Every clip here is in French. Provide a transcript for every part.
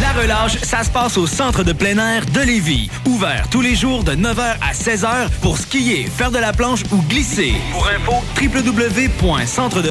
La relâche, ça se passe au centre de plein air de Lévis. Ouvert tous les jours de 9h à 16h pour skier, faire de la planche ou glisser. Pour info, www.centre de...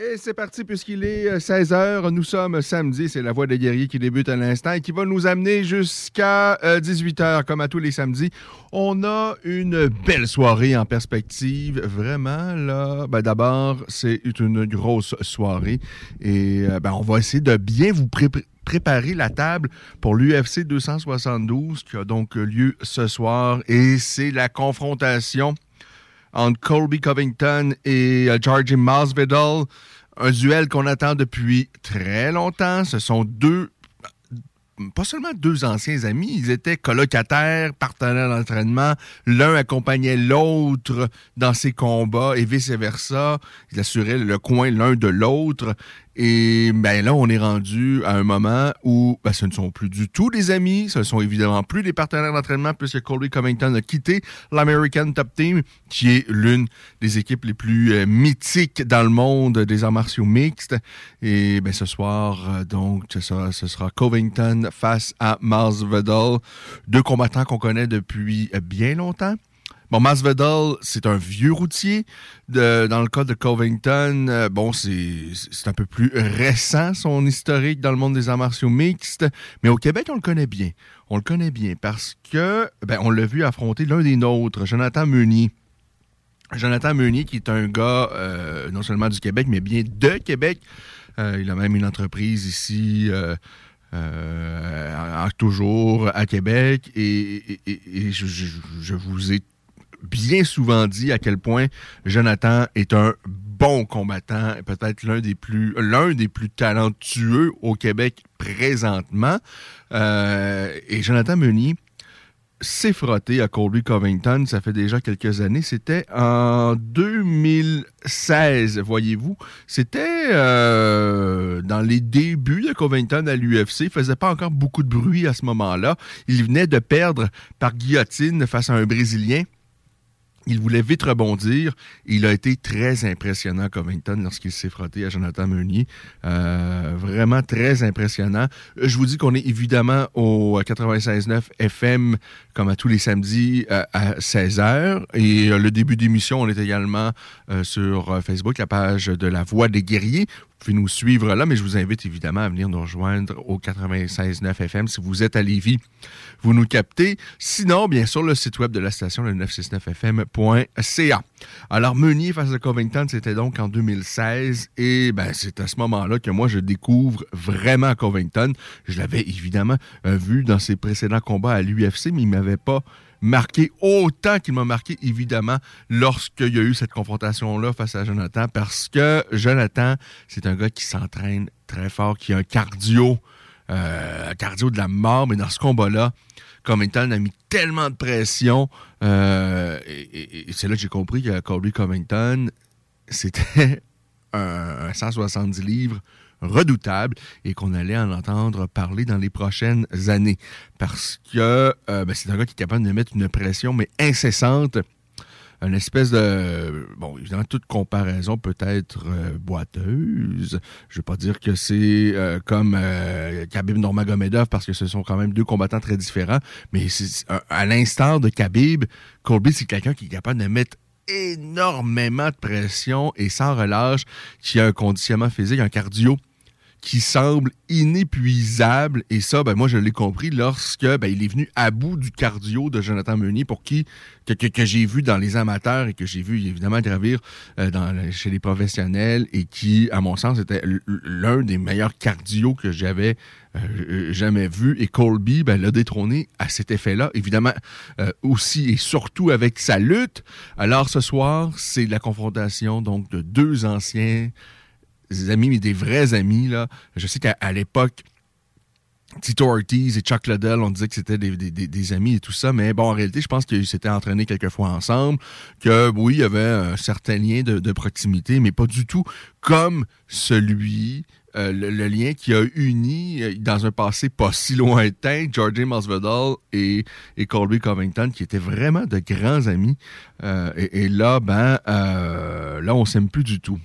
Et c'est parti puisqu'il est 16h. Nous sommes samedi. C'est la voix des guerriers qui débute à l'instant et qui va nous amener jusqu'à 18h comme à tous les samedis. On a une belle soirée en perspective. Vraiment, là, ben d'abord, c'est une grosse soirée. Et ben, on va essayer de bien vous préparer la table pour l'UFC 272 qui a donc lieu ce soir et c'est la confrontation entre Colby Covington et Georgie Masvidal. Un duel qu'on attend depuis très longtemps. Ce sont deux pas seulement deux anciens amis, ils étaient colocataires, partenaires d'entraînement. L'un accompagnait l'autre dans ses combats et vice-versa. Ils assuraient le coin l'un de l'autre. Et ben là, on est rendu à un moment où ben, ce ne sont plus du tout des amis, ce ne sont évidemment plus des partenaires d'entraînement puisque Colby Covington a quitté l'American Top Team, qui est l'une des équipes les plus euh, mythiques dans le monde des arts martiaux mixtes. Et ben, ce soir, euh, donc, ce sera, ce sera Covington face à Masvidal, deux combattants qu'on connaît depuis bien longtemps. Bon, Masvidal, c'est un vieux routier. Dans le cas de Covington, euh, bon, c'est un peu plus récent, son historique dans le monde des arts martiaux mixtes. Mais au Québec, on le connaît bien. On le connaît bien parce que, ben, on l'a vu affronter l'un des nôtres, Jonathan Meunier. Jonathan Meunier, qui est un gars euh, non seulement du Québec, mais bien de Québec. Euh, il a même une entreprise ici. Toujours à Québec et, je, vous ai bien souvent dit à quel point Jonathan est un bon combattant, peut-être l'un des plus talentueux au Québec présentement. Euh, et Jonathan Meunier s'est frotté à Colby Covington, ça fait déjà quelques années. C'était en 2016, voyez-vous. C'était euh, dans les débuts de Covington à l'UFC. Il faisait pas encore beaucoup de bruit à ce moment-là. Il venait de perdre par guillotine face à un Brésilien il voulait vite rebondir. Il a été très impressionnant, Covington, lorsqu'il s'est frotté à Jonathan Meunier. Euh, vraiment très impressionnant. Je vous dis qu'on est évidemment au 96.9 FM, comme à tous les samedis, euh, à 16h. Et euh, le début d'émission, on est également sur Facebook, la page de La Voix des Guerriers. Pouvez nous suivre là, mais je vous invite évidemment à venir nous rejoindre au 96.9 FM si vous êtes à Lévis. Vous nous captez. Sinon, bien sûr, le site web de la station, le 969fm.ca. Alors, Meunier face à Covington, c'était donc en 2016. Et ben, c'est à ce moment-là que moi, je découvre vraiment Covington. Je l'avais évidemment euh, vu dans ses précédents combats à l'UFC, mais il m'avait pas marqué autant qu'il m'a marqué, évidemment, lorsqu'il y a eu cette confrontation-là face à Jonathan, parce que Jonathan, c'est un gars qui s'entraîne très fort, qui a un cardio, euh, cardio de la mort, mais dans ce combat-là, Covington a mis tellement de pression, euh, et, c'est là que j'ai compris que Colby Covington, c'était un 170 livres redoutable et qu'on allait en entendre parler dans les prochaines années. Parce que euh, ben, c'est un gars qui est capable de mettre une pression, mais incessante. Une espèce de... Bon, évidemment, toute comparaison peut être euh, boiteuse. Je ne veux pas dire que c'est euh, comme Khabib Normagomedov parce que ce sont quand même deux combattants très différents. Mais à l'instar de Khabib, Colby, c'est quelqu'un qui est capable de mettre énormément de pression et sans relâche, qui a un conditionnement physique, un cardio qui semble inépuisable. Et ça, ben, moi, je l'ai compris lorsque ben, il est venu à bout du cardio de Jonathan Meunier, pour qui que, que, j'ai vu dans les amateurs et que j'ai vu évidemment gravir euh, dans, chez les professionnels et qui, à mon sens, était l'un des meilleurs cardio que j'avais euh, jamais vu. Et Colby ben, l'a détrôné à cet effet-là, évidemment euh, aussi et surtout avec sa lutte. Alors ce soir, c'est la confrontation donc de deux anciens amis, mais des vrais amis. Là. Je sais qu'à l'époque, Tito Ortiz et Chuck Liddell, on disait que c'était des, amis et tout ça, mais bon, en réalité, je pense qu'ils s'étaient entraînés quelques fois ensemble, que oui, il y avait un certain lien de, proximité, mais pas du tout comme celui, euh, le, lien qui a uni euh, dans un passé pas si lointain, George Masvidal et, et Colby Covington, qui étaient vraiment de grands amis. Euh, et, là, ben, là, on s'aime plus du tout.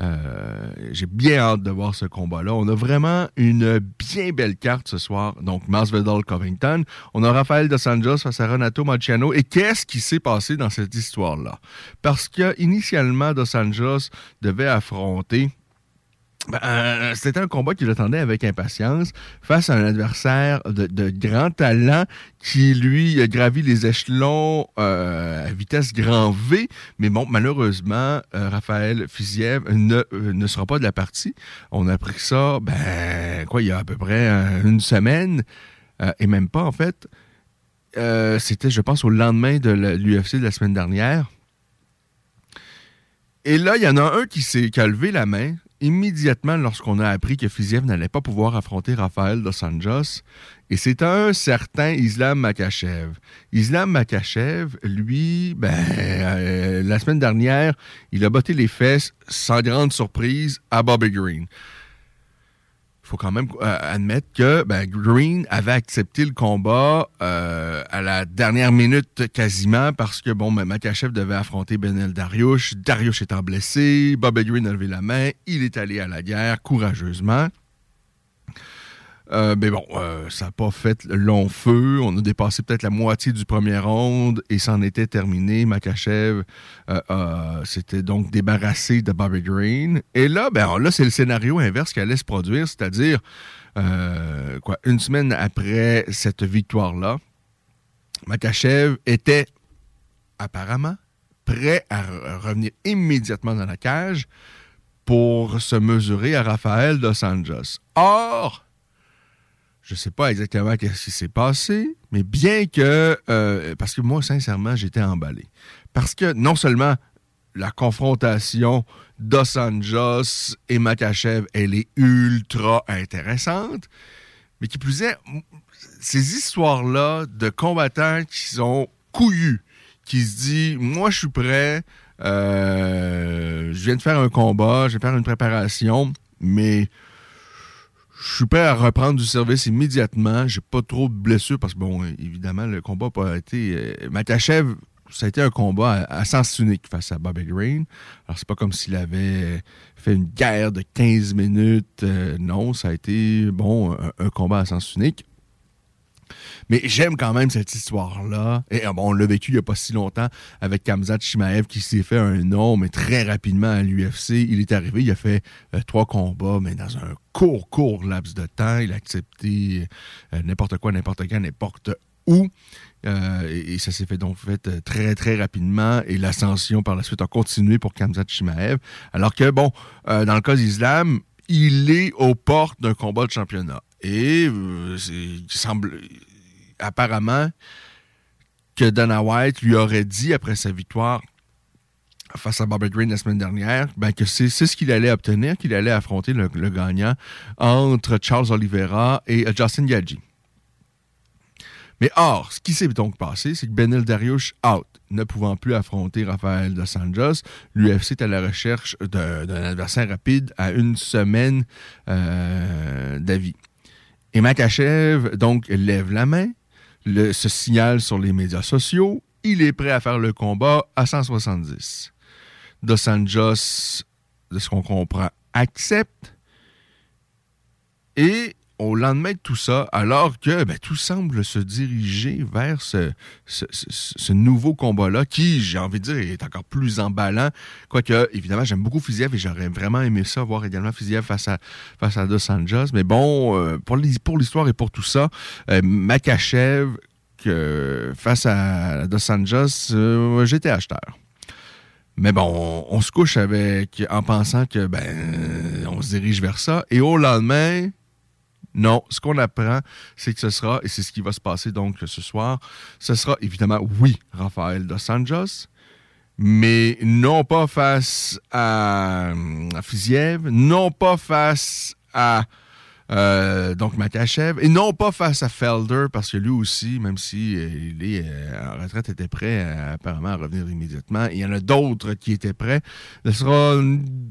Euh, j'ai bien hâte de voir ce combat-là. On a vraiment une bien belle carte ce soir. Donc, Masvidal Covington. On a Rafael Dos Anjos face à Renato Marciano. Et qu'est-ce qui s'est passé dans cette histoire-là? Parce que initialement, Dos Anjos devait affronter ben, euh, c'était un combat qu'il attendait avec impatience face à un adversaire de, grand talent qui, lui, a gravi les échelons euh, à vitesse grand V. Mais bon, malheureusement, euh, Raphaël Fiziev ne, sera pas de la partie. On a appris ça, ben, quoi, il y a à peu près une semaine, et même pas, en fait. C'était, je pense, au lendemain de l'UFC de la semaine dernière. Et là, il y en a un qui s'est qui a levé la main immédiatement lorsqu'on a appris que Fiziev n'allait pas pouvoir affronter Rafael Dos Anjos. Et c'est un certain Islam Makachev. Islam Makachev, lui, ben, euh, la semaine dernière, il a botté les fesses sans grande surprise à Bobby Green faut quand même euh, admettre que ben, Green avait accepté le combat euh, à la dernière minute quasiment parce que bon, ben, Makachev devait affronter Benel Dariush. Dariush étant blessé, Bobby Green a levé la main, il est allé à la guerre courageusement. Euh, mais bon, euh, ça n'a pas fait long feu. On a dépassé peut-être la moitié du premier round et c'en était terminé. Makachev euh, s'était donc débarrassé de Bobby Green. Et là, ben, là, c'est le scénario inverse qui allait se produire, c'est-à-dire quoi, une semaine après cette victoire-là, Makachev était apparemment prêt à revenir immédiatement dans la cage pour se mesurer à Rafael Dos Anjos. Or, je sais pas exactement ce qui s'est passé, mais bien que, euh, parce que moi, sincèrement, j'étais emballé. Parce que non seulement la confrontation Dos Anjos et Makachev, elle est ultra intéressante, mais qui plus est, ces histoires-là de combattants qui sont couillus, qui se disent, moi, je suis prêt, euh, je viens de faire un combat, je vais faire une préparation, mais je suis prêt à reprendre du service immédiatement. J'ai pas trop de blessures parce que, bon, évidemment, le combat n'a pas été. Euh, Makachev, ça a été un combat à, sens unique face à Bobby Green. Alors, c'est pas comme s'il avait fait une guerre de 15 minutes. Euh, non, ça a été, bon, un, combat à sens unique. Mais j'aime quand même cette histoire-là. Et ah, bon, on l'a vécu il n'y a pas si longtemps avec Kamzat Shimaev qui s'est fait un nom, mais très rapidement à l'UFC. Il est arrivé, il a fait euh, trois combats, mais dans un court, court laps de temps. Il a accepté euh, n'importe quoi, n'importe quand, n'importe où. Euh, et, ça s'est fait donc fait euh, très, très rapidement. Et l'ascension par la suite a continué pour Kamzat Chimaev. Alors que, bon, euh, dans le cas d'Islam, il est aux portes d'un combat de championnat. Et il semble apparemment que Dana White lui aurait dit après sa victoire face à Bobby Green la semaine dernière, ben que c'est ce qu'il allait obtenir, qu'il allait affronter le, gagnant entre Charles Oliveira et Justin Gaggi. Mais or, ce qui s'est donc passé, c'est que Benel Dariush out, ne pouvant plus affronter Rafael Dos Anjos, l'UFC est à la recherche d'un adversaire rapide à une semaine euh, d'avis. Et Makachev, donc, lève la main, le, se signale sur les médias sociaux, il est prêt à faire le combat à 170. Dos Anjos, de ce qu'on comprend, accepte. Et au lendemain de tout ça, alors que ben, tout semble se diriger vers ce, nouveau combat-là, qui, j'ai envie de dire, est encore plus emballant. Quoique, évidemment, j'aime beaucoup Fiziev et j'aurais vraiment aimé ça, voir également Fiziev face à, face à Dos Anjos. Mais bon, euh, pour l'histoire et pour tout ça, euh, Makachev, face à Dos Anjos, euh, j'étais acheteur. Mais bon, on, se couche avec en pensant que ben on se dirige vers ça. Et au lendemain, non, ce qu'on apprend, c'est que ce sera, et c'est ce qui va se passer donc ce soir, ce sera évidemment, oui, Rafael Dos Anjos, mais non pas face à, à Fiziev, non pas face à euh, donc Makachev, et non pas face à Felder, parce que lui aussi, même si euh, est euh, en retraite, était prêt apparemment à revenir immédiatement. Il y en a d'autres qui étaient prêts. Ce sera,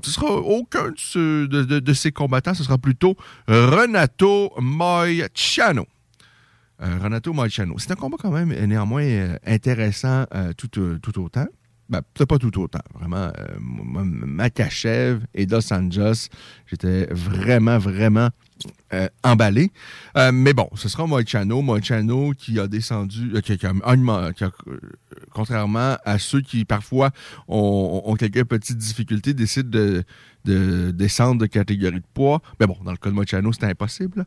sera aucun de, ces combattants, ce sera plutôt Renato Moicano. Renato Moicano. C'est un combat quand même néanmoins intéressant tout autant. Ben, peut-être pas tout autant. Vraiment, Makachev et Dos Anjos, j'étais vraiment, vraiment euh, emballé. Euh, mais bon, ce sera Moichano. Moichano qui a descendu, euh, qui, contrairement à ceux qui parfois ont, quelques petites difficultés, décident de, descendre de catégorie de poids. Mais bon, dans le cas de Moichano, c'était impossible,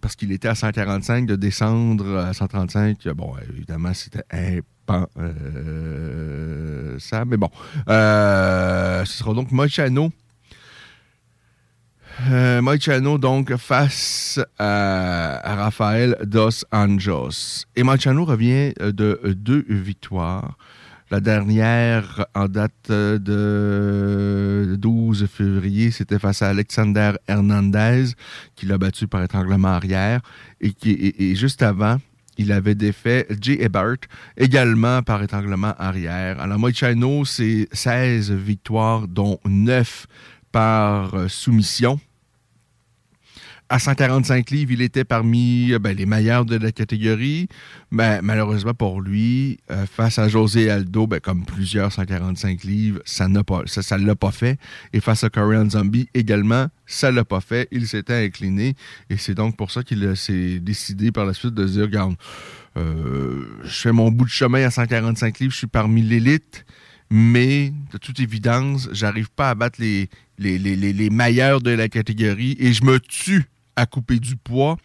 parce qu'il était à 145, de descendre à 135. Bon, évidemment, c'était impensable. mais bon, ce sera donc Moichano euh, donc, face à, Rafael Dos Anjos. Et Moicano revient euh, de deux victoires. La dernière, en date de 12 février, c'était face à Alexander Hernandez, qui l'a battu par étranglement arrière. Et, qui, et, juste avant, il avait défait Jay Ebert, également par étranglement arrière. Alors, Moicano, c'est 16 victoires, dont 9 par euh, soumission à 145 livres, il était parmi euh, ben, les meilleurs de la catégorie. Ben, malheureusement pour lui, euh, face à José Aldo, ben, comme plusieurs 145 livres, ça ne pas, ça, l'a pas fait. Et face à Korean Zombie également, ça l'a pas fait. Il s'était incliné. Et c'est donc pour ça qu'il s'est décidé par la suite de dire, regarde, euh, je fais mon bout de chemin à 145 livres, je suis parmi l'élite mais de toute évidence, j'arrive pas à battre les, les, les, les, meilleurs de la catégorie et je me tue à couper du poids.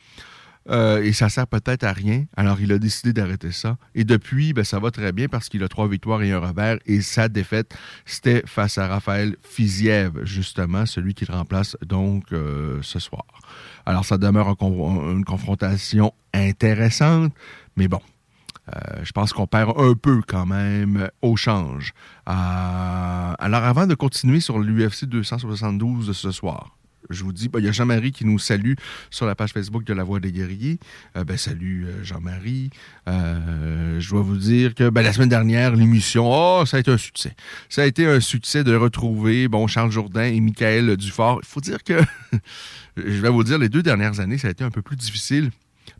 Euh, et ça sert peut-être à rien. Alors, il a décidé d'arrêter ça. Et depuis, ben, ça va très bien parce qu'il a trois victoires et un revers. Et sa défaite, c'était face à Raphaël Fiziev, justement, celui qui le remplace donc euh, ce soir. Alors, ça demeure une confrontation intéressante, mais bon. Euh, je pense qu'on perd un peu quand même au change. alors avant de continuer sur l'UFC 272 de ce soir, je vous dis, ben, il y a Jean-Marie qui nous salue sur la page Facebook de La Voix des Guerriers. Euh, ben, salut euh, Jean-Marie. Euh, je dois vous dire que ben, la semaine dernière, l'émission, oh, ça a été un succès. Ça a été un succès de retrouver bon, Charles Jourdain et Michael Dufort. Il faut dire que, je vais vous dire, les deux dernières années, ça a été un peu plus difficile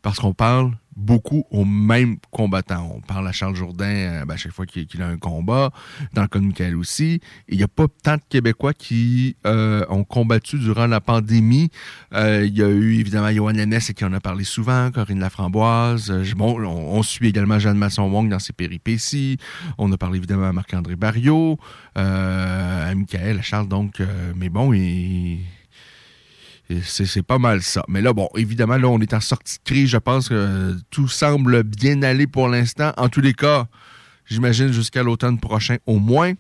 parce qu'on parle beaucoup aux mêmes combattants. On parle à Charles Jourdain euh, ben, à chaque fois qu'il a un combat, dans le cas de Michael aussi. Il n'y a pas tant de Québécois qui euh, ont combattu durant la pandémie. Euh, il y a eu évidemment Johan Lennès qui en a parlé souvent, Corinne Laframboise. bon, on, suit également Jeanne Masson-Wong dans ses péripéties. On a parlé évidemment à Marc-André Barriot, à Michael, à Charles, donc. mais bon, il c'est pas mal ça. Mais là, bon, évidemment, là, on est en sortie de crise. Je pense que tout semble bien aller pour l'instant. En tous les cas, j'imagine jusqu'à l'automne prochain au moins.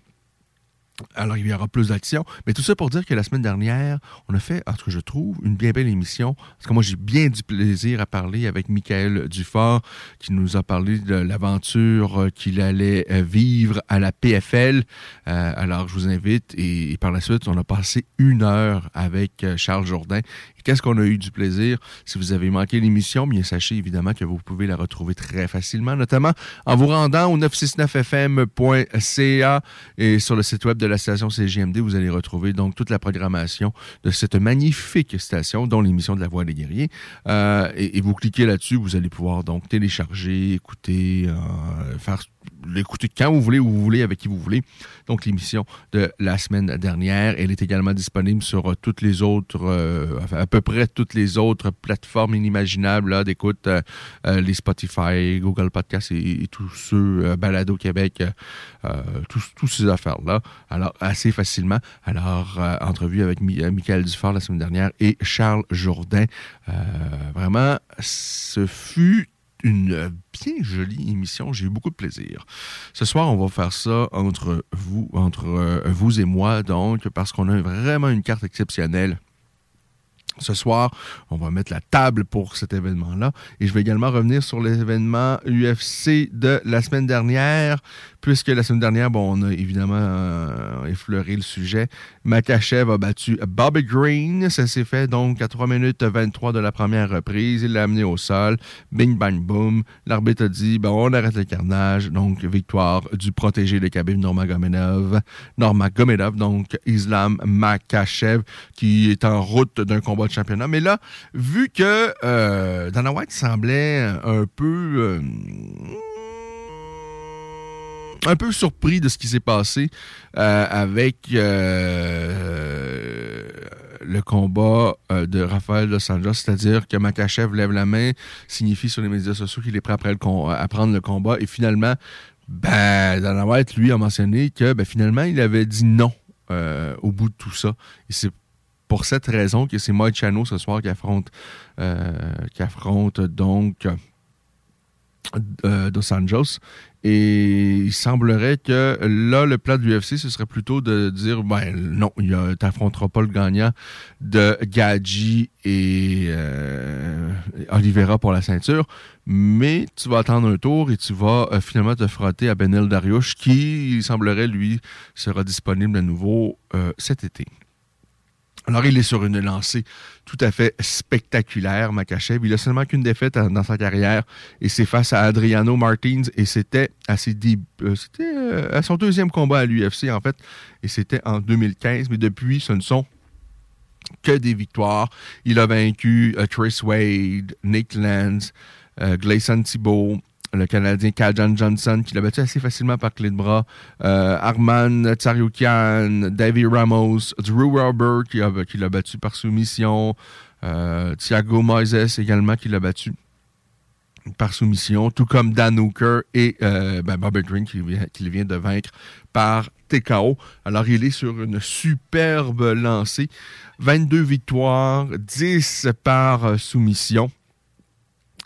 Alors, il y aura plus d'actions. Mais tout ça pour dire que la semaine dernière, on a fait, en tout je trouve, une bien belle émission. Parce que moi, j'ai bien du plaisir à parler avec Michael Dufort, qui nous a parlé de l'aventure qu'il allait euh, vivre à la PFL. Euh, alors, je vous invite. Et, par la suite, on a passé une heure avec euh, Charles Jourdain. Qu'est-ce qu'on a eu du plaisir? Si vous avez manqué l'émission, bien sachez évidemment que vous pouvez la retrouver très facilement, notamment en vous rendant au 969fm.ca et sur le site web de la station CGMD, vous allez retrouver donc toute la programmation de cette magnifique station, dont l'émission de la Voix des Guerriers. Euh, et, vous cliquez là-dessus, vous allez pouvoir donc télécharger, écouter, euh, faire l'écouter quand vous voulez, où vous voulez, avec qui vous voulez. Donc, l'émission de la semaine dernière, elle est également disponible sur euh, toutes les autres, euh, à peu près toutes les autres plateformes inimaginables d'écoute, euh, les Spotify, Google Podcasts et, tous ceux, Balado Québec, tous, ces affaires-là. Alors, assez facilement. Alors, entrevue avec Michael Dufort la semaine dernière et Charles Jourdain. vraiment, ce fut une bien jolie émission. J'ai eu beaucoup de plaisir. Ce soir, on va faire ça entre vous, entre euh, vous et moi, donc, parce qu'on a vraiment une carte exceptionnelle ce soir, on va mettre la table pour cet événement-là. Et je vais également revenir sur l'événement UFC de la semaine dernière, puisque la semaine dernière, bon, on a évidemment euh, effleuré le sujet. Makachev a battu Bobby Green. Ça s'est fait donc à 3 minutes 23 de la première reprise. Il l'a amené au sol. Bing, bang, boom. L'arbitre a dit, bon, on arrête le carnage. Donc, victoire du protégé de Khabib, Norma Gomedov. Norma Gomedov, donc Islam Makachev, qui est en route d'un combat de championnat. Mais là, vu que euh, Dana White semblait un peu... Euh, un peu surpris de ce qui s'est passé euh, avec euh, le combat de Rafael Dos Anjos, c'est-à-dire que Makachev lève la main, signifie sur les médias sociaux qu'il est prêt à, prendre le combat, et finalement, ben, Dana lui, a mentionné que ben, finalement, il avait dit non au bout de tout ça. Et c'est pour cette raison que c'est Mike Chano ce soir qui affronte, euh, qui affronte donc euh, Dos Anjos. Et il semblerait que là, le plan du UFC, ce serait plutôt de dire ben non, tu n'affronteras pas le gagnant de Gadji et euh, Oliveira pour la ceinture, mais tu vas attendre un tour et tu vas finalement te frotter à Benel Dariush, qui, il semblerait, lui, sera disponible à nouveau cet été. Alors, il est sur une lancée tout à fait spectaculaire, Makachev. Il a seulement qu'une défaite dans sa carrière et c'est face à Adriano Martins et c'était à, euh, euh, à son deuxième combat à l'UFC, en fait, et c'était en 2015. Mais depuis, ce ne sont que des victoires. Il a vaincu uh, Wade, Nick Lance, Gleison Thibault, le Canadien Kajan Johnson, qui l'a battu assez facilement par clé de bras. Euh, Arman Tsaroukian, Davy Ramos, Drew Robert, qui, l'a battu par soumission. Euh, Thiago Moises également, qui l'a battu par soumission, tout comme Dan Hooker et euh, ben, Bobby Green, qui, qui vient de vaincre par TKO. Alors, il est sur une superbe lancée. 22 victoires, 10 par soumission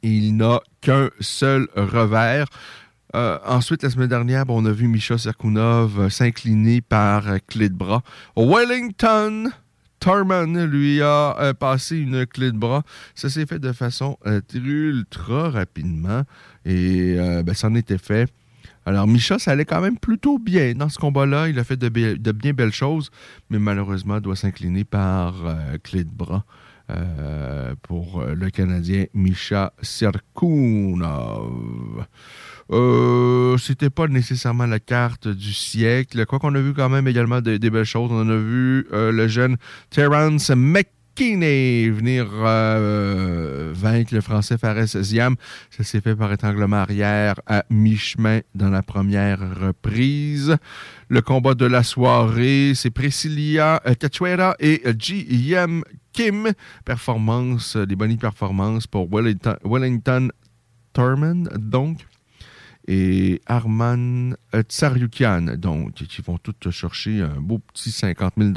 il n'a qu'un seul revers. Euh, ensuite, la semaine dernière, on a vu Misha Serkunov euh, s'incliner par euh, clé de bras. Wellington Tarman lui a passé une clé de bras. Ça s'est fait de façon ultra rapidement et ça en était fait. Alors, Misha, ça allait quand même plutôt bien dans ce combat-là. Il a fait de, bien belles choses, mais malheureusement, doit s'incliner par clé de bras. Euh, pour euh, le Canadien Misha Serkunov. Euh, c'était pas nécessairement la carte du siècle. Quoi qu'on a vu quand même également des, belles choses. On a vu le jeune Terence McKenzie Kinney venir euh, vaincre le Français Fares Ziam. Ça s'est fait par étranglement arrière à mi-chemin dans la première reprise. Le combat de la soirée, c'est Priscilla Cachuera et Ji Yam Kim. Performance, des bonnes performances pour Wellington, Wellington Thurman, donc et Arman Tsaryukian, donc, qui vont toutes chercher un beau petit 50 000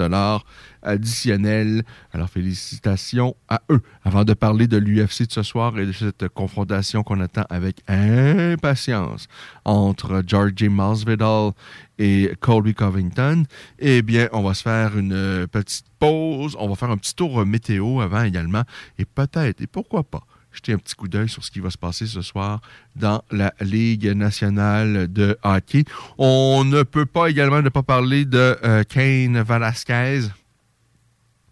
additionnel. Alors, félicitations à eux. Avant de parler de l'UFC de ce soir et de cette confrontation qu'on attend avec impatience entre Georgie Masvidal et Colby Covington, eh bien, on va se faire une petite pause. On va faire un petit tour météo avant également. Et peut-être, et pourquoi pas, jeter un petit coup d'œil sur ce qui va se passer ce soir dans la Ligue nationale de hockey. On ne peut pas également ne pas parler de euh, Kane Velasquez.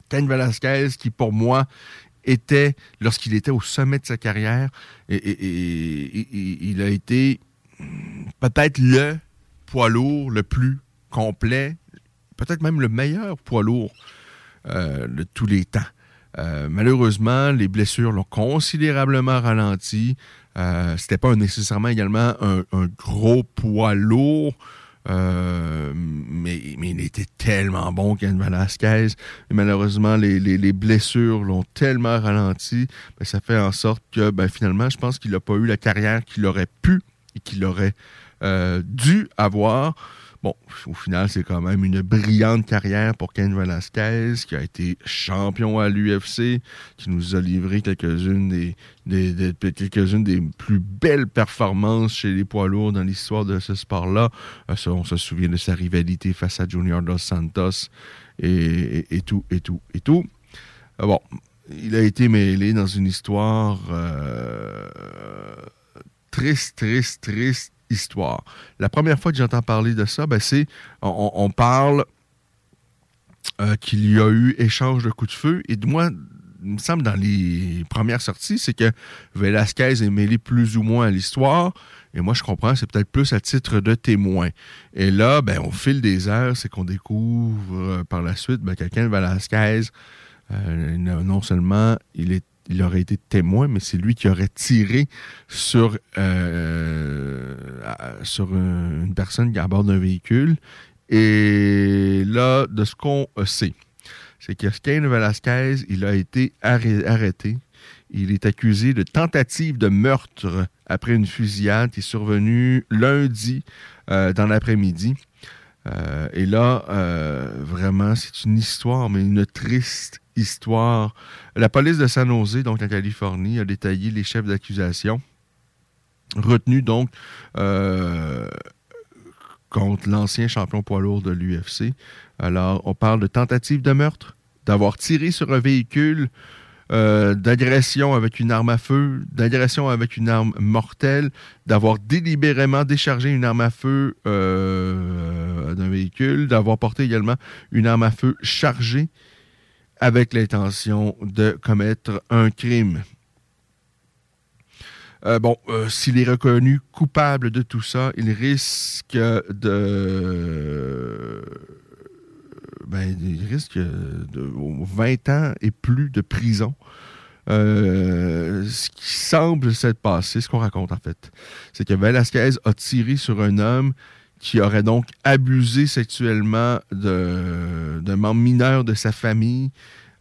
Kane Velasquez qui, pour moi, était, lorsqu'il était au sommet de sa carrière, et, il a été peut-être le poids lourd le plus complet, peut-être même le meilleur poids lourd euh, de tous les temps. Euh, malheureusement, les blessures l'ont considérablement ralenti. Euh, C'était pas nécessairement également un, gros poids lourd. Euh, mais, il était tellement bon Ken Velasquez. Malheureusement, les, blessures l'ont tellement ralenti. Ben, ça fait en sorte que ben, finalement, je pense qu'il n'a pas eu la carrière qu'il aurait pu et qu'il aurait dû avoir. Bon, au final, c'est quand même une brillante carrière pour Ken Velasquez, qui a été champion à l'UFC, qui nous a livré quelques-unes des, plus belles performances chez les poids lourds dans l'histoire de ce sport-là. Euh, on se souvient de sa rivalité face à Junior Dos Santos et, tout, et tout, et tout. Euh, bon, il a été mêlé dans une histoire euh, triste, triste, triste histoire. La première fois que j'entends parler de ça, ben, c'est on, parle euh, qu'il y a eu échange de coups de feu. Et moi, il me semble dans les premières sorties, c'est que Velasquez est mêlé plus ou moins à l'histoire. Et moi, je comprends, c'est peut-être plus à titre de témoin. Et là, ben, au fil des heures, c'est qu'on découvre euh, par la suite ben, quelqu'un de Velasquez, euh, non seulement il est il aurait été témoin, mais c'est lui qui aurait tiré sur, euh, une personne qui à bord d'un véhicule. Et là, de ce qu'on sait, c'est que Kane Velasquez, il a été arrêté. Il est accusé de tentative de meurtre après une fusillade qui est survenue lundi euh, dans l'après-midi. Euh, et là, vraiment, c'est une histoire, mais une triste histoire. La police de San Jose, donc en Californie, a détaillé les chefs d'accusation retenus donc euh, contre l'ancien champion poids lourd de l'UFC. Alors, on parle de tentative de meurtre, d'avoir tiré sur un véhicule, euh, d'agression avec une arme à feu, d'agression avec une arme mortelle, d'avoir délibérément déchargé une arme à feu euh, d'un véhicule, d'avoir porté également une arme à feu chargée avec l'intention de commettre un crime. Euh, bon, euh, s'il est reconnu coupable de tout ça, il risque de. Ben, il risque de 20 ans et plus de prison. Euh, ce qui semble s'être passé, ce qu'on raconte en fait, c'est que Velasquez a tiré sur un homme qui aurait donc abusé sexuellement d'un membre mineur de sa famille.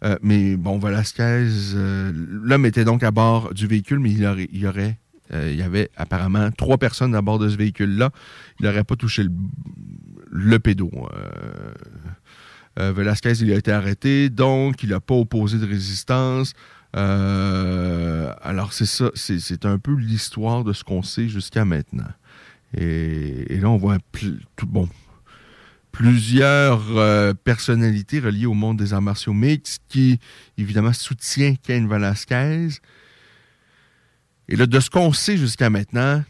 Euh, mais bon, Velasquez, euh, l'homme était donc à bord du véhicule, mais il, aurait, aurait, euh, il y avait apparemment trois personnes à bord de ce véhicule-là. Il n'aurait pas touché le, le pédo. Velasquez, il a été arrêté, donc il n'a pas opposé de résistance. alors, c'est ça, c'est un peu l'histoire de ce qu'on sait jusqu'à maintenant. Et, là, on voit tout, bon, plusieurs euh, personnalités reliées au monde des arts martiaux mixtes qui, évidemment, soutient Ken Velasquez. Et là, de ce qu'on sait jusqu'à maintenant,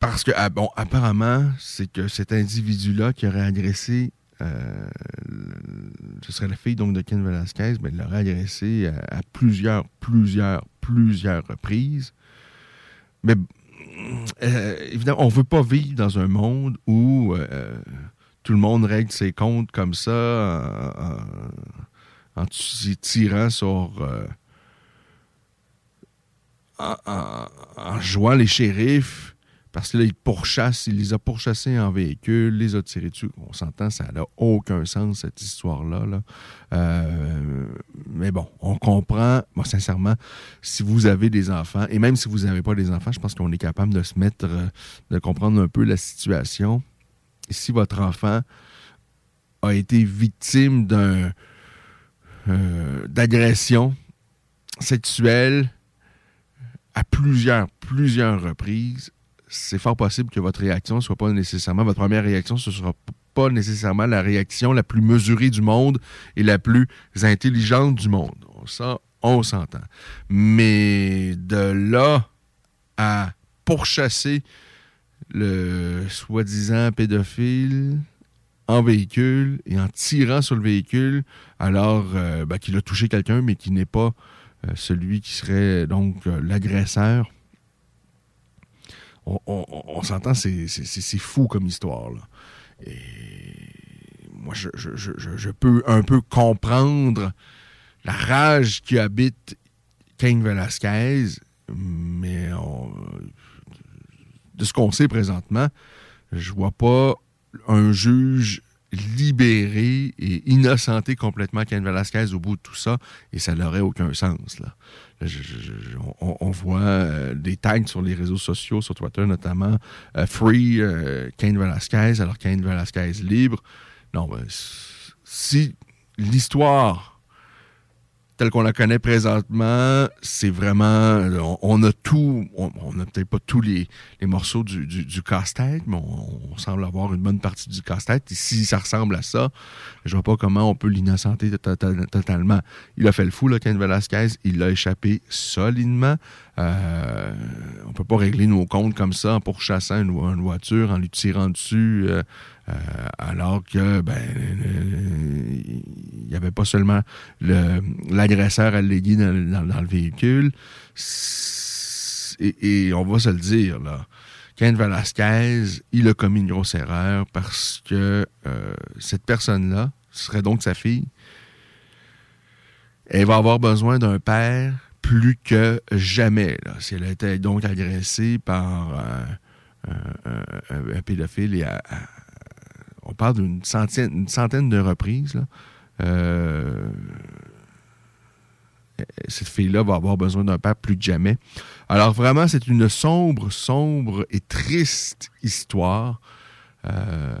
parce que, ah, bon, apparemment, c'est que cet individu-là qui aurait agressé, euh, ce serait la fille donc de Ken Velasquez, mais il l'aurait agressé à, plusieurs, plusieurs, plusieurs reprises. Mais euh, évidemment, on ne veut pas vivre dans un monde où euh, tout le monde règle ses comptes comme ça en tirant sur. Euh, en, jouant les shérifs, parce que là, il les a pourchassés en véhicule, les a tirés dessus. On s'entend, ça n'a aucun sens, cette histoire-là. Euh, mais bon, on comprend, moi, sincèrement, si vous avez des enfants, et même si vous n'avez pas des enfants, je pense qu'on est capable de se mettre, euh, de comprendre un peu la situation. si votre enfant a été victime d'un euh, d'agression sexuelle à plusieurs, plusieurs reprises, c'est fort possible que votre réaction soit pas nécessairement, votre première réaction, ce sera pas nécessairement la réaction la plus mesurée du monde et la plus intelligente du monde. Ça, on s'entend. Mais de là à pourchasser le soi-disant pédophile en véhicule et en tirant sur le véhicule alors euh, ben, qu'il a touché quelqu'un mais qui n'est pas euh, celui qui serait donc euh, l'agresseur. On, s'entend, c'est fou comme histoire. Et moi, je, peux un peu comprendre la rage qui habite King Velasquez, mais de ce qu'on sait présentement, je vois pas un juge libéré et innocenté complètement Ken Velasquez au bout de tout ça, et ça n'aurait aucun sens. Là. On, voit euh, des tags sur les réseaux sociaux, sur Twitter notamment, euh, Free euh, Ken Velasquez, alors Ken Velasquez libre. Non, ben, si l'histoire telle qu'on la connaît présentement, c'est vraiment. On, a tout. On n'a peut-être pas tous les, morceaux du, du, casse-tête, mais on, semble avoir une bonne partie du casse-tête. Et si ça ressemble à ça, je vois pas comment on peut l'innocenter totalement. Il a fait le fou, là, Ken Velasquez. Il l'a échappé solidement. Euh, on peut pas régler nos comptes comme ça en pourchassant une, voiture, en lui tirant dessus. Euh, euh, alors que ben il n'y avait pas seulement l'agresseur allégué dans, dans, le véhicule. Et, on va se le dire, là. Ken Velasquez, il a commis une grosse erreur parce que euh, cette personne-là, ce serait donc sa fille, elle va avoir besoin d'un père plus que jamais. Si elle été donc agressée par un, pédophile et à, on parle d'une centaine, centaine de reprises. Euh, cette fille-là va avoir besoin d'un père plus que jamais. Alors vraiment, c'est une sombre, sombre et triste histoire. Euh,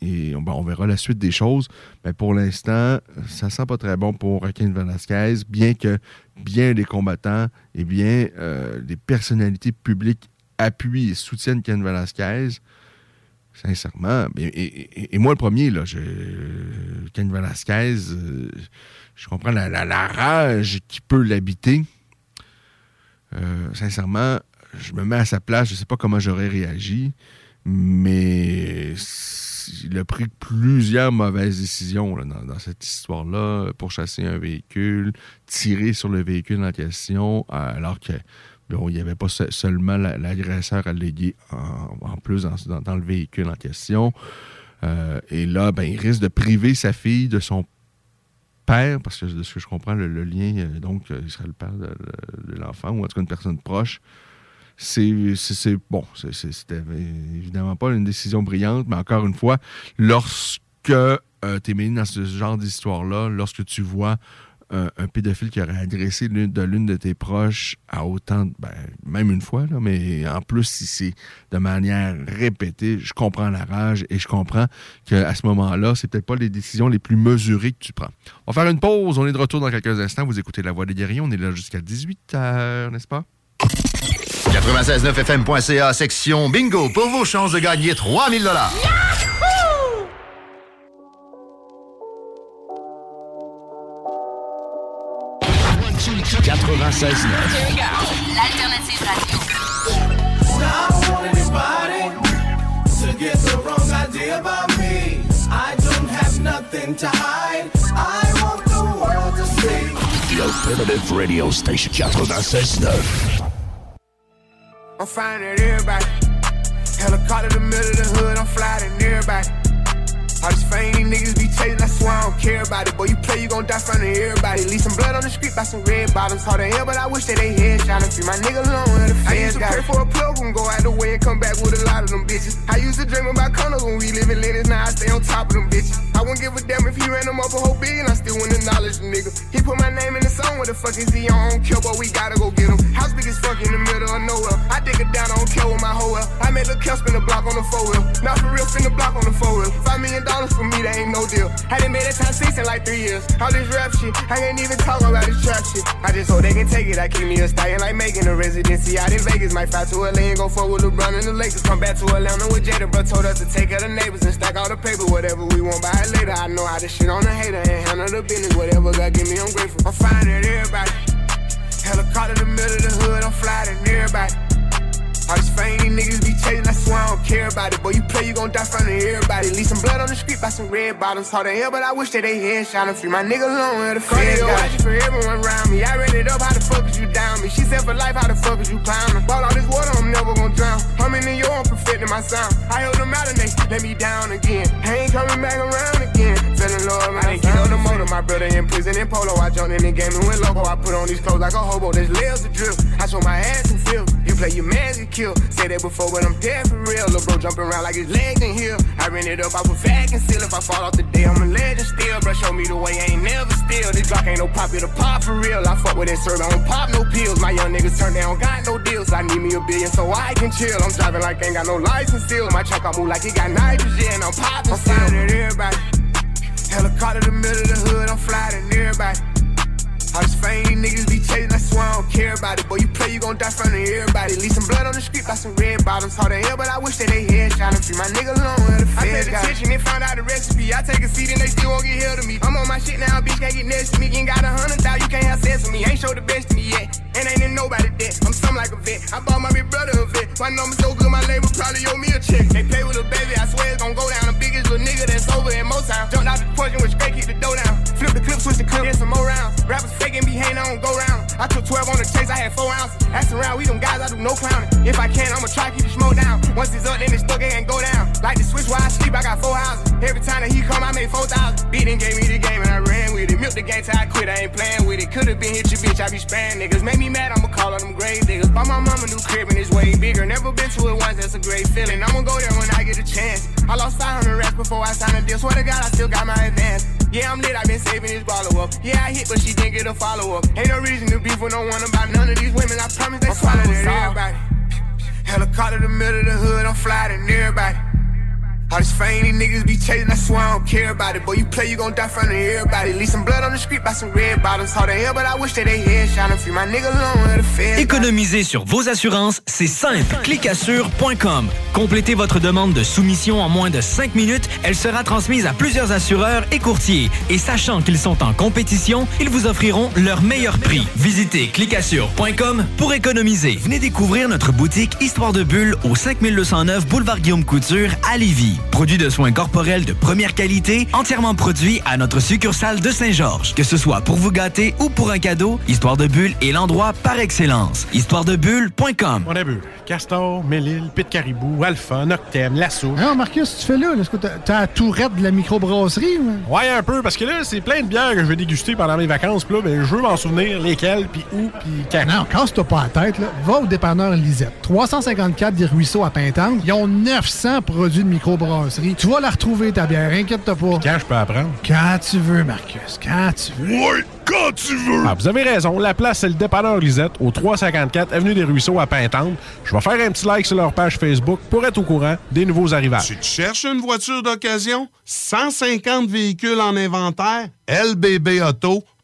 et on, verra la suite des choses. Mais pour l'instant, ça sent pas très bon pour Raquel Velasquez, bien que bien les combattants et bien euh, les personnalités publiques appuient et soutiennent Ken Velasquez. Sincèrement. Et, moi, le premier, là, je, Ken Velasquez, euh, je comprends la, rage qui peut l'habiter. Euh, sincèrement, je me mets à sa place, je ne sais pas comment j'aurais réagi, mais il a pris plusieurs mauvaises décisions dans, dans, cette histoire-là pour chasser un véhicule, tirer sur le véhicule en question, alors que il n'y avait pas seulement l'agresseur allégué en, en plus dans, le véhicule en question. Euh, et là, ben, il risque de priver sa fille de son père, parce que de ce que je comprends, le, lien, euh, donc, euh, il serait le père de, l'enfant, ou en tout cas une personne proche. C'est bon, c'était évidemment pas une décision brillante, mais encore une fois, lorsque tu es mêlé dans ce genre d'histoire-là, lorsque tu vois un, pédophile qui aurait agressé l'une de l'une de tes proches à autant, ben, même une fois, là, mais en plus, si c'est de manière répétée, je comprends la rage et je comprends qu'à ce moment-là, c'est peut-être pas les décisions les plus mesurées que tu prends. On va faire une pause. On est de retour dans quelques instants. Vous écoutez La Voix des guerriers. On est là jusqu'à 18h, n'est-ce pas? 969fm.ca, section bingo, pour vos chances de gagner 3000 dollars. 96.9. L'alternative radio. I want anybody to get the wrong idea about me. I don't have nothing to hide. I want the world to see. The alternative radio station 96.9. I'm finding everybody. Helicopter in the middle of the hood, I'm flying everybody. All these fame niggas be chasing, I swear. I don't care about it. Boy, you play, you gon' die front of everybody. Leave some blood on the street by some red bottoms. Hard to hell, but I wish that they head shot and free my nigga alone. where the I used to pray for a plug and go out the way and come back with a lot of them bitches. I used to dream about condos when we live in Lennox, now I stay on top of them bitches. I wouldn't give a damn if he ran them up a whole billion, I still wouldn't acknowledge the nigga. He put my name in the song, what the fuck is he on? care, but we gotta go get him. House big as fuck in the middle of nowhere. I dig it down, I don't care with my hoe well. I made the kill spin the block on the four wheel. Not for real, spin the block on the four wheel. Five million dollars for me, that ain't no deal. Hadn't made a time six in like three years. All this rap shit, I ain't even talk about this trap shit. I just hope they can take it. I keep me a stallion like making a residency out in Vegas. Might fly to LA and go forward with LeBron and the Lakers. Come back to Atlanta with Jada, bro. Told us to take of the neighbors and stack all the paper. Whatever we want, buy it later. I know how to shit on a hater and handle the business. Whatever God give me, I'm grateful. I'm fine at everybody. Helicopter in the middle of the hood, I'm flying at everybody. All these fame these niggas be chasing, I swear I don't care about it. Boy, you play, you gon' die front of everybody. Leave some blood on the street by some red bottoms. Hard to hell, but I wish that they had shot and free my nigga alone where the feds got watching for everyone around me. I read it up, how the fuck is you down me? She said for life, how the fuck is you climbing? Ball all this water, I'm never gon' drown. I'm in New York, perfecting my sound. I held them out and they let me down again. I ain't coming back around again. Feeling low, man. I didn't get on the motor. My brother in prison in polo. I jumped in the game and went loco. I put on these clothes like a hobo. There's layers of drill. I show my ass and feel. You play your man get kill. Say that before, but I'm dead for real. Lil' bro jumping around like his legs in here. I ran it up, I was fat and still. If I fall off the day, I'm a legend still. Bro, show me the way, I ain't never still. This Glock ain't no pop, it a pop for real. I fuck with that syrup, I don't pop no pills. My young niggas turn down, got no deals. I need me a billion so I can chill. I'm driving like ain't got no license still. My truck, I move like it got nitrogen. I'm popping I'm flying at everybody. Helicopter in the middle of the hood, I'm flying everybody. All these fame these niggas be chasing, I swear I don't care about it. Boy, you play, you gon' die front of everybody. Leave some blood on the street by some red bottoms. Hard to hell, but I wish that they head shot and free my nigga alone. Where the I feds paid attention and found out the recipe. I take a seat and they still won't get held to me. I'm on my shit now, bitch can't get next to me. You Ain't got a hundred thousand, you can't have sex with me. Ain't show the best to me yet. And ain't in nobody debt. I'm something like a vet. I bought my big brother a vet. My number so good, my label probably owe me a check. They play with a baby, I swear it's gon' go down. The biggest little nigga that's over in Motown. Jumped out the and went straight, kick the dough down. Flip the clip, switch the clip, then some more rounds. Rappers faking, be hating, I don't go round. I took 12 on the chase, I had 4 ounces. Ask around, we them guys, I do no clowning. If I can, I'ma try keep the smoke down. Once it's up, then it's stuck, it ain't go down. Like the switch while I sleep, I got 4 houses. Every time that he come, I made 4,000. Beatin' gave me the game and I ran with it. Milk the game till I quit, I ain't playing with it. Could've been hit your bitch, I be span niggas. Make me mad, I'ma call on them grave diggers. Buy my mama new crib and it's way bigger. Never been to it once, that's a great feeling. I'ma go there when I get a chance. I lost 500 racks before I signed a deal. Swear to God, I still got my advance. Yeah, I'm lit, i been saving this follow up. Yeah, I hit, but she didn't get a follow up. Ain't no reason to beef with no one about none of these women. I promise they swallow. Everybody. Helicopter the middle of the hood, I'm flying everybody. Économiser sur vos assurances, c'est simple. Clicassure.com. Complétez votre demande de soumission en moins de 5 minutes. Elle sera transmise à plusieurs assureurs et courtiers. Et sachant qu'ils sont en compétition, ils vous offriront leur meilleur prix. Visitez clicassure.com pour économiser. Venez découvrir notre boutique Histoire de Bulle au 5209 Boulevard Guillaume Couture à Lévis. Produit de soins corporels de première qualité, entièrement produit à notre succursale de Saint-Georges. Que ce soit pour vous gâter ou pour un cadeau, Histoire de Bulle est l'endroit par excellence. Histoiredebulle.com. On a bu Castor, Mélile, Pit Caribou, Alpha, Noctem, Lasso. Non, Marcus, tu fais là? Est-ce que t'as t'as la tourette de la microbrasserie? ou? Ouais, un peu, parce que là, c'est plein de bières que je vais déguster pendant mes vacances. Puis là, ben, je veux m'en souvenir lesquelles, puis où, puis quand. Non, casse-toi pas la tête. Là. Va au dépanneur Lisette. 354 des Ruisseaux à Pintante. Ils ont 900 produits de microbrasserie. Tu vas la retrouver, ta bière. Inquiète-toi pas. Quand je peux apprendre? Quand tu veux, Marcus. Quand tu veux. Oui, quand tu veux! Ah, vous avez raison. La place, c'est le dépanneur Lisette, au 354 Avenue des Ruisseaux à Pintante. Je vais faire un petit like sur leur page Facebook pour être au courant des nouveaux arrivages. Tu cherches une voiture d'occasion? 150 véhicules en inventaire? lbbauto.com.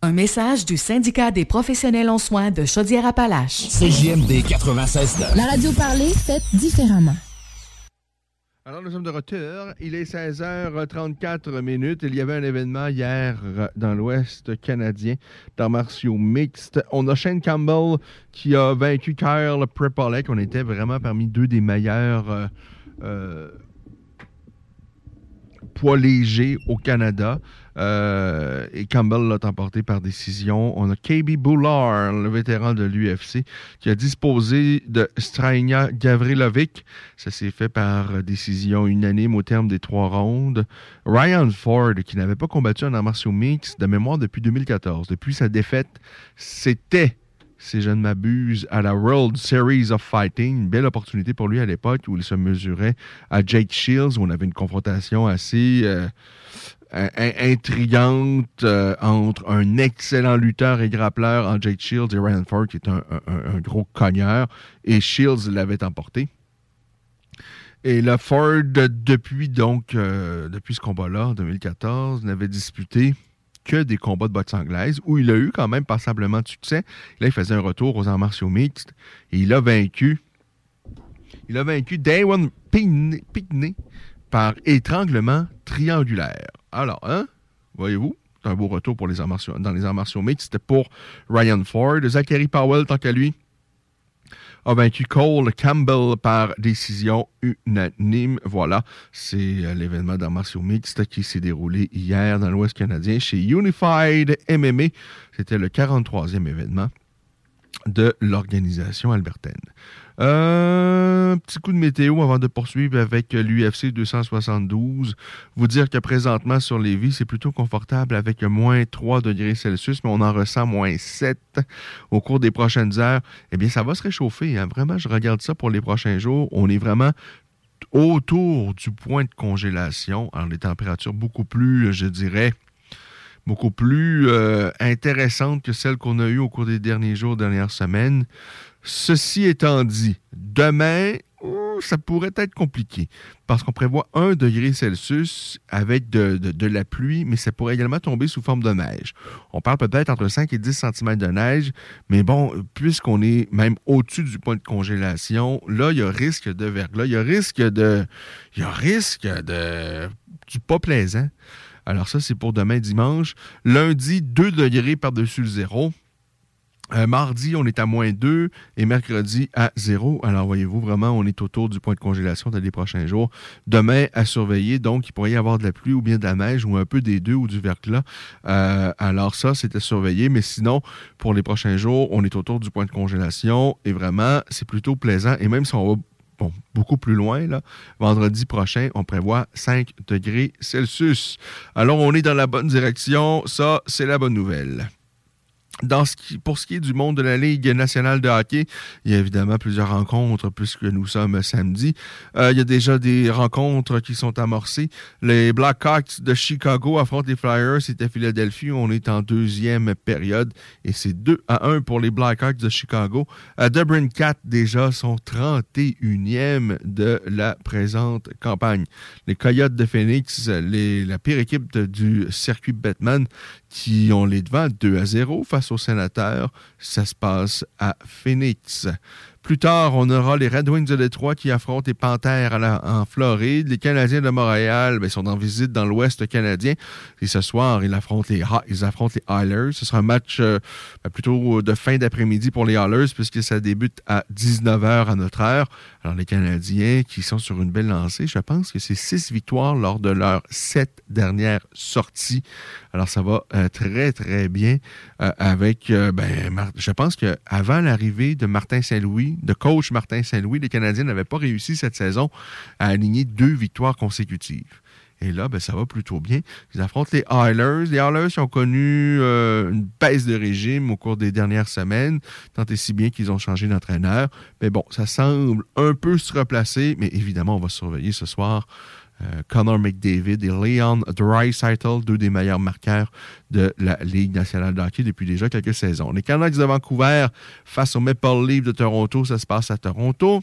Un message du syndicat des professionnels en soins de Chaudière-Appalaches. CJMD 96. La radio parlée, faite différemment. Alors, nous sommes de retour. Il est 16h34 minutes. Il y avait un événement hier euh, dans l'Ouest canadien, dans martiaux mixtes. On a Shane Campbell qui a vaincu Kyle Prepolek. On était vraiment parmi deux des meilleurs euh, euh, poids légers au Canada. Euh, et Campbell l'a emporté par décision. On a KB Boulard, le vétéran de l'UFC, qui a disposé de Strainia Gavrilovic. Ça s'est fait par décision unanime au terme des trois rondes. Ryan Ford, qui n'avait pas combattu en martiaux de mémoire depuis 2014. Depuis sa défaite, c'était si je ne m'abuse, à la World Series of Fighting. Une belle opportunité pour lui à l'époque où il se mesurait à Jake Shields, où on avait une confrontation assez euh, intrigante euh, entre un excellent lutteur et grappleur en Shields et Ryan Ford, qui est un, gros cogneur, et Shields l'avait emporté. Et le Ford, depuis donc, euh, depuis ce combat-là, en 2014, n'avait disputé que des combats de boxe anglaise, où il a eu quand même passablement de succès. Là, il faisait un retour aux arts martiaux mixtes, et il a vaincu il a vaincu Daywan Pickney par étranglement triangulaire. Alors, hein, voyez-vous, c'est un beau retour pour les dans les arts martiaux mixtes. Pour Ryan Ford. Zachary Powell, tant qu'à lui, a vaincu Cole Campbell par décision unanime. Voilà, c'est euh, l'événement d'arts martiaux mixtes qui s'est déroulé hier dans l'Ouest canadien chez Unified MMA. C'était le 43e événement de l'organisation albertaine. Un petit coup de météo avant de poursuivre avec l'UFC 272. Vous dire que présentement sur les vies, c'est plutôt confortable avec moins 3 degrés Celsius, mais on en ressent moins 7 au cours des prochaines heures. Eh bien, ça va se réchauffer. Hein. Vraiment, je regarde ça pour les prochains jours. On est vraiment autour du point de congélation. Alors, les températures beaucoup plus, je dirais, beaucoup plus euh, intéressantes que celles qu'on a eues au cours des derniers jours, dernières semaines. Ceci étant dit, demain, oh, ça pourrait être compliqué parce qu'on prévoit 1 degré Celsius avec de, la pluie, mais ça pourrait également tomber sous forme de neige. On parle peut-être entre 5 et 10 cm de neige, mais bon, puisqu'on est même au-dessus du point de congélation, là, il y a risque de verglas, il y a risque de. Il y a risque de. du pas plaisant. Alors, ça, c'est pour demain dimanche. Lundi, 2 degrés par-dessus le zéro. Euh, mardi, on est à moins 2 et mercredi à 0. Alors, voyez-vous, vraiment, on est autour du point de congélation dans les prochains jours. Demain, à surveiller, donc, il pourrait y avoir de la pluie ou bien de la neige ou un peu des deux ou du verglas. Euh, alors, ça, c'est à surveiller. Mais sinon, pour les prochains jours, on est autour du point de congélation et vraiment, c'est plutôt plaisant. Et même si on va beaucoup plus loin, là, vendredi prochain, on prévoit 5 degrés Celsius. Alors, on est dans la bonne direction. Ça, c'est la bonne nouvelle pour ce qui est du monde de la Ligue nationale de hockey, il y a évidemment plusieurs rencontres puisque nous sommes samedi. Euh, il y a déjà des rencontres qui sont amorcées. Les Blackhawks de Chicago affrontent les Flyers. C'était à Philadelphie. On est en deuxième période et c'est 2 à 1 pour les Blackhawks de Chicago. Euh, Dublin 4 déjà sont 31e de la présente campagne. Les Coyotes de Phoenix, la pire équipe du circuit Batman, qui ont les devants 2 à 0 face aux sénateurs. Ça se passe à Phoenix. Plus tard, on aura les Red Wings de Détroit qui affrontent les Panthères à la- en Floride. Les Canadiens de Montréal ben, sont en visite dans l'Ouest canadien. Et ce soir, ils affrontent les, ils affrontent les. Ce sera un match euh, ben, plutôt de fin d'après-midi pour les Oilers puisque ça débute à 19h à notre heure. Alors, les Canadiens qui sont sur une belle lancée, je pense que c'est six victoires lors de leurs sept dernières sorties. Alors, ça va euh, très, très bien euh, avec, euh, ben, je pense qu'avant l'arrivée de Martin Saint-Louis, de coach Martin Saint-Louis, les Canadiens n'avaient pas réussi cette saison à aligner deux victoires consécutives. Et là, ben, ça va plutôt bien. Ils affrontent les Oilers. Les Oilers ont connu euh, une baisse de régime au cours des dernières semaines, tant et si bien qu'ils ont changé d'entraîneur. Mais bon, ça semble un peu se replacer, mais évidemment, on va surveiller ce soir euh, Connor McDavid et Leon Draisaitl, deux des meilleurs marqueurs de la Ligue nationale de hockey depuis déjà quelques saisons. Les Canucks de Vancouver face aux Maple Leafs de Toronto, ça se passe à Toronto.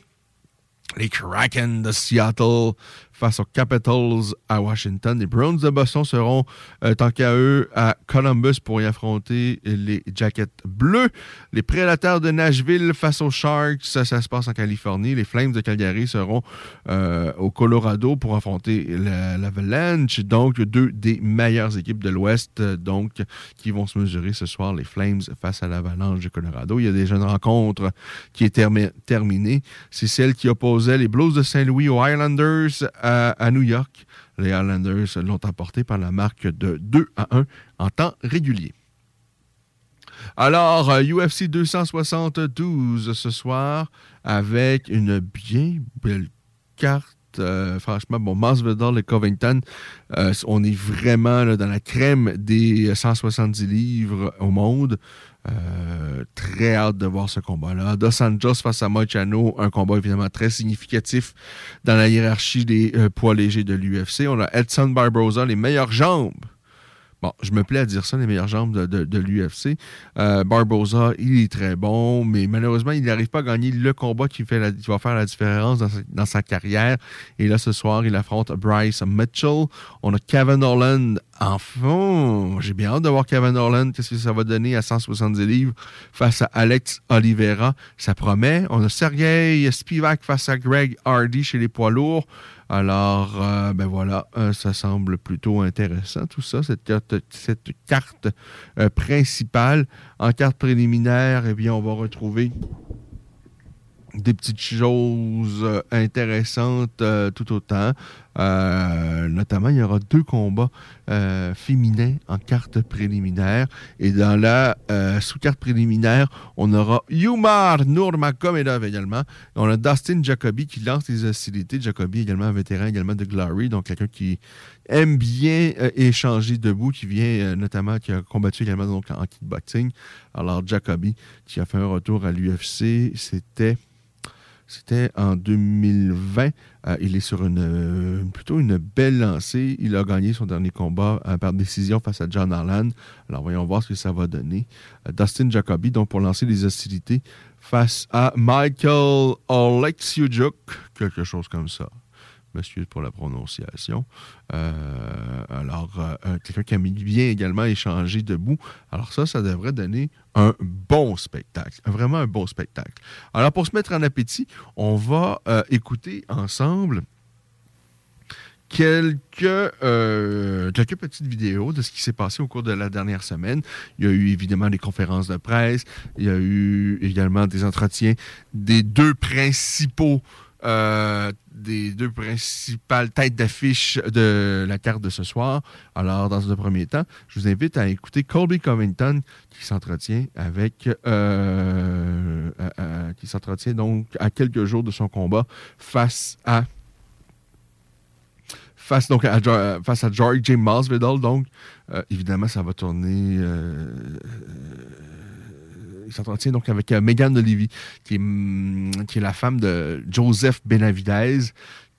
Les Kraken de Seattle face aux Capitals à Washington. Les Browns de Boston seront, euh, tant qu'à eux, à Columbus pour y affronter les Jackets bleus. Les Prédateurs de Nashville face aux Sharks, ça, se passe en Californie. Les Flames de Calgary seront euh, au Colorado pour affronter la- l'Avalanche. Donc, deux des meilleures équipes de l'Ouest, euh, donc, qui vont se mesurer ce soir, les Flames face à l'Avalanche de Colorado. Il y a déjà une rencontre qui est termi- terminée. C'est celle qui opposait les Blues de Saint-Louis aux Highlanders à, New York. Les Highlanders l'ont emporté par la marque de 2 à 1 en temps régulier. Alors, euh, UFC 272 ce soir avec une bien belle carte. Euh, franchement, bon, Masvidal et Covington, euh, on est vraiment dans la crème des 170 livres au monde. Euh, très hâte de voir ce combat-là. Dos Anjos face à Moicano, un combat évidemment très significatif dans la hiérarchie des euh, poids légers de l'UFC. On a Edson Barboza, les meilleures jambes Je me plais à dire ça, les meilleures jambes de, l'UFC. Euh, Barboza, il est très bon, mais malheureusement, il n'arrive pas à gagner le combat qui, va faire la différence dans sa, carrière. Et là, ce soir, il affronte Bryce Mitchell. On a Kevin Holland en fond. J'ai bien hâte de voir Kevin Holland, qu'est-ce que ça va donner à 170 livres face à Alex Oliveira. Ça promet. On a Sergei Spivak face à Greg Hardy chez les poids lourds. Alors, euh, ben voilà, euh, ça semble plutôt intéressant tout ça, cette carte, euh, principale. En carte préliminaire, eh bien, on va retrouver des petites choses euh, intéressantes euh, tout autant. Euh, notamment, il y aura deux combats féminins en carte préliminaire. Et dans la sous-carte préliminaire, on aura Yumar Nurmagomedov également. On a Dustin Jacoby qui lance les hostilités. Jacoby également un vétéran également de Glory, donc quelqu'un qui aime bien échanger debout, qui vient notamment, qui a combattu également donc, en kickboxing. Alors, Jacoby, qui a fait un retour à l'UFC, c'était... C'était en 2020. Euh, il est sur une euh, plutôt une belle lancée. Il a gagné son dernier combat euh, par décision face à John Harlan. Alors voyons voir ce que ça va donner. Dustin Jacoby, donc pour lancer les hostilités face à Michael Oleksiujuk, quelque chose comme ça. Monsieur pour la prononciation. Euh, alors, euh, quelqu'un qui a mis bien également échangé debout. Alors ça, ça devrait donner un bon spectacle. Vraiment un bon spectacle. Alors, pour se mettre en appétit, on va euh, écouter ensemble quelques, petites vidéos de ce qui s'est passé au cours de la dernière semaine. Il y a eu évidemment des conférences de presse. Il y a eu également des entretiens des deux principaux des deux principales têtes d'affiche de la carte de ce soir. Alors, dans un premier temps, je vous invite à écouter Colby Covington qui s'entretient avec euh, euh, euh, qui s'entretient donc à quelques jours de son combat face à face donc à, face à George J. Masvidal. Donc, évidemment, ça va tourner. Il s'entretient donc avec euh, Megan Olivi, qui est, hum, qui est la femme de Joseph Benavidez,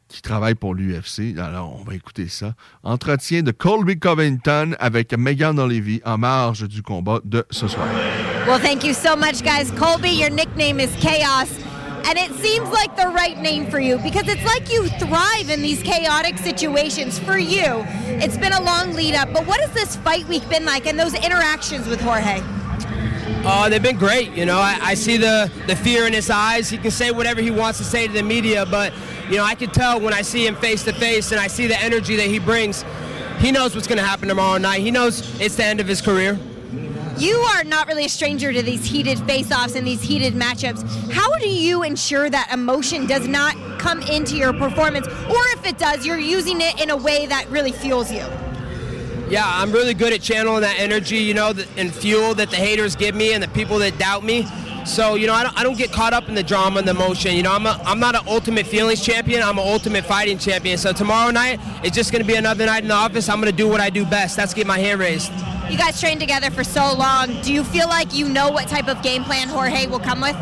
qui travaille pour l'UFC. Alors, on va écouter ça. Entretien de Colby Covington avec Megan Olivi en marge du combat de ce soir. Well, thank you so much, guys. Colby, your nickname is Chaos. And it seems like the right name for you because it's like you thrive in these chaotic situations. For you, it's been a long lead up, but what has this fight week been like and those interactions with Jorge? Uh, they've been great. You know, I, I see the, the fear in his eyes. He can say whatever he wants to say to the media, but, you know, I can tell when I see him face to face and I see the energy that he brings. He knows what's going to happen tomorrow night. He knows it's the end of his career. You are not really a stranger to these heated face-offs and these heated matchups. How do you ensure that emotion does not come into your performance, or if it does, you're using it in a way that really fuels you? Yeah, I'm really good at channeling that energy, you know, and fuel that the haters give me and the people that doubt me. So, you know, I don't, I don't get caught up in the drama and the emotion. You know, I'm, a, I'm not an ultimate feelings champion. I'm an ultimate fighting champion. So tomorrow night, it's just going to be another night in the office. I'm going to do what I do best. That's get my hand raised. You guys trained together for so long. Do you feel like you know what type of game plan Jorge will come with?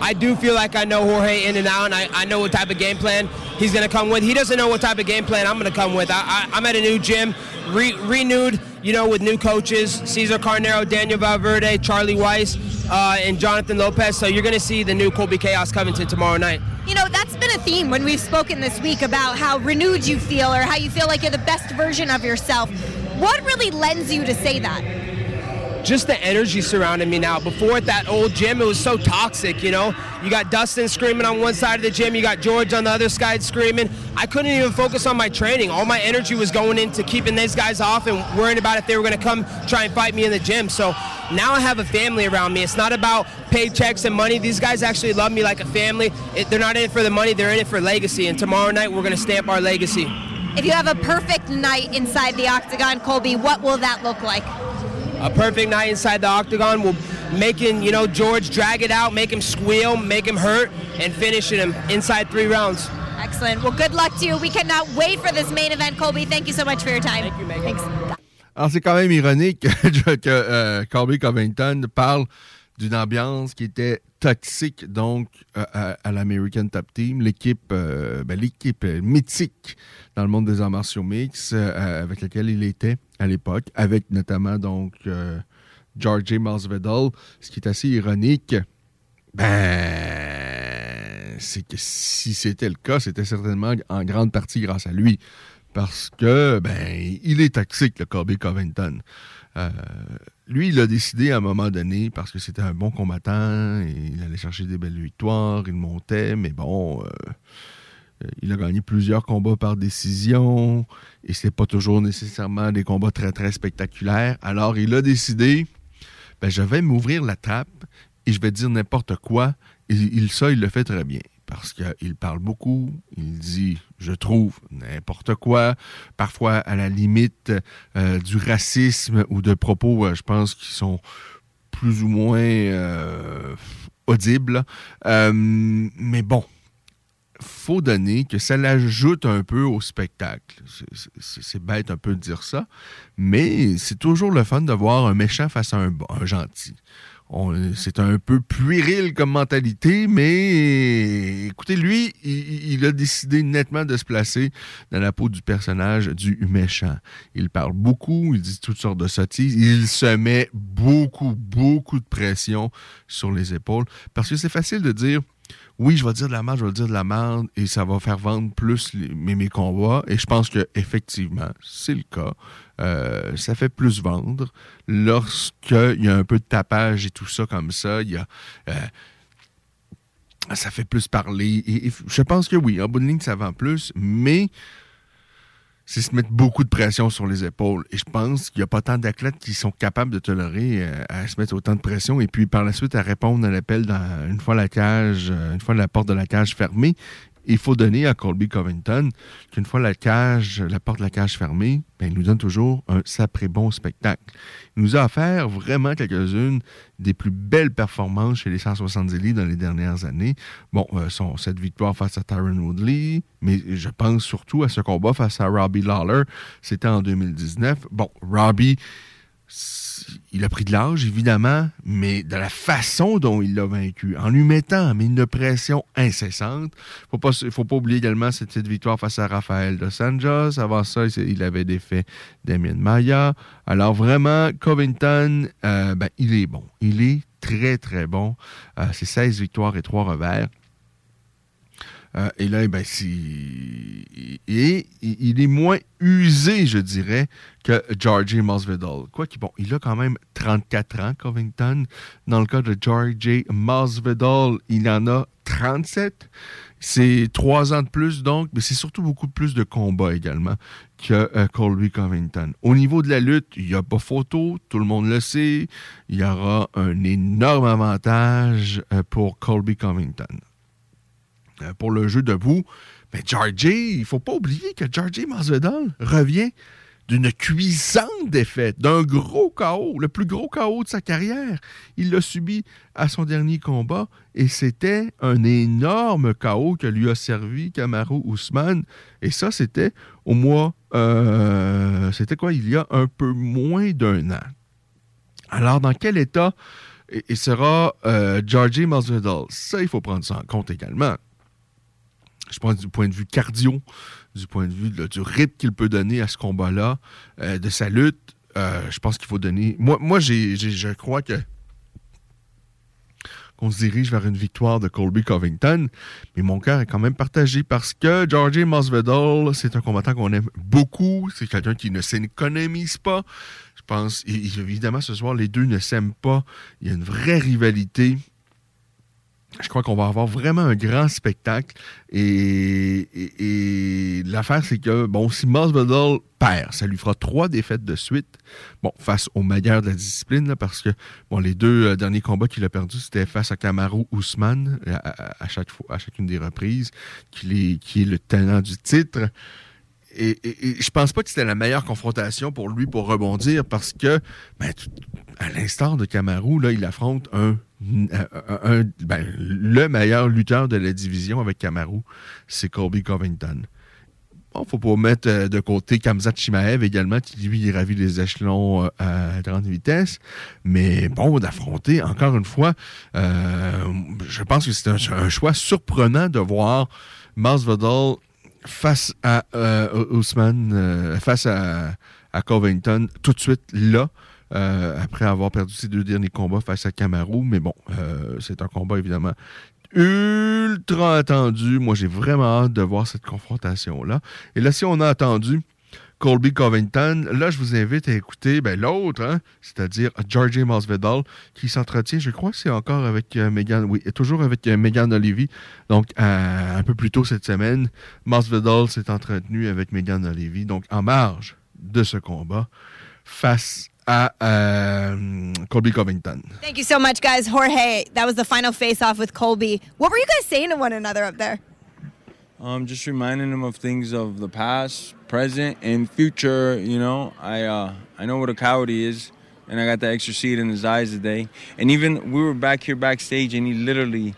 I do feel like I know Jorge in and out, and I, I know what type of game plan he's going to come with. He doesn't know what type of game plan I'm going to come with. I, I'm at a new gym, re, renewed, you know, with new coaches Cesar Carnero, Daniel Valverde, Charlie Weiss, uh, and Jonathan Lopez. So you're going to see the new Colby Chaos Covington tomorrow night. You know, that's been a theme when we've spoken this week about how renewed you feel or how you feel like you're the best version of yourself. What really lends you to say that? Just the energy surrounding me now. Before at that old gym, it was so toxic, you know? You got Dustin screaming on one side of the gym, you got George on the other side screaming. I couldn't even focus on my training. All my energy was going into keeping these guys off and worrying about if they were going to come try and fight me in the gym. So now I have a family around me. It's not about paychecks and money. These guys actually love me like a family. It, they're not in it for the money, they're in it for legacy. And tomorrow night, we're going to stamp our legacy. If you have a perfect night inside the octagon, Colby, what will that look like? A perfect night inside the octagon will making you know George drag it out, make him squeal, make him hurt, and finishing him inside three rounds. Excellent. Well, good luck to you. We cannot wait for this main event, Colby. Thank you so much for your time. Thank you, Megan. Thanks. Alors, c'est quand même ironique que, que euh, Colby Covington parle d'une ambiance qui était toxique, donc, à, l'American Top Team, l'équipe euh, ben, mythique dans le monde des arts martiaux mix euh, avec laquelle il était à l'époque, avec notamment, donc, euh, George J. Masvidal, ce qui est assez ironique. Ben, c'est que si c'était le cas, c'était certainement en grande partie grâce à lui. Parce que, ben, il est toxique, le Kobe Covington. Lui, il a décidé à un moment donné, parce que c'était un bon combattant, il allait chercher des belles victoires, il montait, mais bon, euh, euh, il a gagné plusieurs combats par décision, et c'est pas toujours nécessairement des combats très, très spectaculaires. Alors, il a décidé, ben, je vais m'ouvrir la trappe, et je vais dire n'importe quoi, et il, ça, il le fait très bien parce qu'il parle beaucoup, il dit, je trouve, n'importe quoi, parfois à la limite euh, du racisme ou de propos, euh, je pense, qui sont plus ou moins euh, audibles. Mais bon, faut donner que ça l'ajoute un peu au spectacle. C'est- bête un peu de dire ça, mais c'est toujours le fun de voir un méchant face à un, un gentil. C'est un peu puéril comme mentalité, mais écoutez, lui, il, a décidé nettement de se placer dans la peau du personnage du méchant. Il parle beaucoup, il dit toutes sortes de sottises, il se met beaucoup, beaucoup de pression sur les épaules, parce que c'est facile de dire oui, je vais dire de la merde, je vais dire de la merde, et ça va faire vendre plus mes, mes combats. Et je pense que effectivement, c'est le cas. Euh, ça fait plus vendre lorsqu'il y a un peu de tapage et tout ça comme ça. Il y a, euh, ça fait plus parler. Je pense que oui, en bout de ligne, ça vend plus, mais c'est se mettre beaucoup de pression sur les épaules. Et je pense qu'il n'y a pas tant d'athlètes qui sont capables de tolérer euh, à se mettre autant de pression et puis par la suite à répondre à l'appel une fois la cage, une fois la porte de la cage fermée. Il faut donner à Colby Covington qu'une fois la cage, la porte de la cage fermée, ben, il nous donne toujours un sacré bon spectacle. Il nous a offert vraiment quelques-unes des plus belles performances chez les 170 livres dans les dernières années. Bon, euh, son- cette victoire face à Tyron Woodley, mais je pense surtout à ce combat face à Robbie Lawler. C'était en 2019. Bon, Robbie, il a pris de l'âge, évidemment, mais de la façon dont il l'a vaincu, en lui mettant une pression incessante. Faut pas, faut pas oublier également cette victoire face à Rafael Dos Anjos. Avant ça, il il avait défait Damien Maya. Alors vraiment, Covington, euh, ben, il est bon. Il est très, très bon. Euh, C'est 16 victoires et 3 revers. Euh, et là, eh ben, et, il est moins usé, je dirais, que Georgie Masvidal. Quoi qu'il bon, il a quand même 34 ans, Covington. Dans le cas de Georgie Masvidal, il en a 37. C'est trois ans de plus, donc, mais c'est surtout beaucoup plus de combats également que euh, Colby Covington. Au niveau de la lutte, il n'y a pas photo, tout le monde le sait. Il y aura un énorme avantage euh, pour Colby Covington. Euh, pour le jeu debout, mais Georgie, il faut pas oublier que Georgie Masvidal revient d'une cuisante défaite, d'un gros chaos, le plus gros chaos de sa carrière. Il l'a subi à son dernier combat et c'était un énorme chaos que lui a servi Kamaru Ousmane. Et ça, c'était au mois, euh, c'était quoi, il y a un peu moins d'un an. Alors, dans quel état et sera euh, Georgie Masvidal? Ça, il faut prendre ça en compte également. Je pense du point de vue cardio, du point de vue du rythme qu'il peut donner à ce combat-là, euh, de sa lutte, euh, je pense qu'il faut donner. Moi, moi je crois que qu'on se dirige vers une victoire de Colby Covington, mais mon cœur est quand même partagé parce que Georgie Masvidal, c'est un combattant qu'on aime beaucoup, c'est quelqu'un qui ne s'économise pas. Je pense, évidemment, ce soir, les deux ne s'aiment pas. Il y a une vraie rivalité. Je crois qu'on va avoir vraiment un grand spectacle. Et, l'affaire, c'est que, bon, si Masvidal perd, ça lui fera trois défaites de suite. Bon, face au meilleur de la discipline, parce que, bon, les deux euh, derniers combats qu'il a perdus, c'était face à Kamaru Ousmane, à, chaque fois, à chacune des reprises, qui est, le tenant du titre. Et, et- et je pense pas que c'était la meilleure confrontation pour lui pour rebondir parce que, ben, à l'instar de Kamaru, là, il affronte un, un- un- ben, le meilleur lutteur de la division avec Kamaru, c'est Colby Covington. Bon, faut pas mettre euh, de côté Kamzat Chimaev également, qui lui est ravi des échelons euh, à grande vitesse. Mais bon, d'affronter, encore une fois, euh, je pense que c'est un, choix surprenant de voir Masvidal face à euh, euh, face à Covington, tout de suite là, euh, après avoir perdu ses deux derniers combats face à Kamaru. Mais bon, euh, c'est un combat évidemment ultra attendu. Moi, j'ai vraiment hâte de voir cette confrontation-là. Et là, si on a attendu Colby Covington, là, je vous invite à écouter ben, l'autre, hein, c'est-à-dire Georgie Masvidal, qui s'entretient, je crois que c'est encore avec euh, Megan, oui, toujours avec euh, Megan Olivi. Donc, un peu plus tôt cette semaine, Masvidal s'est entretenu avec Megan Olivi, donc en marge de ce combat, face à euh, Colby Covington. Thank you so much, guys. Jorge, that was the final face off with Colby. What were you guys saying to one another up there? Um, just reminding him of things of the past, present, and future. You know, I uh, I know what a coward he is, and I got the extra seed in his eyes today. And even we were back here backstage, and he literally,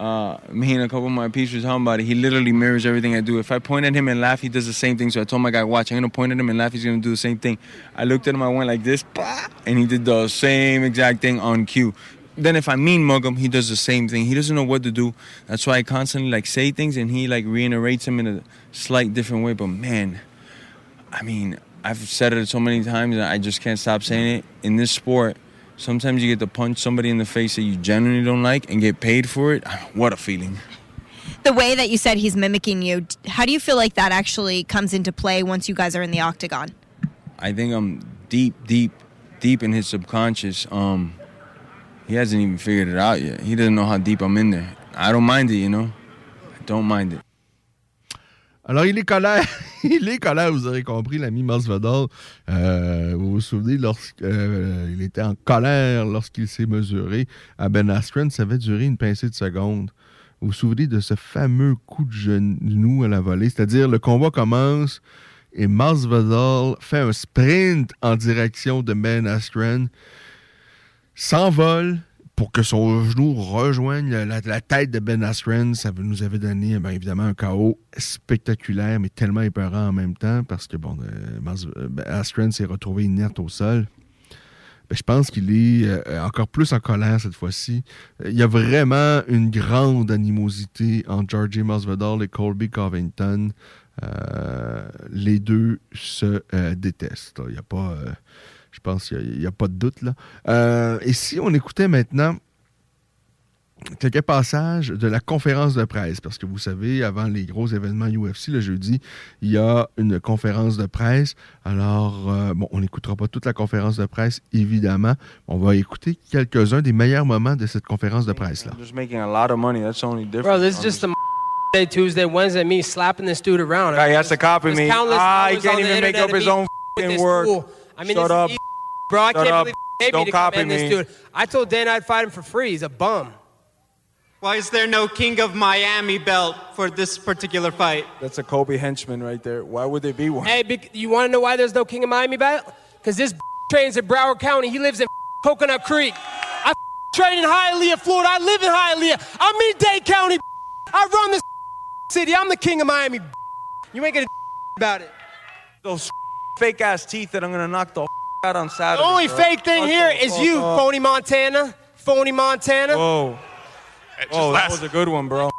uh, me and a couple of my peeps talking about it. He literally mirrors everything I do. If I point at him and laugh, he does the same thing. So I told my guy, watch, I'm gonna point at him and laugh. He's gonna do the same thing. I looked at him, I went like this, and he did the same exact thing on cue then if I mean mug him, he does the same thing. He doesn't know what to do. That's why I constantly like say things and he like reiterates them in a slight different way. But man, I mean, I've said it so many times and I just can't stop saying it. In this sport, sometimes you get to punch somebody in the face that you genuinely don't like and get paid for it. What a feeling. The way that you said he's mimicking you, how do you feel like that actually comes into play once you guys are in the octagon? I think I'm deep, deep, deep in his subconscious. Um, he hasn't even figured it out yet. He doesn't know how deep I'm in there. I don't mind it, you know. I don't mind it. Alors, il est colère. il est colère, vous aurez compris, l'ami Masvidal. Euh, vous vous souvenez, lorsqu'il était en colère lorsqu'il s'est mesuré à Ben Askren, ça avait duré une pincée de secondes. Vous vous souvenez de ce fameux coup de genou à la volée? C'est-à-dire, le combat commence et Masvidal fait un sprint en direction de Ben Askren, s'envole pour que son genou rejoigne la, tête de Ben Askren. Ça nous avait donné, bien évidemment, un chaos spectaculaire, mais tellement épeurant en même temps, parce que, bon, euh, euh, Ben Askren s'est retrouvé inerte au sol. Ben, je pense qu'il est euh, encore plus en colère cette fois-ci. Il y a vraiment une grande animosité entre Georgie Masvidal et Colby Covington. Les deux se détestent. Il n'y a pas... je pense qu'il n'y a, il y a pas de doute là. Euh, et si on écoutait maintenant quelques passages de la conférence de presse. Parce que vous savez, avant les gros événements UFC le jeudi, il y a une conférence de presse. Alors, euh, bon, on n'écoutera pas toute la conférence de presse, évidemment. On va écouter quelques-uns des meilleurs moments de cette conférence de presse-là. I'm just making a lot of money. That's the only difference. Bro, this is just the day, Tuesday, Wednesday, me slapping this dude around. Guy has to copy me. countless Ah, can't even make up his own fool. I mean, Shut this up. is easy, bro. I Shut can't up. believe paid me Don't to come copy in this me. dude. I told Dana I'd fight him for free. He's a bum. Why is there no King of Miami belt for this particular fight? That's a Kobe henchman right there. Why would there be one? Hey, bec- you want to know why there's no King of Miami belt? Because this trains in Broward County. He lives in Coconut Creek. I train in Hialeah, Florida. I live in Hialeah. I'm in Dade County. I run this city. I'm the King of Miami. You ain't gonna about it. Those fake ass teeth that I'm gonna knock the out on Saturday. The only bro. fake thing Shut here the is fuck you, up. phony Montana. Phony Montana. Whoa. Oh, that was a good one, bro.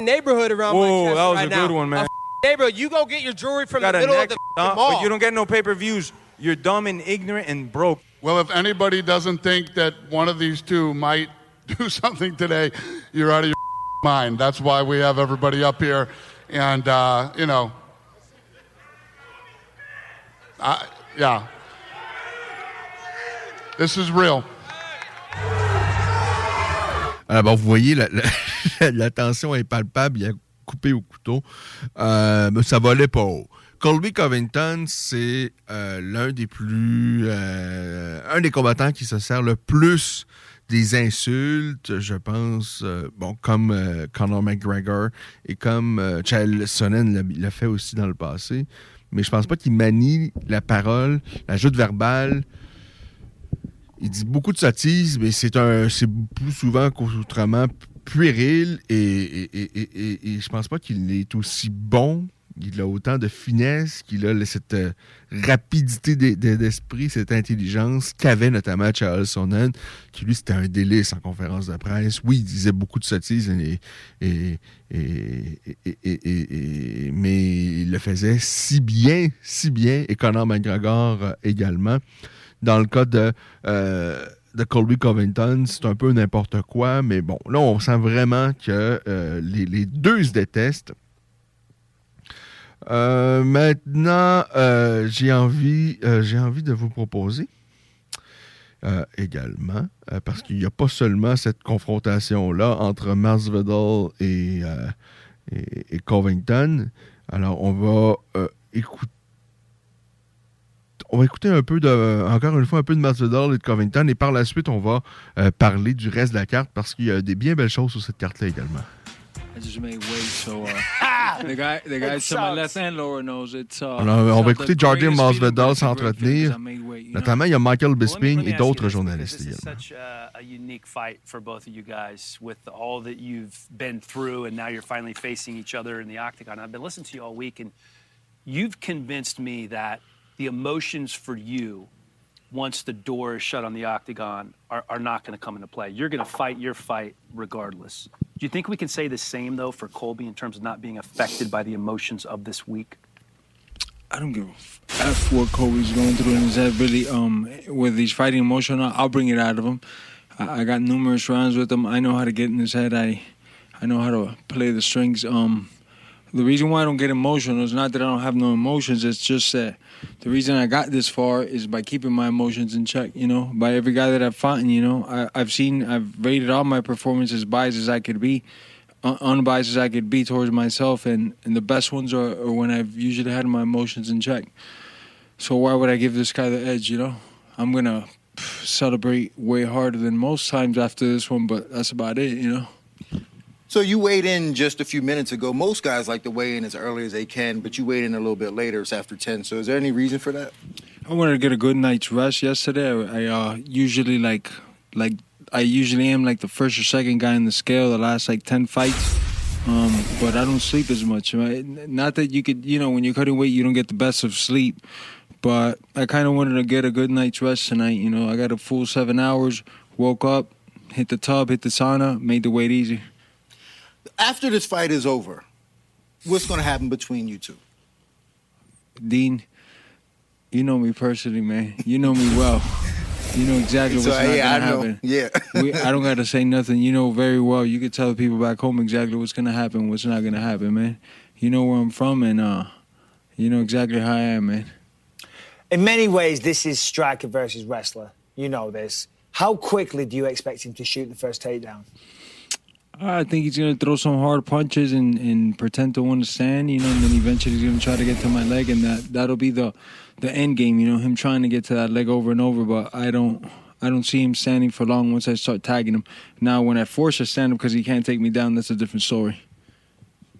Neighborhood around my Whoa, chest that was right a now. good one, man. A neighborhood. You go get your jewelry from Got the middle neck, of the huh? mall. but you don't get no pay per views. You're dumb and ignorant and broke. Well, if anybody doesn't think that one of these two might do something today, you're out of your mind. That's why we have everybody up here. And, uh, you know, I, yeah. This is real. Bon, vous voyez, la, tension est palpable. Il a coupé au couteau. Euh, mais ça volait pas haut. Colby Covington, c'est euh, l'un des plus. euh, un des combattants qui se sert le plus des insultes, je pense, euh, bon, comme euh, Conor McGregor et comme euh, Chael Sonnen l'a fait aussi dans le passé. Mais je pense pas qu'il manie la parole, la joute verbale il dit beaucoup de sottises, mais c'est un c'est plus souvent qu'autrement puéril et, et, et, et- je pense pas qu'il est aussi bon. Il a autant de finesse, qu'il a cette euh, rapidité d'e- d'e- d'esprit, cette intelligence qu'avait notamment Charles Sonnen, qui lui c'était un délice en conférence de presse. Oui, il disait beaucoup de sottises, mais il le faisait si bien, si bien, et Conor McGregor euh, également. Dans le cas de, euh, de Colby Covington, c'est un peu n'importe quoi, mais bon, là, on sent vraiment que les deux se détestent. Euh, maintenant, euh, j'ai envie, euh, j'ai envie de vous proposer également, parce qu'il n'y a pas seulement cette confrontation-là entre Masvidal et, et, Covington. Alors, on va écouter on va écouter un peu de, encore une fois, un peu de Masvidal et de Covington, et par la suite, on va parler du reste de la carte parce qu'il y a des bien belles choses sur cette carte-là également. I just made weight, so the guy, the guy It to my left and lower nose, it's. Uh, Alors, on it's va not écouter the Jordan greatest feeling, but Masvidal it's a great feeling s'entretenir. 'cause I made weight, you know? Notamment, il y a Michael Bisping Let me et d'autres this, journalistes because is such a, a unique fight for both of you guys with all that you've been through, and now you're finally facing each other in the octagon. I've been listening to you all week, and you've convinced me that the emotions for you, once the door is shut on the octagon, are, are not going to come into play. You're going to fight your fight regardless. Do you think we can say the same, though, for Colby in terms of not being affected by the emotions of this week? I don't give a f what Kobe's going through in his head. Really, um, whether he's fighting emotional, I'll bring it out of him. I, I got numerous rounds with him. I know how to get in his head. I, I know how to play the strings. Um, the reason why I don't get emotional is not that I don't have no emotions. It's just that the reason I got this far is by keeping my emotions in check. You know, by every guy that I've fought, you know, I, I've seen, I've rated all my performances biased as I could be un- unbiased as I could be towards myself, and, and the best ones are, are when I've usually had my emotions in check. So why would I give this guy the edge? You know, I'm gonna celebrate way harder than most times after this one, but that's about it. You know. So you weighed in just a few minutes ago. Most guys like to weigh in as early as they can, but you weighed in a little bit later. It's after 10. So is there any reason for that? I wanted to get a good night's rest yesterday. I uh, usually like like I usually am like the first or second guy in the scale the last like ten fights. Um, but I don't sleep as much. Right? Not that you could, you know, when you're cutting weight, you don't get the best of sleep. But I kind of wanted to get a good night's rest tonight. You know, I got a full seven hours. Woke up, hit the tub, hit the sauna, made the weight easy. After this fight is over, what's going to happen between you two? Dean, you know me personally, man. You know me well. You know exactly So, what's not yeah, gonna I know. happen. Yeah. we, I don't gotta say nothing. You know very well. You could tell the people back home exactly what's gonna happen, what's not gonna happen, man. You know where I'm from, and uh, you know exactly how I am, man. In many ways, this is striker versus wrestler. You know this. How quickly do you expect him to shoot the first takedown? I think he's gonna throw some hard punches and, and pretend to want to stand, you know, and then eventually he's gonna try to get to my leg, and that that'll be the the end game, you know, him trying to get to that leg over and over. But I don't I don't see him standing for long once I start tagging him. Now, when I force a stand up because he can't take me down, that's a different story.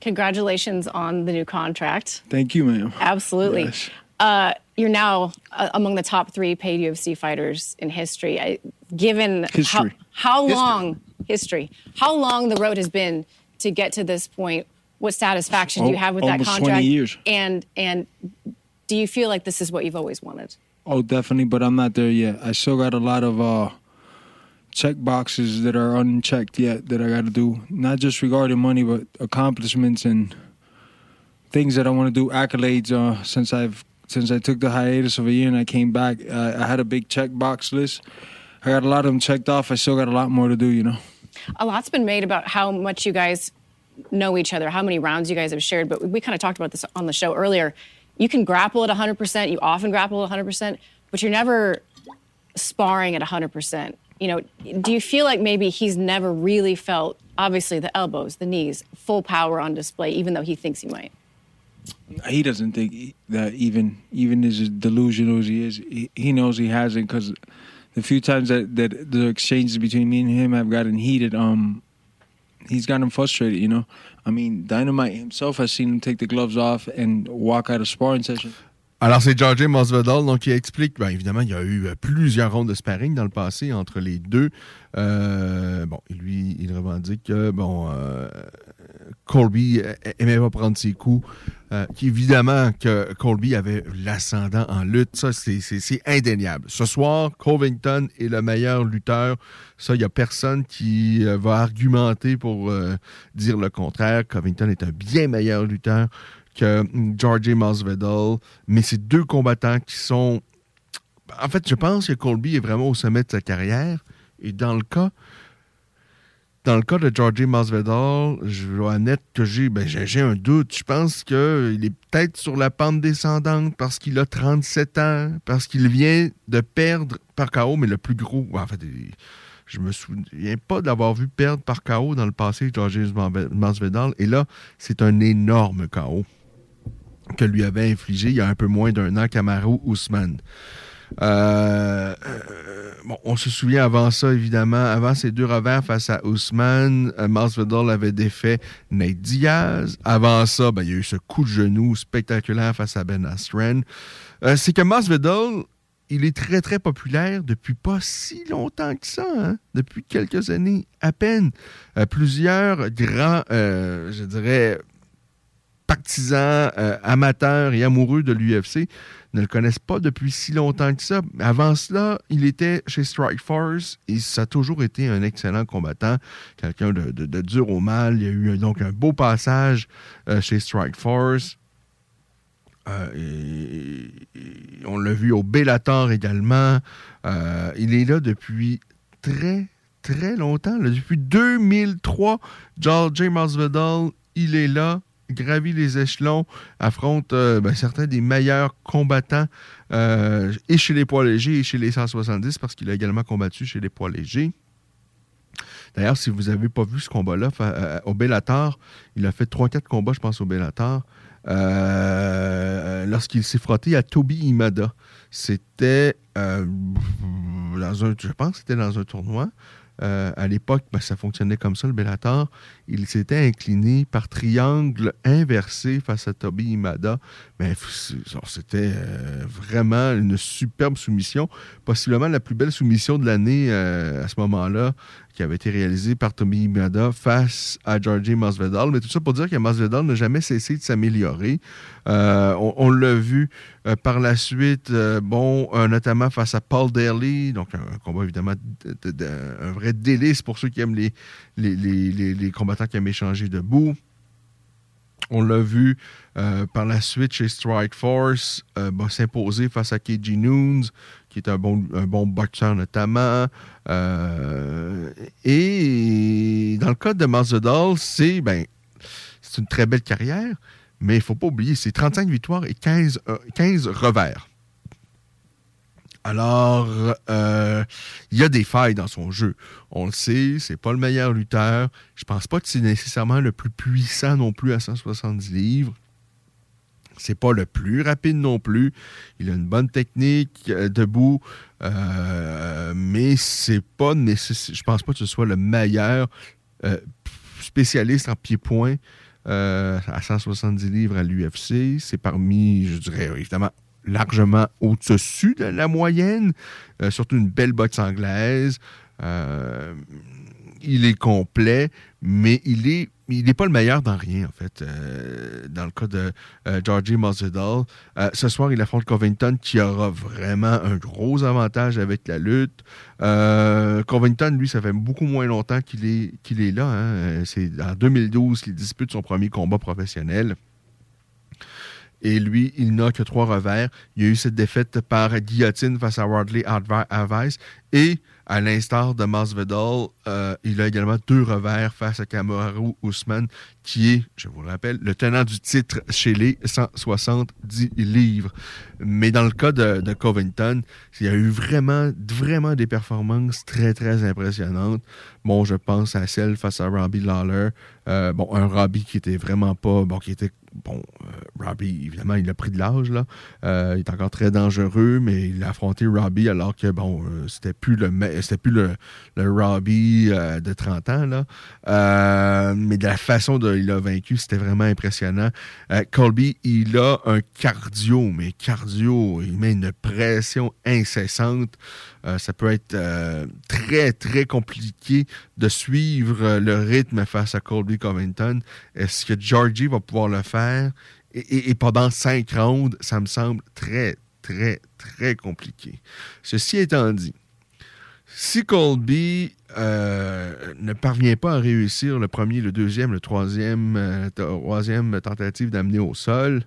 Congratulations on the new contract. Thank you, ma'am. Absolutely. Yes. Uh, you're now uh, among the top three paid UFC fighters in history. I, given History. how, how History. long history, how long the road has been to get to this point, what satisfaction do you have with that almost 20 contract? years. And and do you feel like this is what you've always wanted? Oh, definitely, but I'm not there yet. I still got a lot of uh, check boxes that are unchecked yet that I got to do. Not just regarding money, but accomplishments and things that I want to do. Accolades. Uh, since I've since I took the hiatus of a year and I came back, uh, I had a big check box list. I got a lot of them checked off. I still got a lot more to do. You know. A lot's been made about how much you guys know each other, how many rounds you guys have shared, but we kind of talked about this on the show earlier. You can grapple at 100%, you often grapple at 100%, but you're never sparring at 100%. You know, do you feel like maybe he's never really felt, obviously, the elbows, the knees, full power on display, even though he thinks he might? he doesn't think that even even as delusional as he is, he, he knows he hasn't because the few times that, that the exchanges between me and him have gotten heated, um, he's gotten frustrated. You know, I mean, Dynamite himself has seen him take the gloves off and walk out of sparring session. Alors, c'est George Masvidal, donc il explique, bien évidemment, il y a eu euh, plusieurs rondes de sparring dans le passé entre les deux. Euh, bon, lui, il revendique que, bon, euh, Colby euh, aimait pas prendre ses coups. Euh, qu'évidemment que Colby avait l'ascendant en lutte, ça, c'est- indéniable. Ce soir, Covington est le meilleur lutteur. Ça, il n'y a personne qui euh, va argumenter pour dire le contraire. Covington est un bien meilleur lutteur que George Masvidal, mais c'est deux combattants qui sont... En fait, je pense que Colby est vraiment au sommet de sa carrière. Et dans le cas dans le cas de Georgie Masvidal, je dois admettre que j'ai ben, j'ai un doute. Je pense qu'il est peut-être sur la pente descendante parce qu'il a 37 ans, parce qu'il vient de perdre par KO, mais le plus gros. En fait, je me souviens pas d'avoir vu perdre par KO dans le passé Georgie Masvidal. Et là, c'est un énorme KO que lui avait infligé il y a un peu moins d'un an Kamaru Ousmane. Euh, euh, on se souvient avant ça, évidemment, avant ces deux revers face à Ousmane, euh, Masvidal avait défait Nate Diaz. Avant ça, ben, il y a eu ce coup de genou spectaculaire face à Ben Askren. Euh, C'est que Masvidal, il est très, très populaire depuis pas si longtemps que ça, hein? depuis quelques années à peine. Plusieurs grands, je dirais, partisans, amateurs et amoureux de l'UFC ne le connaissent pas depuis si longtemps que ça. Avant cela, il était chez Strike Force et ça a toujours été un excellent combattant, quelqu'un de, dur au mal. Il y a eu donc un beau passage euh, chez Strike Force. Euh, on l'a vu au Bellator également. Euh, il est là depuis très, très longtemps. Depuis 2003, George Masvidal, il est là, gravit les échelons, affronte euh, ben, certains des meilleurs combattants euh, et chez les poids légers et chez les 170 parce qu'il a également combattu chez les poids légers. D'ailleurs, si vous n'avez pas vu ce combat-là euh, au Bellator, il a fait 3-4 combats, je pense, au Bellator. lorsqu'il s'est frotté à Toby Imada. C'était dans un, je pense c'était dans un tournoi. Euh, à l'époque, ben, ça fonctionnait comme ça, le Bellator. Il s'était incliné par triangle inversé face à Toby Imada. Mais f- c'était euh, vraiment une superbe soumission. Possiblement la plus belle soumission de l'année euh, à ce moment-là, qui avait été réalisée par Toby Imada face à Georgie Masvidal. Mais tout ça pour dire que Masvidal n'a jamais cessé de s'améliorer. Euh, on l'a vu euh, par la suite, euh, bon, notamment face à Paul Daly, donc un, combat évidemment, de- de- de- un vrai délice pour ceux qui aiment les, les, les- combattants qui aiment échanger debout. On l'a vu par la suite chez Strike Force bah, s'imposer face à KG Noons, qui est un bon, un bon boxeur notamment. Euh, et dans le cas de Masvidal, c'est ben, une très belle carrière, mais il ne faut pas oublier, c'est 35 victoires et 15, euh, 15 revers. Alors, euh, il y a des failles dans son jeu. On le sait, c'est pas le meilleur lutteur. Je pense pas que c'est nécessairement le plus puissant non plus à 170 livres. C'est pas le plus rapide non plus. Il a une bonne technique debout, euh, mais c'est pas nécessaire. Je pense pas que ce soit le meilleur euh, spécialiste en pied-point euh, à 170 livres à l'UFC. C'est parmi, je dirais, évidemment, largement au-dessus de la moyenne. Surtout une belle boxe anglaise. Il est complet, mais il est il n'est pas le meilleur dans rien, en fait. Euh, dans le cas de euh, Georgie Masvidal, Euh, ce soir, il affronte Covington, qui aura vraiment un gros avantage avec la lutte. Covington, lui, ça fait beaucoup moins longtemps qu'il est, est là. hein. C'est en 2012 qu'il dispute son premier combat professionnel. Et lui, il n'a que trois revers. Il y a eu cette défaite par guillotine face à Wardley Advi- Avice. Et, à l'instar de Masvidal, euh, il a également deux revers face à Kamaru Usman, qui est, je vous le rappelle, le tenant du titre chez les 170 livres. Mais dans le cas de, Covington, il y a eu vraiment, vraiment des performances très, très impressionnantes. Bon, je pense à celle face à Robbie Lawler. Euh, bon, un Robbie qui était vraiment pas. Bon, qui était. Bon, euh, Robbie, évidemment, il a pris de l'âge, là. Euh, il est encore très dangereux, mais il a affronté Robbie alors que, bon, euh, c'était plus le c'était plus le, Robbie de 30 ans, là. Mais de la façon dont il a vaincu, c'était vraiment impressionnant. Colby, il a un cardio, mais cardio, il met une pression incessante. Euh, ça peut être euh, très, très compliqué de suivre euh, le rythme face à Colby Covington. Est-ce que Georgie va pouvoir le faire? Et, pendant cinq rounds, ça me semble très, très, très compliqué. Ceci étant dit, si Colby ne parvient pas à réussir le premier, le deuxième, le troisième, troisième tentative d'amener au sol,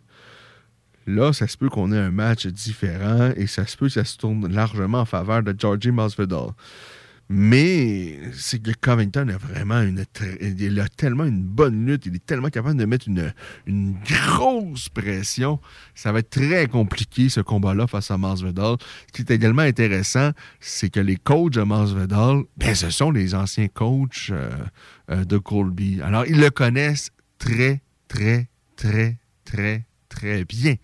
là, ça se peut qu'on ait un match différent et ça se peut que ça se tourne largement en faveur de Georgie Masvidal. Mais c'est que Covington a vraiment une. Il a tellement une bonne lutte, il est tellement capable de mettre une, une grosse pression. Ça va être très compliqué ce combat-là face à Masvidal. Ce qui est également intéressant, c'est que les coachs de Masvidal, ben, ce sont les anciens coachs euh, euh, de Colby. Alors, ils le connaissent très, très, très, très, très bien.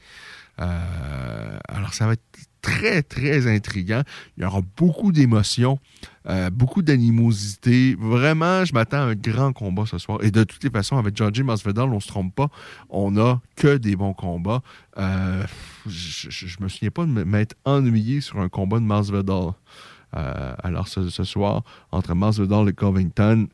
Euh, alors, ça va être très, très intriguant. Il y aura beaucoup d'émotions, euh, beaucoup d'animosité. Vraiment, je m'attends à un grand combat ce soir. Et de toutes les façons, avec Georgie Masvidal, on ne se trompe pas, on n'a que des bons combats. Euh, je, je me souviens pas de m'être ennuyé sur un combat de Masvidal. Alors, ce, ce soir, entre Masvidal et Covington,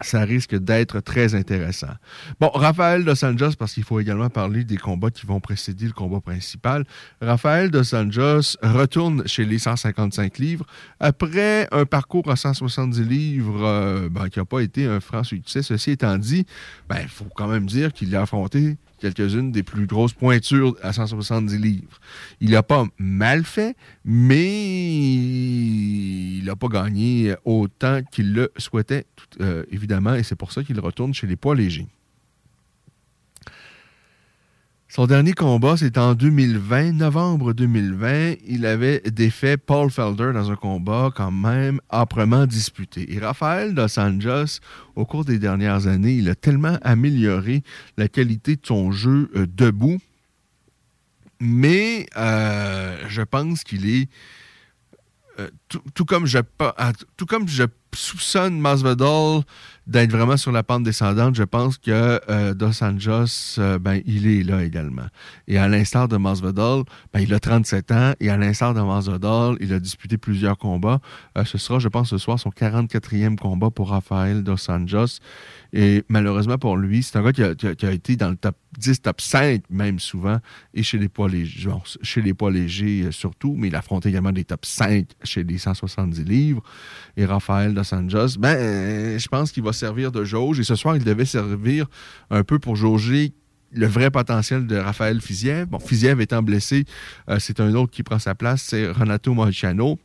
ça risque d'être très intéressant. Bon, Raphaël Dos Anjos, parce qu'il faut également parler des combats qui vont précéder le combat principal. Raphaël Dos Anjos retourne chez les 155 livres après un parcours à 170 livres euh, ben, qui n'a pas été un franc succès. Ceci étant dit, ben, il faut quand même dire qu'il a affronté quelques-unes des plus grosses pointures à 170 livres. Il n'a pas mal fait, mais il n'a pas gagné autant qu'il le souhaitait, euh, évidemment, et c'est pour ça qu'il retourne chez les poids légers. Son dernier combat, c'est en 2020, novembre 2020. Il avait défait Paul Felder dans un combat quand même âprement disputé. Et Rafael Dos Anjos, au cours des dernières années, il a tellement amélioré la qualité de son jeu euh, debout. Mais euh, je pense qu'il est euh, tout, comme je tout comme je soupçonne Masvidal d'être vraiment sur la pente descendante, je pense que euh, Dos Anjos, euh, ben, il est là également. Et à l'instar de Masvidal, ben, il a 37 ans, et à l'instar de Masvidal, il a disputé plusieurs combats. Euh, ce sera, je pense, ce soir, son 44e combat pour Rafael Dos Anjos. Et malheureusement pour lui, c'est un gars qui a, été dans le top 10, top 5 même souvent, et chez les poids légers, surtout, mais il affronte également des top 5 chez les 170 livres. Et Rafael Dos Anjos, ben, je pense qu'il va servir de jauge. Et ce soir, il devait servir un peu pour jauger le vrai potentiel de Raphaël Fiziev. Bon, Fiziev étant blessé, euh, c'est un autre qui prend sa place, c'est Renato Moicano.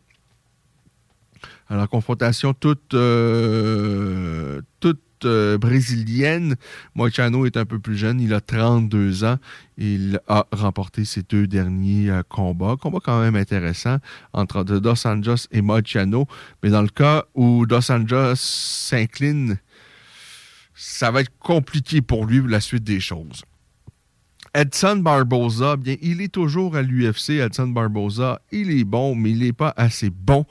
Alors, confrontation toute, euh, toute euh, brésilienne. Moicano est un peu plus jeune, il a 32 ans. Il a remporté ses deux derniers euh, combats. Combat quand même intéressant entre Dos Anjos et Moicano. Mais dans le cas où Dos Anjos s'incline, ça va être compliqué pour lui la suite des choses. Edson Barboza, bien, il est toujours à l'UFC. Edson Barboza, il est bon, mais il n'est pas assez bon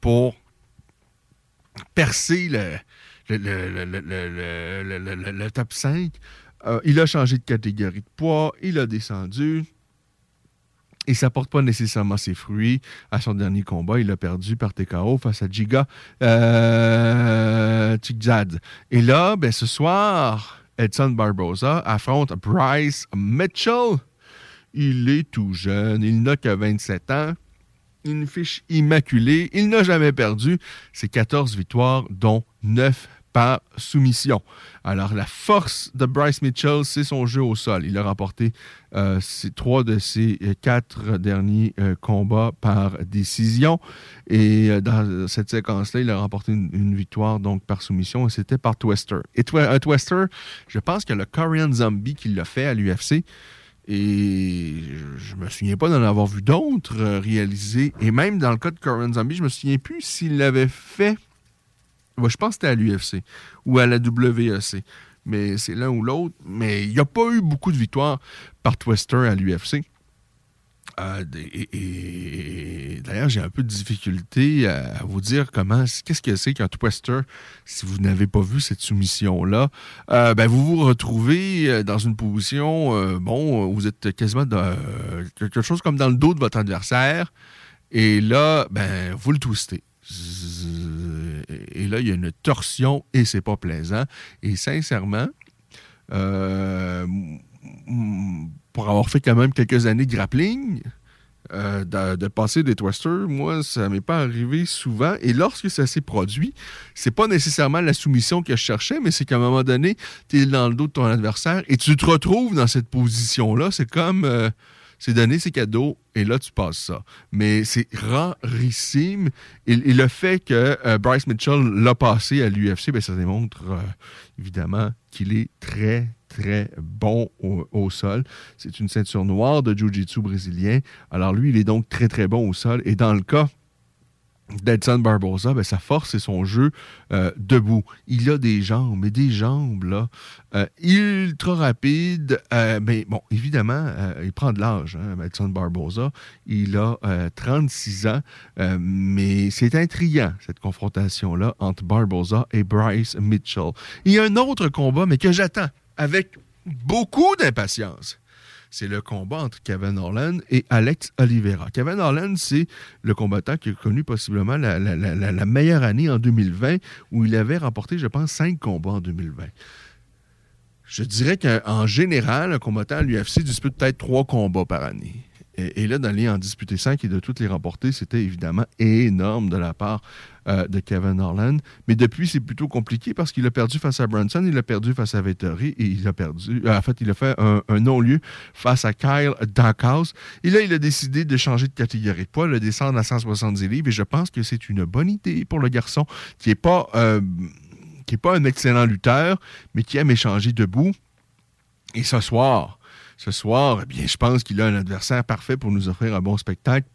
pour percer le, le, le- le- top 5. Euh, il a changé de catégorie de poids, il a descendu. Et ça porte pas nécessairement ses fruits. À son dernier combat, il a perdu par TKO face à Giga euh. Et là, ben, ce soir, Edson Barboza affronte Bryce Mitchell. Il est tout jeune, il n'a que 27 ans. Une fiche immaculée. Il n'a jamais perdu. C'est 14 victoires, dont 9 par soumission. Alors, la force de Bryce Mitchell, c'est son jeu au sol. Il a remporté euh, trois de ses euh, quatre derniers euh, combats par décision. Et dans cette séquence-là, il a remporté une, victoire donc par soumission et c'était par Twister. Et Twister, je pense que le Korean Zombie qui l'a fait à l'UFC. Et je, me souviens pas d'en avoir vu d'autres réalisés. Et même dans le cas de Korean Zombie, je me souviens plus s'il l'avait fait. Je pense que c'était à l'UFC ou à la WEC. Mais c'est l'un ou l'autre. Mais il n'y a pas eu beaucoup de victoires par Twister à l'UFC. Euh, et, d'ailleurs, j'ai un peu de difficulté à, vous dire comment, qu'est-ce que c'est qu'un twister si vous n'avez pas vu cette soumission-là. Euh, ben, vous vous retrouvez euh, dans une position, bon, vous êtes quasiment dans, quelque chose comme dans le dos de votre adversaire. Et là, ben, vous le twistez. Et là, il y a une torsion et c'est pas plaisant. Et sincèrement, euh, pour avoir fait quand même quelques années de grappling, euh, de, de passer des twisters, moi, ça m'est pas arrivé souvent. Et lorsque ça s'est produit, c'est pas nécessairement la soumission que je cherchais, mais c'est qu'à un moment donné, tu es dans le dos de ton adversaire et tu te retrouves dans cette position-là. C'est comme. euh, c'est donné, c'est cadeau, et là, tu passes ça. Mais c'est rarissime. Et, le fait que euh, Bryce Mitchell l'a passé à l'UFC, ben, ça démontre euh, évidemment qu'il est très, très bon au, au sol. C'est une ceinture noire de Jiu-Jitsu brésilien. Alors lui, il est donc très, très bon au sol. Et dans le cas d'Edson Barbosa, ben, sa force, c'est son jeu euh, debout. Il a des jambes, mais des jambes, là, euh, ultra rapides. Euh, mais bon, évidemment, il prend de l'âge, hein, Edson Barbosa. Il a euh, 36 ans, mais c'est intriguant, cette confrontation-là, entre Barbosa et Bryce Mitchell. Il y a un autre combat, mais que j'attends avec beaucoup d'impatience c'est le combat entre Kevin Orland et Alex Oliveira. Kevin Orland, c'est le combattant qui a connu possiblement la, meilleure année en 2020, où il avait remporté, je pense, cinq combats en 2020. Je dirais qu'en général, un combattant à l'UFC dispute peut-être trois combats par année. Et, et là, d'aller en disputer cinq et de toutes les remporter, c'était évidemment énorme de la part euh, de Kevin Orland. Mais depuis, c'est plutôt compliqué parce qu'il a perdu face à Brunson, il a perdu face à Vettori et il a perdu. euh, en fait, il a fait un, non-lieu face à Kyle Dackhouse. Et là, il a décidé de changer de catégorie de poids, le descendre à 170 livres. Et je pense que c'est une bonne idée pour le garçon qui n'est pas. euh, pas un excellent lutteur, mais qui aime échanger debout. Et ce soir, ce soir, eh bien, je pense qu'il a un adversaire parfait pour nous offrir un bon spectacle.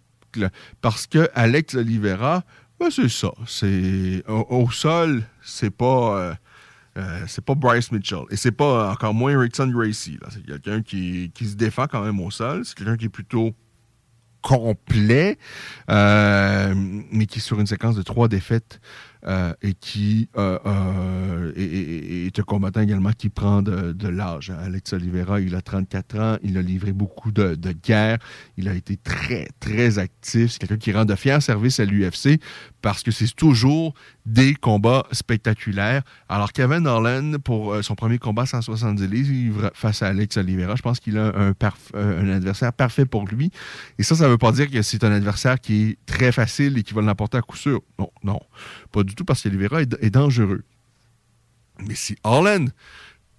Parce que Alex Oliveira, ben, c'est ça. C'est au, sol, c'est pas. euh, euh, c'est pas Bryce Mitchell. Et c'est pas encore moins Rickson Gracie. C'est quelqu'un qui, qui se défend quand même au sol. C'est quelqu'un qui est plutôt complet, euh, mais qui sur une séquence de trois défaites euh, et qui euh, euh, est, est- est un combattant également qui prend de, l'âge. hein. Alex Oliveira, il a 34 ans, il a livré beaucoup de, guerres, il a été très, très actif. C'est quelqu'un qui rend de fiers services à l'UFC parce que c'est toujours des combats spectaculaires. Alors, Kevin Orland, pour euh, son premier combat 170 livres face à Alex Oliveira, je pense qu'il a euh, un adversaire parfait pour lui. Et ça, ça ne veut pas dire que c'est un adversaire qui est très facile et qui va l'emporter à coup sûr. Non, non. Pas du tout parce qu'Oliveira est, est dangereux. Mais si Holland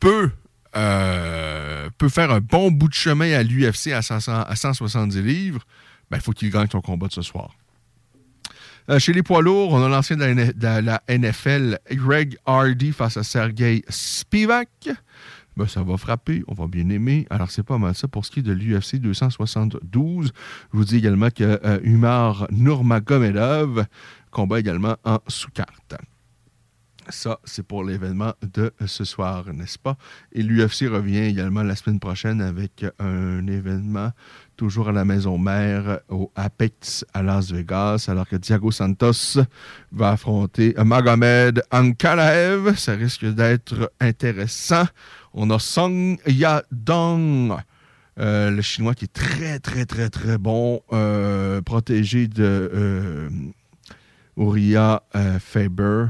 peut, euh, peut faire un bon bout de chemin à l'UFC à, 500 à 170 livres, ben, il faut qu'il gagne son combat de ce soir. Euh, chez les poids lourds, on a l'ancien de, la N- de la NFL, Greg Hardy face à Sergei Spivak. Ben, ça va frapper, on va bien aimer. Alors, c'est pas mal ça pour ce qui est de l'UFC 272. Je vous dis également que euh, Umar Nurmagomedov combat également en sous-carte. Ça, c'est pour l'événement de ce soir, n'est-ce pas? Et l'UFC revient également la semaine prochaine avec un événement toujours à la maison mère au Apex à Las Vegas, alors que Thiago Santos va affronter Magomed Ankalaev. Ça risque d'être intéressant. On a Song Yadong, euh, le chinois qui est très, très, très, très bon, euh, protégé de euh, Uriah euh, Faber.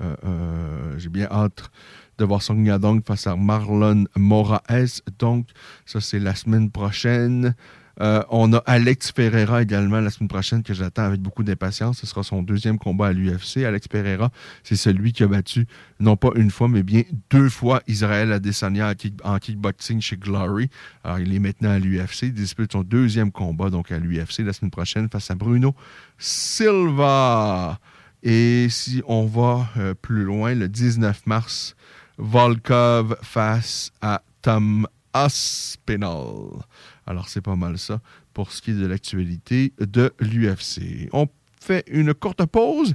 Euh, euh, J'ai bien hâte de voir Song Yadong face à Marlon Moraes. Donc, ça, c'est la semaine prochaine. Euh, on a Alex Pereira également la semaine prochaine que j'attends avec beaucoup d'impatience. Ce sera son deuxième combat à l'UFC. Alex Pereira, c'est celui qui a battu non pas une fois, mais bien deux fois Israël Adesanya en, en kickboxing chez Glory. Alors, il est maintenant à l'UFC. Il dispute son deuxième combat donc à l'UFC la semaine prochaine face à Bruno Silva. Et si on va euh, plus loin, le 19 mars, Volkov face à Tom Aspinall. Alors, c'est pas mal ça pour ce qui est de l'actualité de l'UFC. On fait une courte pause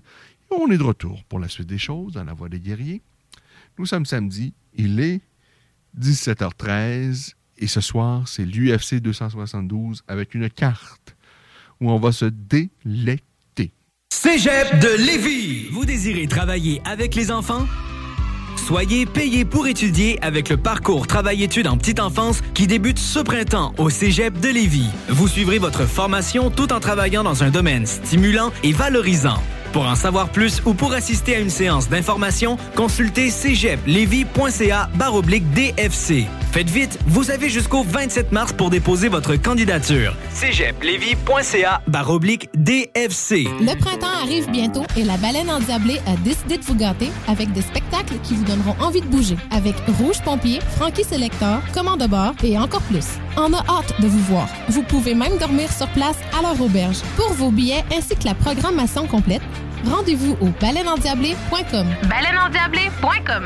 et on est de retour pour la suite des choses dans la Voix des guerriers. Nous sommes samedi, il est 17h13 et ce soir, c'est l'UFC 272 avec une carte où on va se délecter. Cégep de Lévis. Vous désirez travailler avec les enfants? Soyez payé pour étudier avec le parcours Travail-études en petite enfance qui débute ce printemps au Cégep de Lévis. Vous suivrez votre formation tout en travaillant dans un domaine stimulant et valorisant. Pour en savoir plus ou pour assister à une séance d'information, consultez cégeplevy.ca baroblique DFC. Faites vite, vous avez jusqu'au 27 mars pour déposer votre candidature. cégeplevy.ca baroblique DFC. Le printemps arrive bientôt et la baleine endiablée a décidé de vous gâter avec des spectacles qui vous donneront envie de bouger. Avec Rouge Pompier, Frankie Selector, Commande de bord et encore plus. On a hâte de vous voir. Vous pouvez même dormir sur place à leur auberge. Pour vos billets ainsi que la programmation complète, rendez-vous au baleineendiablée.com. Baleineendiablée.com.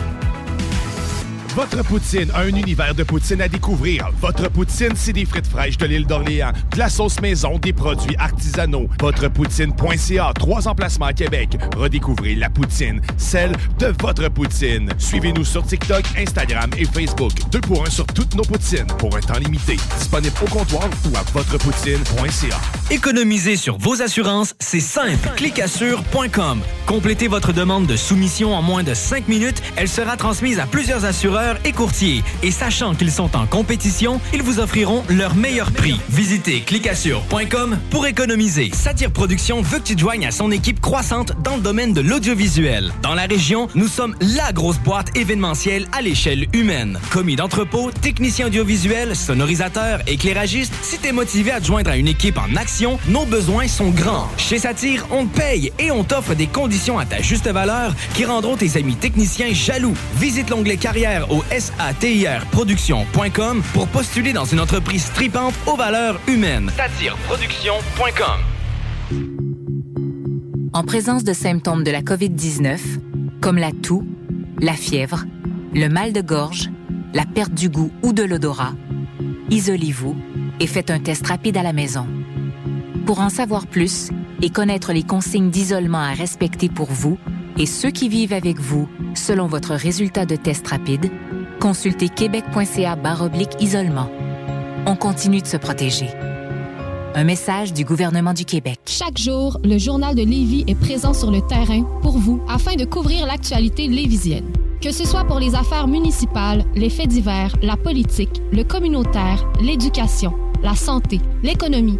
Votre poutine, un univers de poutine à découvrir. Votre poutine, c'est des frites fraîches de l'île d'Orléans, de la sauce maison, des produits artisanaux. Votrepoutine.ca, trois emplacements à Québec. Redécouvrez la poutine, celle de votre poutine. Suivez-nous sur TikTok, Instagram et Facebook. Deux pour un sur toutes nos poutines, pour un temps limité. Disponible au comptoir ou à votrepoutine.ca. Économiser sur vos assurances, c'est simple. Clicassure.com. Complétez votre demande de soumission en moins de 5 minutes. Elle sera transmise à plusieurs assureurs et courtiers. Et sachant qu'ils sont en compétition, ils vous offriront leur meilleur prix. Visitez clicassure.com pour économiser. Satire Productions veut que tu joignes à son équipe croissante dans le domaine de l'audiovisuel. Dans la région, nous sommes la grosse boîte événementielle à l'échelle humaine. Commis d'entrepôt, technicien audiovisuel, sonorisateur, éclairagiste, si t'es motivé à te joindre à une équipe en action, nos besoins sont grands. Chez Satire, on te paye et on t'offre des conditions à ta juste valeur qui rendront tes amis techniciens jaloux. Visite l'onglet carrière au satirproduction.com pour postuler dans une entreprise tripante aux valeurs humaines. Satireproduction.com En présence de symptômes de la COVID-19, comme la toux, la fièvre, le mal de gorge, la perte du goût ou de l'odorat, isolez-vous et faites un test rapide à la maison. Pour en savoir plus et connaître les consignes d'isolement à respecter pour vous et ceux qui vivent avec vous selon votre résultat de test rapide, consultez québec.ca baroblique isolement. On continue de se protéger. Un message du gouvernement du Québec. Chaque jour, le journal de Lévis est présent sur le terrain pour vous afin de couvrir l'actualité lévisienne. Que ce soit pour les affaires municipales, les faits divers, la politique, le communautaire, l'éducation, la santé, l'économie,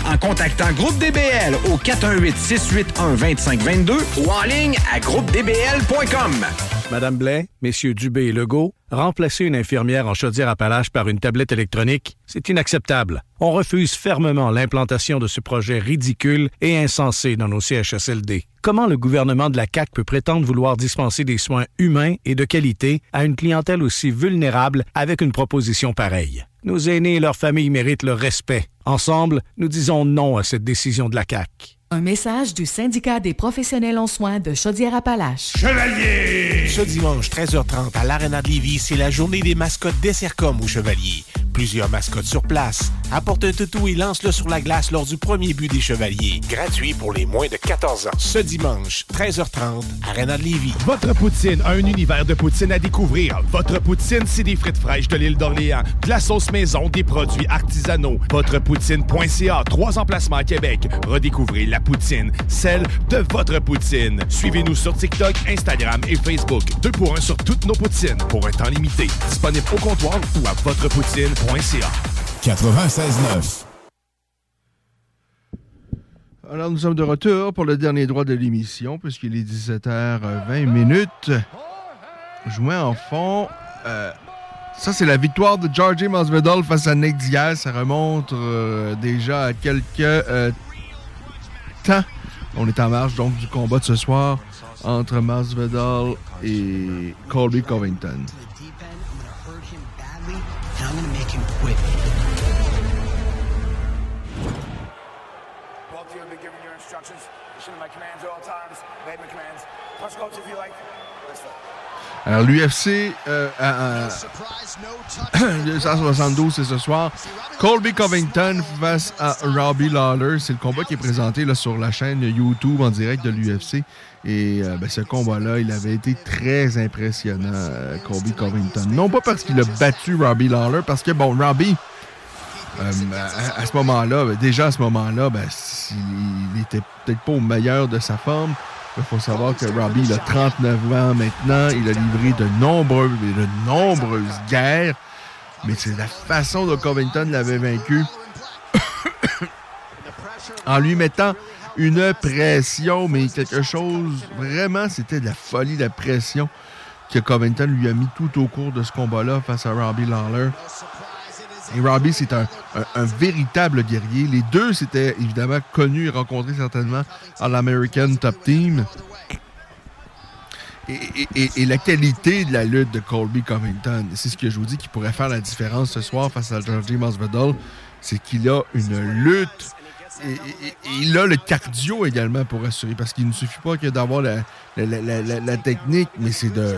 en contactant Groupe DBL au 418-681-2522 ou en ligne à groupedbl.com. Madame Blais, messieurs Dubé et Legault, remplacer une infirmière en chaudière-appalaches par une tablette électronique, c'est inacceptable. On refuse fermement l'implantation de ce projet ridicule et insensé dans nos CHSLD. Comment le gouvernement de la CAQ peut prétendre vouloir dispenser des soins humains et de qualité à une clientèle aussi vulnérable avec une proposition pareille? Nos aînés et leurs familles méritent le respect. Ensemble, nous disons non à cette décision de la CAQ. Un message du syndicat des professionnels en soins de Chaudière-Appalaches. Chevalier! Ce dimanche, 13h30, à l'Arena de Lévis, c'est la journée des mascottes des Sercom au Chevalier. Plusieurs mascottes sur place. Apporte un toutou et lance-le sur la glace lors du premier but des Chevaliers. Gratuit pour les moins de 14 ans. Ce dimanche, 13h30, Arena de Lévis. Votre poutine, un univers de poutine à découvrir. Votre poutine, c'est des frites fraîches de l'île d'Orléans, de la sauce maison, des produits artisanaux. Votrepoutine.ca, trois emplacements à Québec. Redécouvrez la poutine, celle de votre poutine. Suivez-nous sur TikTok, Instagram et Facebook. Deux pour un sur toutes nos poutines, pour un temps limité. Disponible au comptoir ou à votrepoutine.ca. 96.9. Alors, nous sommes de retour pour le dernier droit de l'émission, puisqu'il est 17h20 minutes. Jouant en fond. euh, ça, c'est la victoire de Georgie Masvidal face à Nick Diaz. Ça remonte euh, déjà à quelques euh, On est en marche donc du combat de ce soir entre Masvidal et Colby Covington. Alors, l'UFC euh, à, à- 272, c'est ce soir. Colby Covington face à Robbie Lawler. C'est le combat qui est présenté là, sur la chaîne YouTube en direct de l'UFC. Et euh, ben, ce combat-là, il avait été très impressionnant, euh, Colby Covington. Non pas parce qu'il a battu Robbie Lawler, parce que, bon, Robbie, euh, à, ce moment-là, ben, déjà à ce moment-là, ben, il était peut-être pas au meilleur de sa forme. Il faut savoir que Robbie il a 39 ans maintenant. Il a livré de nombreuses, de nombreuses guerres. Mais c'est la façon dont Covington l'avait vaincu. en lui mettant une pression, mais quelque chose, vraiment, c'était de la folie, la pression que Covington lui a mis tout au cours de ce combat-là face à Robbie Lawler. Et Robbie, c'est un, véritable guerrier. Les deux s'étaient évidemment connus et rencontrés certainement à l'American Top Team. Et, la qualité de la lutte de Colby Covington, c'est ce que je vous dis qui pourrait faire la différence ce soir face à Georgie Masvidal, c'est qu'il a une lutte et, il a le cardio également pour assurer, parce qu'il ne suffit pas que d'avoir la technique, mais c'est de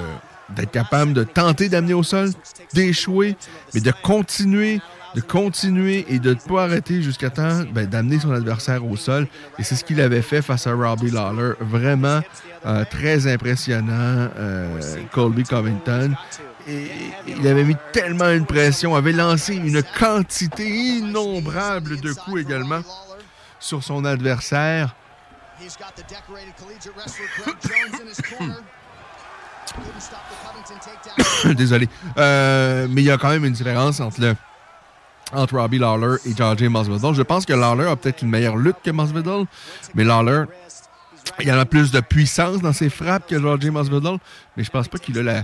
d'être capable de tenter d'amener au sol, d'échouer, mais de continuer, de continuer et de ne pas arrêter jusqu'à temps ben, d'amener son adversaire au sol. Et c'est ce qu'il avait fait face à Robbie Lawler. Vraiment euh, très impressionnant, euh, Colby Covington. Et il avait mis tellement une pression, avait lancé une quantité innombrable de coups également sur son adversaire. Désolé. Euh, mais il y a quand même une différence entre le entre Robbie Lawler et Georgie Masvidal. Je pense que Lawler a peut-être une meilleure lutte que Masvidal, mais Lawler Il en a plus de puissance dans ses frappes que Georgie Masvidal, mais je pense pas qu'il a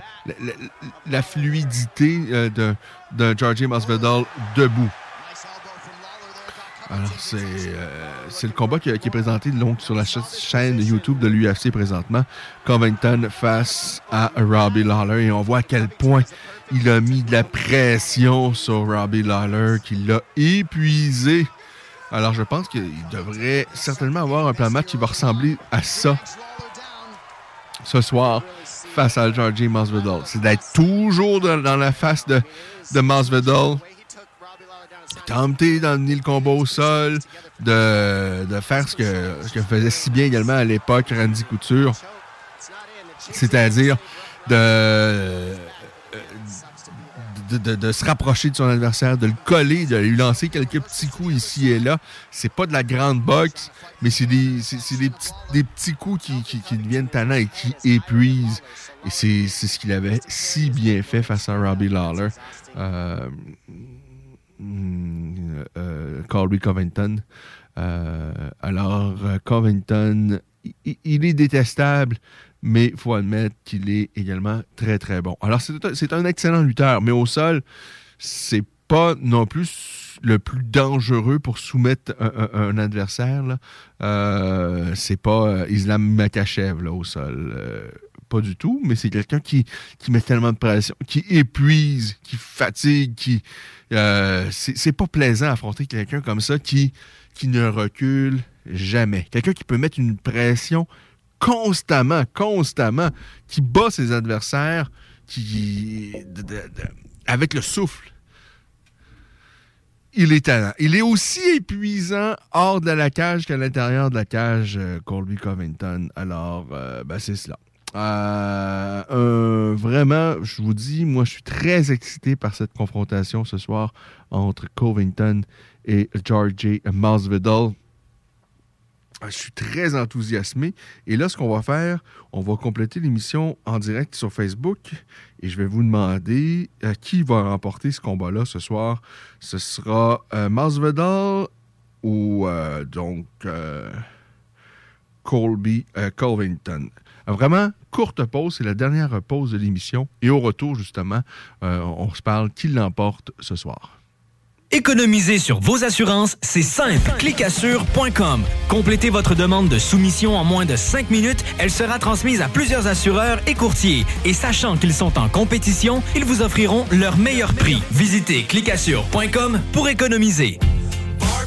la, fluidité euh, de, de Georgie Masvidal debout. Alors, c'est euh, le combat qui, est présenté donc, sur la cha- chaîne YouTube de l'UFC présentement. Covington face à Robbie Lawler. Et on voit à quel point il a mis de la pression sur Robbie Lawler, qu'il l'a épuisé. Alors, je pense qu'il devrait certainement avoir un plan match qui va ressembler à ça ce soir face à Georgie Masvidal. C'est d'être toujours dans, dans la face de, de Masvidal tenter d'emmener le combat au sol, de, de faire ce que, que faisait si bien également à l'époque Randy Couture, c'est-à-dire de, de, se rapprocher de son adversaire, de le coller, de lui lancer quelques petits coups ici et là. C'est pas de la grande boxe, mais c'est des, c'est des, petits, des petits coups qui, qui, qui deviennent tannants et qui épuisent. Et c'est ce qu'il avait si bien fait face à Robbie Lawler. Euh, euh, Colby Covington. Euh, alors, euh, Covington, il, est détestable, mais il faut admettre qu'il est également très, très bon. Alors, c'est un- excellent lutteur, mais au sol, c'est pas non plus le plus dangereux pour soumettre un, adversaire. Euh, c'est pas euh, Islam Makachev là, au sol. Euh, pas du tout, mais c'est quelqu'un qui, qui met tellement de pression, qui épuise, qui fatigue, qui. Euh, c'est pas plaisant affronter quelqu'un comme ça qui, ne recule jamais. Quelqu'un qui peut mettre une pression constamment, constamment, qui bat ses adversaires, qui. avec le souffle. Il est talent. Il est aussi épuisant hors de la cage qu'à l'intérieur de la cage, euh, Colby Covington. Alors, euh, ben, c'est cela. Euh, euh, vraiment, je vous dis, moi, je suis très excité par cette confrontation ce soir entre Covington et Georgie Masvidal. Je suis très enthousiasmé. Et là, ce qu'on va faire, on va compléter l'émission en direct sur Facebook. Et je vais vous demander euh, qui va remporter ce combat-là ce soir. Ce sera euh, Masvidal ou euh, donc euh, Colby euh, Covington. Vraiment, courte pause, c'est la dernière pause de l'émission. Et au retour, justement, euh, on se parle qui l'emporte ce soir? Économiser sur vos assurances, c'est simple. Clicassure.com. Complétez votre demande de soumission en moins de 5 minutes. Elle sera transmise à plusieurs assureurs et courtiers. Et sachant qu'ils sont en compétition, ils vous offriront leur meilleur prix. Visitez clicassure.com pour économiser.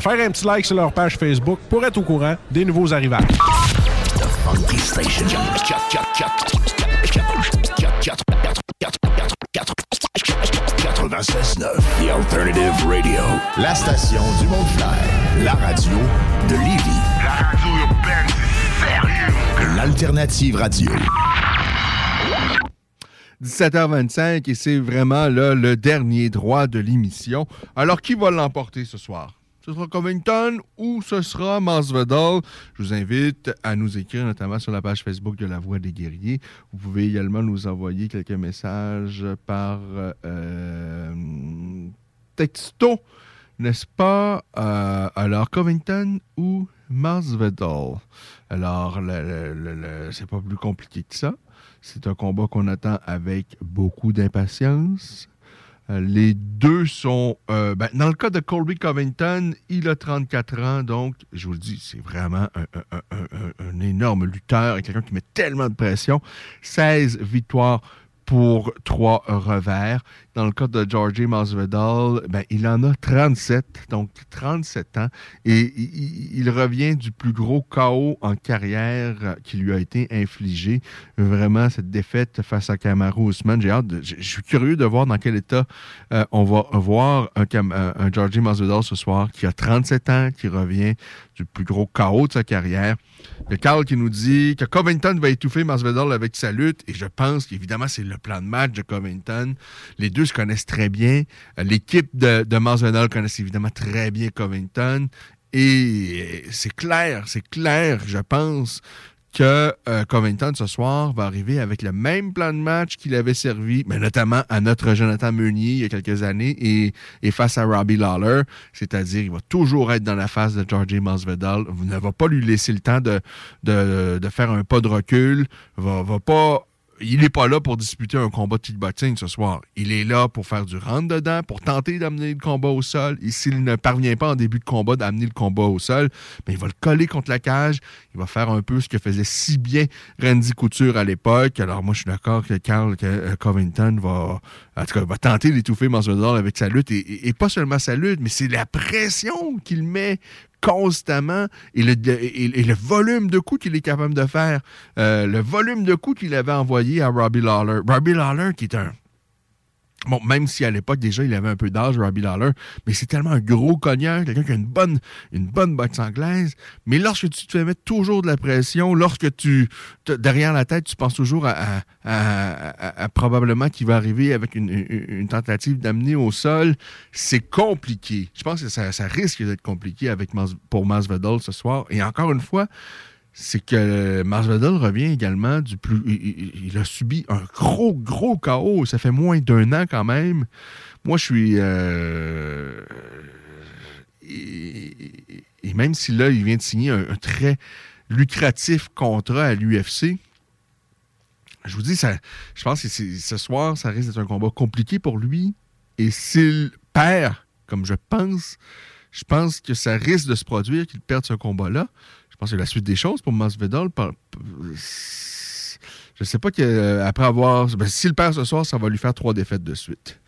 faire un petit like sur leur page Facebook pour être au courant des nouveaux arrivages. Funky Station. 96.9 The Alternative Radio. La station du Mont-Clair. La radio de Lévis. La radio urbaine, sérieux. L'Alternative Radio. 17h25 et c'est vraiment là, le dernier droit de l'émission. Alors, qui va l'emporter ce soir? Ce sera Covington ou ce sera Masvidal? Je vous invite à nous écrire notamment sur la page Facebook de La Voix des Guerriers. Vous pouvez également nous envoyer quelques messages par euh, texto, n'est-ce pas? Euh, alors, Covington ou Masvidal? Alors, c'est pas plus compliqué que ça. C'est un combat qu'on attend avec beaucoup d'impatience. Euh, Les deux sont... euh, ben, dans le cas de Colby Covington, il a 34 ans, donc, je vous le dis, c'est vraiment un, un- énorme lutteur et quelqu'un qui met tellement de pression. 16 victoires pour 3 revers. Dans le cas de Georgie Masvidal, ben, il en a 37, donc 37 ans. Et il, revient du plus gros chaos en carrière qui lui a été infligé. Vraiment, cette défaite face à Kamaru Usman. J'ai hâte, je suis curieux de voir dans quel état euh, on va voir un, un Georgie Masvidal ce soir qui a 37 ans, qui revient du plus gros chaos de sa carrière. Il y a Carl qui nous dit que Covington va étouffer Masvidal avec sa lutte, et je pense qu'évidemment, c'est le plan de match de Covington. Les deux se connaissent très bien. L'équipe de, de Masvidal connaît évidemment très bien Covington. Et c'est clair, c'est clair, je pense, que euh, Covington ce soir va arriver avec le même plan de match qu'il avait servi, mais notamment à notre Jonathan Meunier il y a quelques années et, face à Robbie Lawler, c'est-à-dire il va toujours être dans la face de Georgie Masvidal, vous ne va pas lui laisser le temps de, de, de faire un pas de recul, va, va pas il n'est pas là pour disputer un combat de kickboxing ce soir. Il est là pour faire du rentre-dedans, pour tenter d'amener le combat au sol. Et s'il ne parvient pas en début de combat d'amener le combat au sol, mais ben, il va le coller contre la cage. Il va faire un peu ce que faisait si bien Randy Couture à l'époque. Alors moi, je suis d'accord que Carl euh, Covington va, en tout cas, va tenter d'étouffer Masvidal avec sa lutte. et, pas seulement sa lutte, mais c'est la pression qu'il met constamment et le, le volume de coups qu'il est capable de faire, euh, le volume de coups qu'il avait envoyé à Robbie Lawler. Robbie Lawler qui est un Bon, même si à l'époque, déjà, il avait un peu d'âge, Robbie Lawler, mais c'est tellement un gros cogneur, quelqu'un qui a une bonne, une bonne boxe anglaise. Mais lorsque tu te fais mettre toujours de la pression, lorsque tu, derrière la tête, tu penses toujours à, probablement qu'il va arriver avec une, tentative d'amener au sol, c'est compliqué. Je pense que ça, risque d'être compliqué avec, pour Masvidal ce soir. Et encore une fois, c'est que Masvidal revient également du plus. Il, a subi un gros, gros chaos. Ça fait moins d'un an quand même. Moi, je suis. Euh, et, même si là, il vient de signer un, très lucratif contrat à l'UFC, je vous dis, ça, je pense que ce soir, ça risque d'être un combat compliqué pour lui. Et s'il perd, comme je pense, je pense que ça risque de se produire qu'il perde ce combat-là pense que la suite des choses pour Masvidal. Je sais pas qu'après avoir. Ben, S'il perd ce soir, ça va lui faire trois défaites de suite.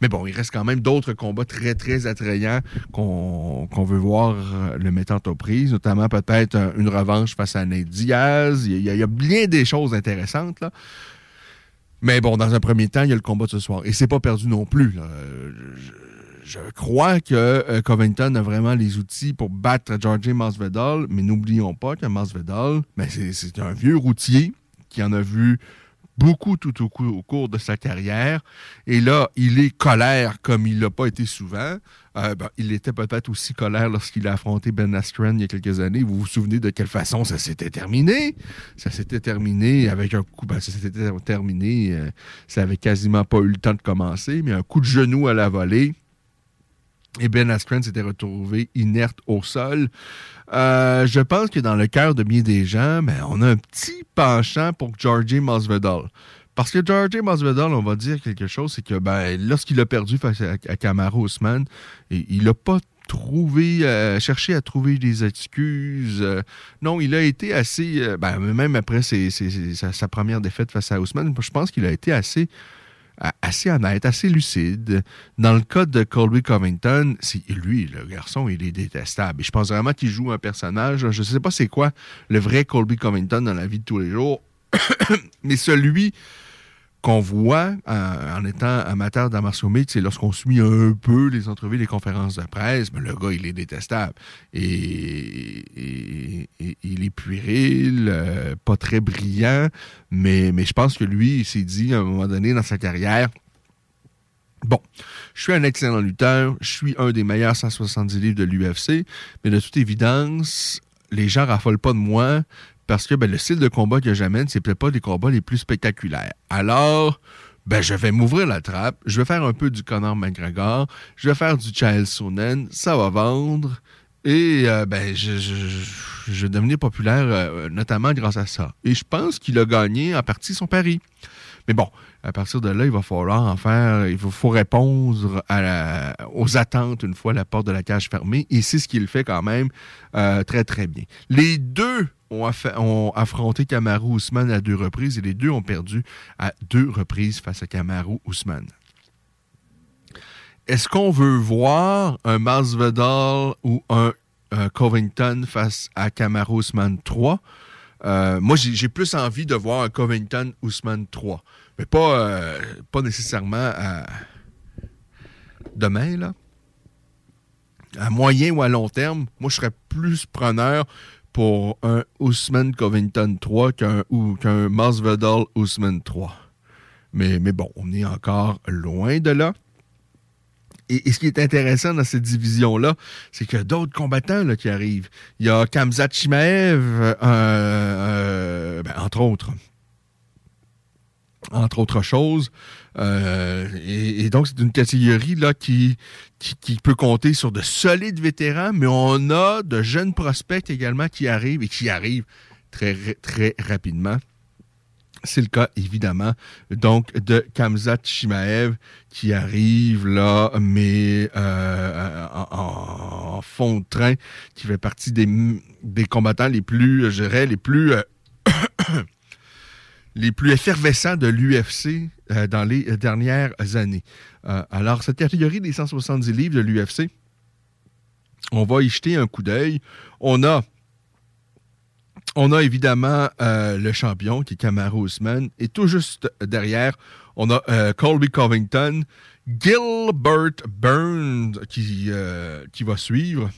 Mais bon, il reste quand même d'autres combats très, très attrayants qu'on veut voir le mettant aux prises, notamment peut-être une revanche face à Nate Diaz. Il y, a, bien des choses intéressantes, là. Mais bon, dans un premier temps, il y a le combat de ce soir. Et c'est pas perdu non plus je crois que euh, Covington a vraiment les outils pour battre Georgie Masvidal, mais n'oublions pas que Masvidal, ben c'est un vieux routier qui en a vu beaucoup tout au, cours de sa carrière. Et là, il est colère comme il l'a pas été souvent. Euh, ben, il était peut-être aussi colère lorsqu'il a affronté Ben Askren il y a quelques années. Vous vous souvenez de quelle façon ça s'était terminé? Ça s'était terminé avec un coup... Ben, ça s'était terminé... Euh, ça avait quasiment pas eu le temps de commencer, mais un coup de genou à la volée et Ben Askren s'était retrouvé inerte au sol. Euh, je pense que dans le cœur de bien des gens, ben, on a un petit penchant pour Georgie Masvidal. Parce que Georgie Masvidal, on va dire quelque chose, c'est que ben, lorsqu'il a perdu face à, à Kamaru Usman, il n'a pas trouvé, euh, cherché à trouver des excuses. Euh, non, il a été assez, ben, même après sa, sa, première défaite face à Usman, je pense qu'il a été assez assez honnête, assez lucide. Dans le cas de Colby Covington, c'est lui, le garçon, il est détestable. Et je pense vraiment qu'il joue un personnage. Je ne sais pas c'est quoi le vrai Colby Covington dans la vie de tous les jours, mais celui qu'on voit en, étant amateur d'arts c'est lorsqu'on suit un peu les entrevues, les conférences de presse, mais le gars, il est détestable. Et, il est puéril, euh, pas très brillant, mais, mais je pense que lui, il s'est dit à un moment donné dans sa carrière, Bon, je suis un excellent lutteur, je suis un des meilleurs 170 livres de l'UFC, mais de toute évidence, les gens raffolent pas de moi parce que ben, le style de combat que j'amène, c'est peut-être pas des combats les plus spectaculaires. Alors, ben, je vais m'ouvrir la trappe, je vais faire un peu du Conor McGregor, je vais faire du Chael Sonnen, ça va vendre, et euh, ben, je, je, vais devenir populaire, euh, notamment grâce à ça. Et je pense qu'il a gagné en partie son pari. Mais bon, à partir de là, il va falloir en faire, il faut répondre aux attentes une fois la porte de la cage fermée. Et c'est ce qu'il fait quand même euh, très, très bien. Les deux ont, affronté Kamaru Ousmane à deux reprises et les deux ont perdu à deux reprises face à Kamaru Ousmane. est-ce qu'on veut voir un Masvidal ou un, Covington face à Kamaru Usman 3? Euh, moi, j'ai plus envie de voir un Covington Usman 3. Mais pas, euh, pas nécessairement à demain, là. À moyen ou à long terme, moi, je serais plus preneur pour un Usman Covington 3 qu'un qu'un Masvidal Usman 3. Mais, mais bon, on est encore loin de là. Et, et ce qui est intéressant dans cette division-là, c'est qu'il y a d'autres combattants là, qui arrivent. Il y a Kamzat Chimaev, euh, euh, ben, entre autres. Entre autres choses. Euh, et, donc, c'est une catégorie là, qui, qui, peut compter sur de solides vétérans, mais on a de jeunes prospects également qui arrivent et qui arrivent très, très rapidement. C'est le cas, évidemment, donc de Kamzat Chimaev qui arrive là, mais euh, en, en fond de train, qui fait partie des, des combattants les plus, je dirais, les plus, euh, les plus effervescents de l'UFC euh, dans les dernières années. Euh, alors, cette catégorie des 170 livres de l'UFC, on va y jeter un coup d'œil. On a on a évidemment euh, le champion qui est Kamaru Usman. Et tout juste derrière, on a euh, Colby Covington, Gilbert Burns euh, qui va suivre.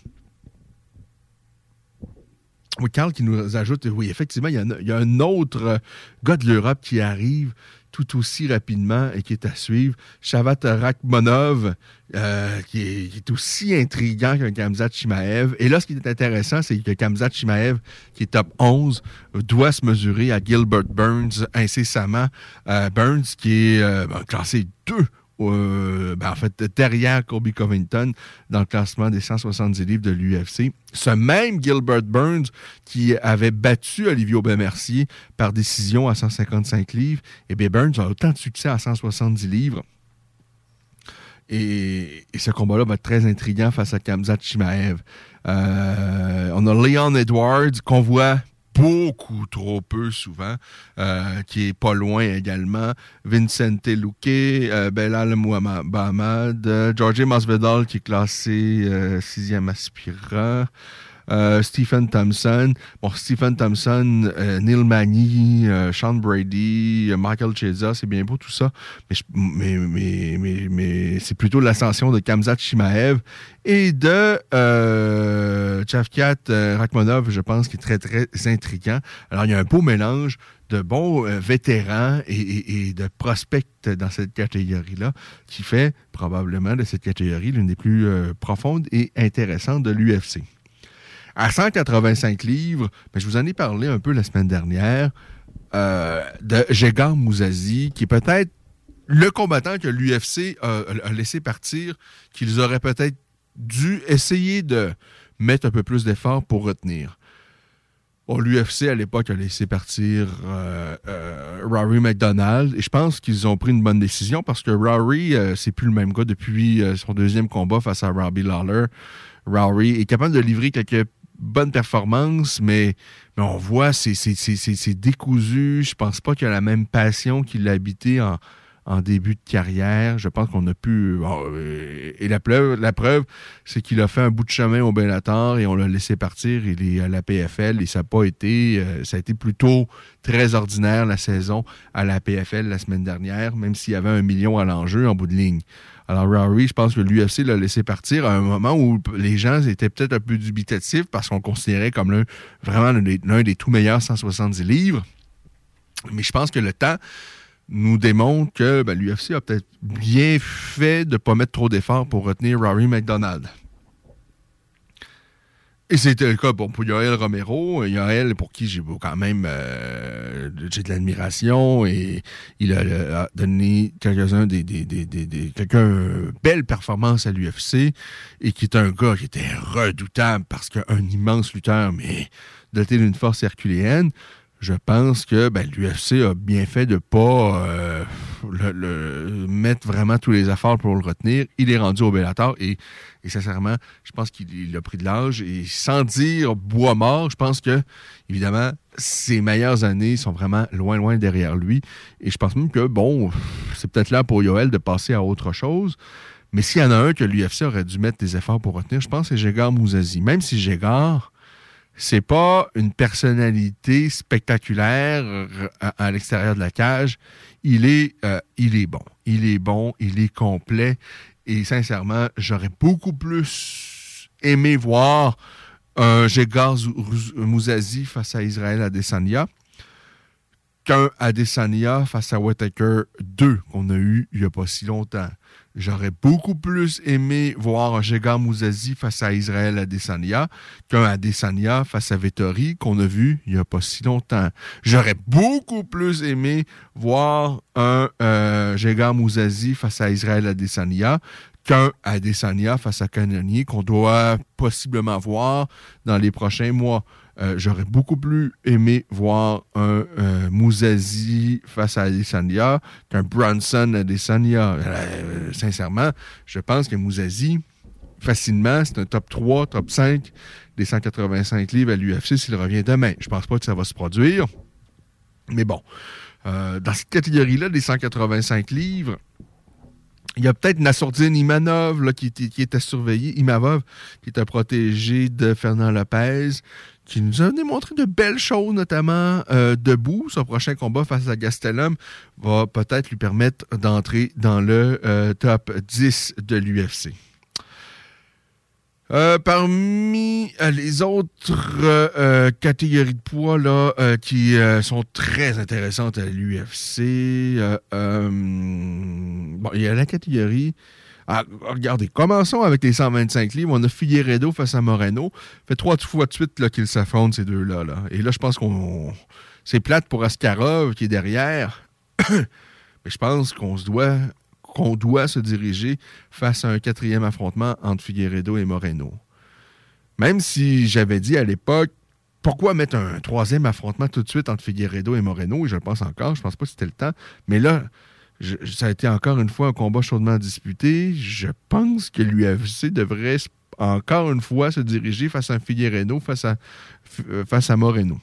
Oui, Carl qui nous ajoute, oui, effectivement, il y, a un, autre gars de l'Europe qui arrive tout aussi rapidement et qui est à suivre. Shavat Rakhmonov, euh, qui, est, aussi intriguant qu'un Kamzat Chimaev. Et là, ce qui est intéressant, c'est que Kamzat Chimaev, qui est top 11, doit se mesurer à Gilbert Burns incessamment. Euh, Burns, qui est euh, classé 2 euh, ben derrière Kobe Covington dans le classement des 170 livres de l'UFC. Ce même Gilbert Burns qui avait battu Olivier Aubin-Mercier par décision à 155 livres, et bien Burns a autant de succès à 170 livres. Et, et ce combat-là va être très intriguant face à Kamzat Chimaev. Euh, on a Leon Edwards qu'on voit beaucoup trop peu souvent, euh, qui est pas loin également. Vincente Luque, euh, Belal Mohamed, euh, George Masvidal qui est classé euh, sixième aspirant. Euh, Stephen Thompson. Bon, Stephen Thompson, euh, Neil Magny, euh, Sean Brady, Michael Chiesa, c'est bien beau tout ça, mais, mais, mais, c'est plutôt l'ascension de Kamzat Chimaev et de euh, Chavkat Rakhmonov, je pense, qui est très, très intriguant. Alors, il y a un beau mélange de bons vétérans et, de prospects dans cette catégorie-là, qui fait probablement de cette catégorie l'une des plus profondes et intéressantes de l'UFC. À 185 livres, ben, je vous en ai parlé un peu la semaine dernière, euh, de Jegar Mouzazi, qui est peut-être le combattant que l'UFC a, laissé partir, qu'ils auraient peut-être dû essayer de mettre un peu plus d'efforts pour retenir. L'UFC à l'époque a laissé partir euh, euh, Rory McDonald et je pense qu'ils ont pris une bonne décision parce que Rory, c'est plus le même gars depuis son deuxième combat face à Robbie Lawler. Rory est capable de livrer quelques bonne performance, mais, on voit c'est décousu. Je pense pas qu'il a la même passion qu'il a habité en, en début de carrière. Je pense qu'on a pu. Bon, et la preuve, la preuve c'est qu'il a fait un bout de chemin au Bellator et on l'a laissé partir. Il est à la PFL et ça n'a pas été. Euh, ça a été plutôt très ordinaire la saison à la PFL la semaine dernière, même s'il y avait un million à l'enjeu en bout de ligne. Alors, Rory, je pense que l'UFC l'a laissé partir à un moment où les gens étaient peut-être un peu dubitatifs parce qu'on considérait comme l'un, vraiment l'un des, tout meilleurs 170 livres. Mais je pense que le temps nous démontre que ben, l'UFC a peut-être bien fait de ne pas mettre trop d'efforts pour retenir Rory McDonald. Et c'était le cas bon, pour Yoel Romero. Yoel, pour qui j'ai quand même euh, j'ai de l'admiration et il a, donné quelques-uns des, des, des, des, quelques belles performances à l'UFC et qui est un gars qui était redoutable parce qu'un immense lutteur, mais doté d'une force herculéenne. Je pense que ben, l'UFC a bien fait de pas euh, le, mettre vraiment tous les efforts pour le retenir. Il est rendu au Bellator et, sincèrement, je pense qu'il a pris de l'âge. Et sans dire bois mort, je pense que, évidemment, ses meilleures années sont vraiment loin, loin derrière lui. Et je pense même que, bon, c'est peut-être là pour Yoel de passer à autre chose. Mais s'il y en a un que l'UFC aurait dû mettre des efforts pour retenir, je pense que c'est Jégar Mouzazi. Même si Jégar, c'est pas une personnalité spectaculaire euh, à, l'extérieur de la cage, il est, euh, il est bon. Il est bon, il est complet. Et sincèrement, j'aurais beaucoup plus aimé voir un Jégar Mouzazi face à Israël Adesanya qu'un Adesanya face à Whittaker 2 qu'on a eu il n'y a pas si longtemps. J'aurais beaucoup plus aimé voir un Jégar Mouzazi face à Israël Adesanya qu'un Adesanya face à Vettori qu'on a vu il n'y a pas si longtemps. J'aurais beaucoup plus aimé voir un euh, Mouzazi face à Israël Adesanya qu'un Adesanya face à Cannonier qu'on doit possiblement voir dans les prochains mois. Euh, j'aurais beaucoup plus aimé voir un euh, Mouzazi face à Adesanya qu'un Bronson Adesanya. Euh, sincèrement, je pense que Mouzazi, facilement, c'est un top 3, top 5 des 185 livres à l'UFC s'il revient demain. Je pense pas que ça va se produire. Mais bon, dans cette catégorie-là, des 185 livres, il y a peut-être Nassourdine Imanov qui, qui, était surveillé, Imavov, qui était protégé de Fernand Lopez, qui nous a démontré de belles choses, notamment euh, debout. Son prochain combat face à Gastelum va peut-être lui permettre d'entrer dans le euh, top 10 de l'UFC. Euh, parmi les autres catégories de poids là, qui sont très intéressantes à l'UFC, bon, il y a la catégorie. Ah, regardez, commençons avec les 125 livres. On a Figueredo face à Moreno. fait trois fois de suite qu'ils s'affrontent, ces deux-là. Là. Et là, je pense qu'on. C'est plate pour Askarov qui est derrière. Mais je pense qu'on se doit qu'on doit se diriger face à un quatrième affrontement entre Figueredo et Moreno. Même si j'avais dit à l'époque, pourquoi mettre un troisième affrontement tout de suite entre Figueredo et Moreno, et je le pense encore, je pense pas que c'était le temps, mais là, ça a été encore une fois un combat chaudement disputé. Je pense que l'UFC devrait encore une fois se diriger face à Figueredo, face à, euh, face à Moreno.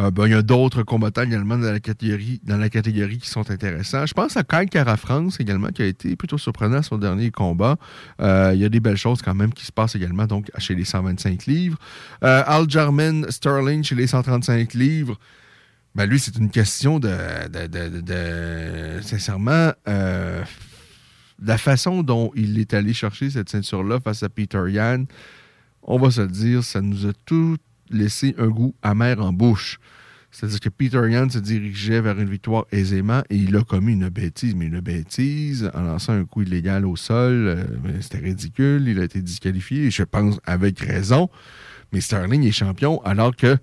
Euh, ben, il y a d'autres combattants également dans la, catégorie, qui sont intéressants. Je pense à Kyle Cara France également, qui a été plutôt surprenant à son dernier combat. Euh, il y a des belles choses quand même qui se passent également donc chez les 125 livres. Al Jarman Sterling chez les 135 livres. Ben lui, c'est une question de, sincèrement, la façon dont il est allé chercher cette ceinture-là face à Peter Yan, on va se le dire, ça nous a tout laissé un goût amer en bouche. C'est-à-dire que Peter Yan se dirigeait vers une victoire aisément et il a commis une bêtise, mais une bêtise en lançant un coup illégal au sol. Euh, c'était ridicule. Il a été disqualifié, je pense avec raison. Mais Sterling est champion alors que,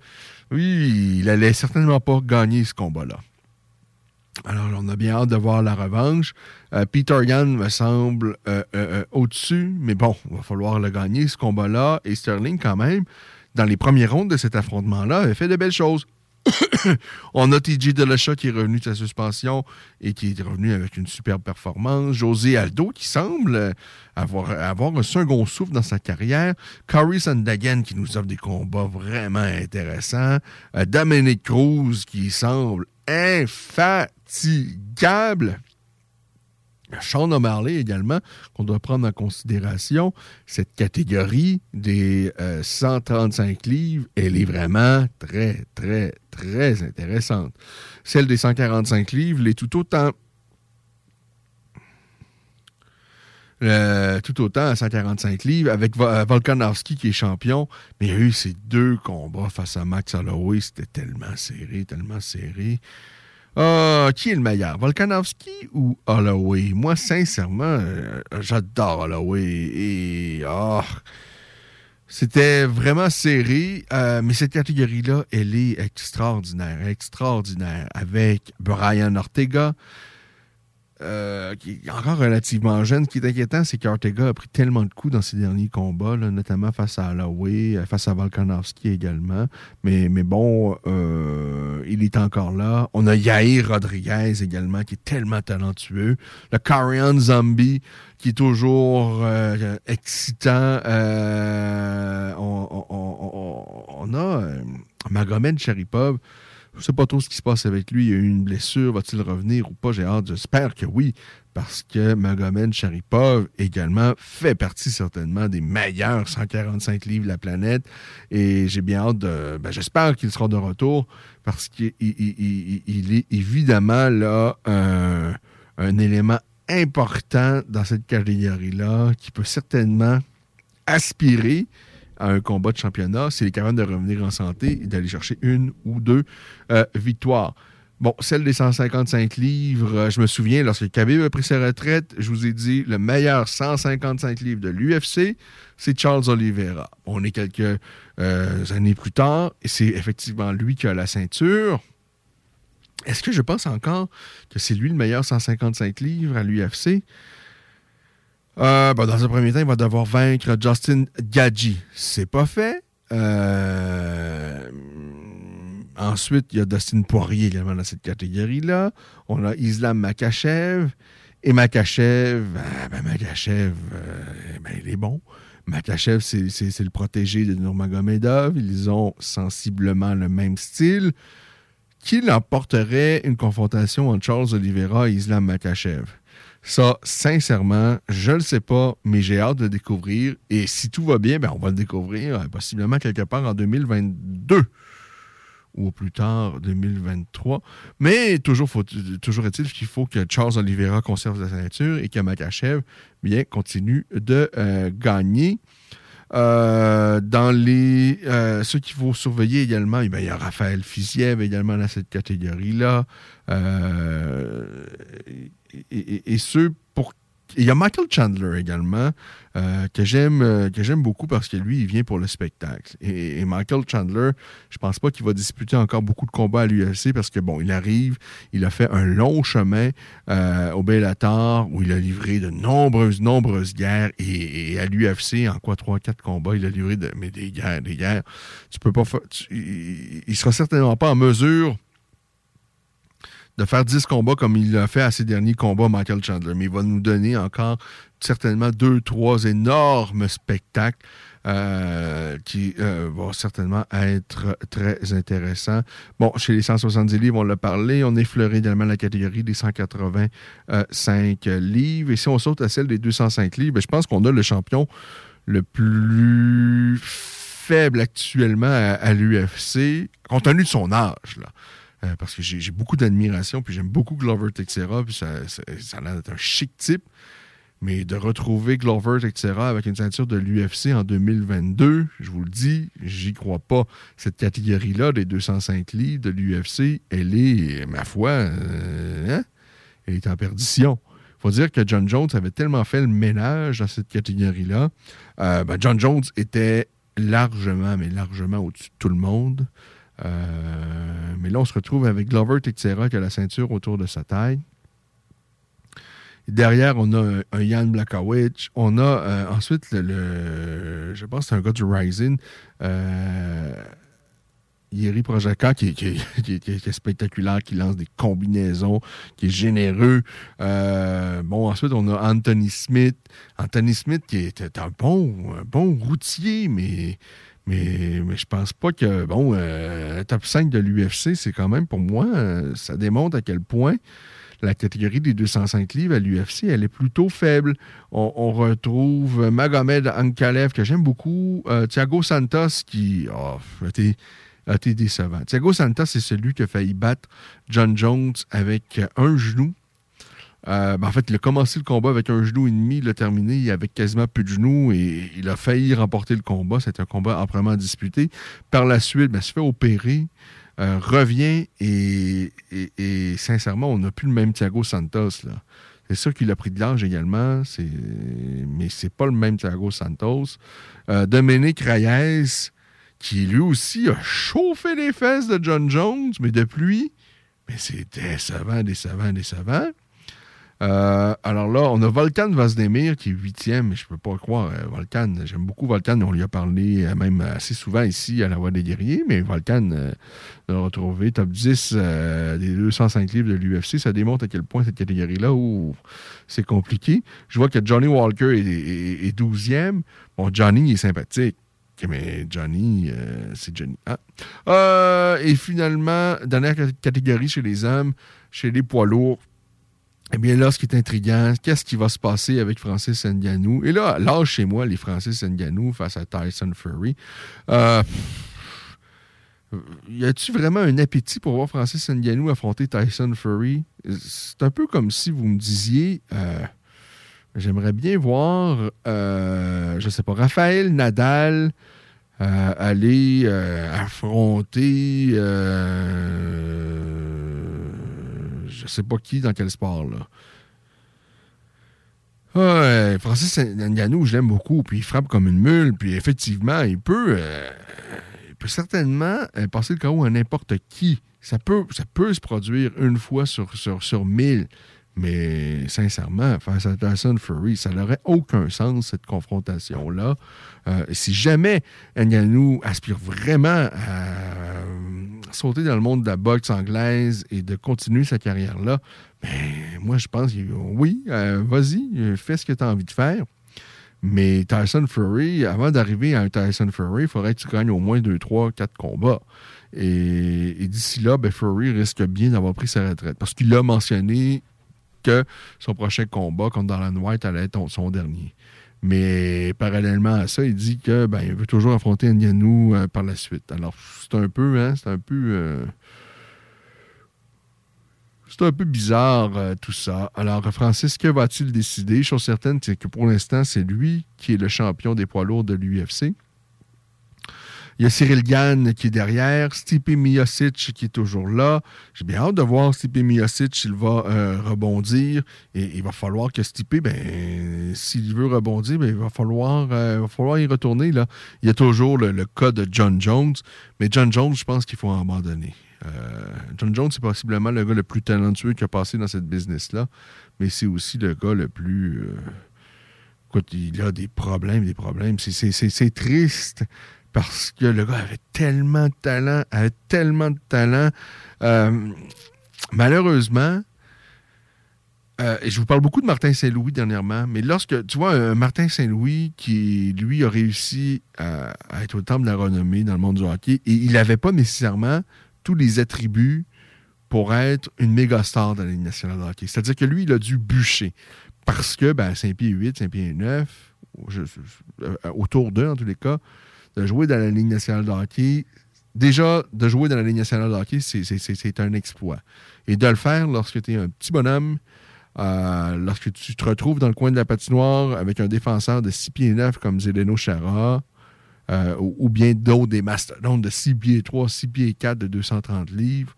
oui, il allait certainement pas gagner ce combat-là. Alors, on a bien hâte de voir la revanche. Euh, Peter Yan me semble euh, au-dessus, mais bon, il va falloir le gagner, ce combat-là. Et Sterling, quand même, dans les premiers rondes de cet affrontement-là, avait fait de belles choses. On a TJ Delachat qui est revenu de sa suspension et qui est revenu avec une superbe performance. José Aldo qui semble avoir, avoir un second souffle dans sa carrière. Corey Sandagan qui nous offre des combats vraiment intéressants. Euh, Dominic Cruz qui semble infatigable. Sean O'Malley également, qu'on doit prendre en considération. Cette catégorie des 135 euh, livres, elle est vraiment très, très, très intéressante. Celle des 145 livres l'est tout autant. tout autant à 145 livres, avec Volkanovski qui est champion. Mais il y a eu ces deux combats face à Max Holloway. C'était tellement serré, tellement serré. Ah, qui est le meilleur, Volkanovski ou Holloway? Moi, sincèrement, euh, j'adore Holloway. Et oh, c'était vraiment serré, euh, mais cette catégorie-là, elle est extraordinaire, extraordinaire. Avec Brian Ortega, euh, qui est encore relativement jeune. Ce qui est inquiétant, c'est qu'Ortega a pris tellement de coups dans ses derniers combats, notamment face à Holloway, euh, face à Volkanovski également. Mais, mais bon, euh, il est encore là. On a Yair Rodriguez également, qui est tellement talentueux. Le Korean Zombie, qui est toujours excitant. on, on, a Magomed Sharipov Je sais pas trop ce qui se passe avec lui. Il a eu une blessure. Va-t-il revenir ou pas? J'ai hâte. J'espère que oui. Parce que Magomed Sharipov également fait partie certainement des meilleurs 145 livres de la planète. Et j'ai bien hâte de. Ben, J'espère qu'il sera de retour parce qu'il est évidemment là un, un élément important dans cette catégorie-là qui peut certainement aspirer à un combat de championnat s'il est capable de revenir en santé et d'aller chercher une ou deux euh, victoires. Bon, celle des 155 livres, euh, je me souviens, lorsque Khabib a pris sa retraite, je vous ai dit, le meilleur 155 livres de l'UFC, c'est Charles Oliveira. On est quelques euh, années plus tard, et c'est effectivement lui qui a la ceinture. Est-ce que je pense encore que c'est lui le meilleur 155 livres à l'UFC? Euh, ben, dans un premier temps, il va devoir vaincre Justin Gadji. C'est pas fait. Euh, ensuite, il y a Dustin Poirier également dans cette catégorie-là. On a Islam Makachev. Et Makachev, ah, ben Makachev, euh, ben, il est bon. Makachev, c'est le protégé de Nurmagomedov. Ils ont sensiblement le même style. Qui l'emporterait une confrontation entre Charles Oliveira et Islam Makachev? Ça, sincèrement, je ne le sais pas, mais j'ai hâte de découvrir. Et si tout va bien, ben, on va le découvrir euh, possiblement quelque part en 2022 ou plus tard 2023. Mais toujours, toujours est-il qu'il faut que Charles Oliveira conserve sa ceinture et que Makachev bien, continue de euh, gagner. Euh, dans les ceux qu'il faut surveiller également, eh il y a Raphaël Fiziev également dans cette catégorie-là. Euh, et, ceux pour. Il y a Michael Chandler également, euh, que j'aime euh, que j'aime beaucoup parce que lui, il vient pour le spectacle. Et, Michael Chandler, je pense pas qu'il va disputer encore beaucoup de combats à l'UFC parce que, bon, il arrive, il a fait un long chemin euh, au Bellator où il a livré de nombreuses, nombreuses guerres. Et, à l'UFC, en quoi, trois, quatre combats, il a livré de, mais des guerres, des guerres. Tu peux pas il, il sera certainement pas en mesure de faire 10 combats comme il l'a fait à ses derniers combats, Michael Chandler. Mais il va nous donner encore certainement deux, trois énormes spectacles euh, qui euh, vont certainement être très intéressants. Bon, chez les 170 livres, on l'a parlé. On effleurait également la catégorie des 185 livres. Et si on saute à celle des 205 livres, ben, je pense qu'on a le champion le plus faible actuellement à, à l'UFC, compte tenu de son âge. Là. Euh, parce que j'ai beaucoup d'admiration, puis j'aime beaucoup Glover Texera, puis ça, ça, a l'air d'être un chic type. Mais de retrouver Glover Texera avec une ceinture de l'UFC en 2022, je vous le dis, j'y crois pas. Cette catégorie-là des 205 livres de l'UFC, elle est, ma foi, euh, hein, elle est en perdition. Il faut dire que John Jones avait tellement fait le ménage dans cette catégorie-là. Euh, ben John Jones était largement, mais largement au-dessus de tout le monde. Euh, mais là, on se retrouve avec Glover Teixeira qui a la ceinture autour de sa taille. derrière, on a un, Jan Blakowicz. On a euh, ensuite le, Je pense c'est un gars du Rising. Euh, Yeri Projaka, qui, est spectaculaire, qui lance des combinaisons, qui est généreux. bon, ensuite, on a Anthony Smith. Anthony Smith, qui est un bon, un bon routier, mais mais, mais je pense pas que, bon, euh, top 5 de l'UFC, c'est quand même, pour moi, euh, ça démontre à quel point la catégorie des 205 livres à l'UFC, elle est plutôt faible. On, retrouve Magomed Ankalev, que j'aime beaucoup, euh, Thiago Santos, qui oh, a, été, décevant. Thiago Santos, c'est celui qui a failli battre John Jones avec un genou euh, ben, en fait, il a commencé le combat avec un genou et il l'a terminé avec quasiment plus de genoux et il a failli remporter le combat. C'était un combat amplement disputé. Par la suite, ben, il se fait opérer, euh, revient et, sincèrement, on n'a plus le même Thiago Santos. C'est sûr qu'il a pris de l'âge également, mais c'est pas le même Thiago Santos. Euh, Dominique Reyes, qui lui aussi a chauffé les fesses de John Jones, mais depuis, mais c'est décevant, décevant, décevant. Euh, alors là, on a Volkan Vazdemir qui est huitième, je peux pas croire. Euh, Volkan, j'aime beaucoup Volkan. On lui a parlé euh, même assez souvent ici à la Voix des Guerriers, mais Volkan, de le retrouver top 10 des 205 livres de l'UFC, ça démontre à quel point cette catégorie-là, où c'est compliqué. Je vois que Johnny Walker est, 12e. Bon, Johnny est sympathique. mais Johnny, euh, c'est Johnny. Ah. Euh, et finalement, dernière catégorie chez les hommes, chez les poids lourds. Eh bien, là, ce qui est intriguant, qu'est-ce qui va se passer avec Francis Ngannou? Et là, là, chez moi, les Francis Ngannou face à Tyson Fury. Euh, y a-tu vraiment un appétit pour voir Francis Ngannou affronter Tyson Fury? C'est un peu comme si vous me disiez, euh, j'aimerais bien voir, euh, je sais pas, Raphaël Nadal euh, aller affronter je sais pas qui, dans quel sport, là. Francis Ngannou, je l'aime beaucoup, puis il frappe comme une mule, puis effectivement, il peut, euh, certainement euh, passer le KO à n'importe qui. Ça peut, se produire une fois sur mille. Mais sincèrement, face à Tyson Fury, ça n'aurait aucun sens, cette confrontation-là. Euh, si jamais Ngannou aspire vraiment à sauter dans le monde de la boxe anglaise et de continuer sa carrière-là, ben, moi, je pense, oui, euh, vas-y, fais ce que tu as envie de faire. Mais Tyson Fury, avant d'arriver à un Tyson Fury, il faudrait que tu gagnes au moins 2, 3, 4 combats. Et, d'ici là, ben, Fury risque bien d'avoir pris sa retraite. Parce qu'il a mentionné que son prochain combat contre Darren White allait être son dernier. Mais parallèlement à ça, il dit que ben, il veut toujours affronter Ngannou euh, par la suite. Alors, c'est un peu, hein, c'est un peu. Euh, c'est un peu bizarre euh, tout ça. Alors, Francis, que va-t-il décider? Chose certaine, c'est que pour l'instant, c'est lui qui est le champion des poids lourds de l'UFC. Il y a Cyril Gann qui est derrière, Stipe Miocic qui est toujours là. J'ai bien hâte de voir Stipe Miocic, s'il va euh, rebondir. Et il va falloir que Stipe, ben, s'il veut rebondir, ben, il va falloir, euh, va falloir y retourner. Là. Il y a toujours le, cas de John Jones. Mais John Jones, je pense qu'il faut abandonner. Euh, John Jones, c'est possiblement le gars le plus talentueux qui a passé dans cette business-là. Mais c'est aussi le gars le plus. écoute, il a des problèmes, des problèmes. C'est triste parce que le gars avait tellement de talent, avait tellement de talent. Euh, malheureusement, euh, et je vous parle beaucoup de Martin Saint-Louis dernièrement, mais lorsque, tu vois, un Martin Saint-Louis qui, lui, a réussi à, être au temple de la renommée dans le monde du hockey, et il n'avait pas nécessairement tous les attributs pour être une méga star dans la Ligue nationale de hockey. C'est-à-dire que lui, il a dû bûcher. Parce que, ben, 5 pieds 8, 5 pieds 9, euh, autour d'eux, en tous les cas, de jouer dans la Ligue nationale de hockey, déjà, de jouer dans la Ligue nationale de hockey, c'est un exploit. Et de le faire lorsque tu es un petit bonhomme, euh, lorsque tu te retrouves dans le coin de la patinoire avec un défenseur de 6 pieds 9 comme Zeleno Chara, euh, ou, bien d'autres des mastodontes de 6 pieds 3, 6 pieds 4 de 230 livres,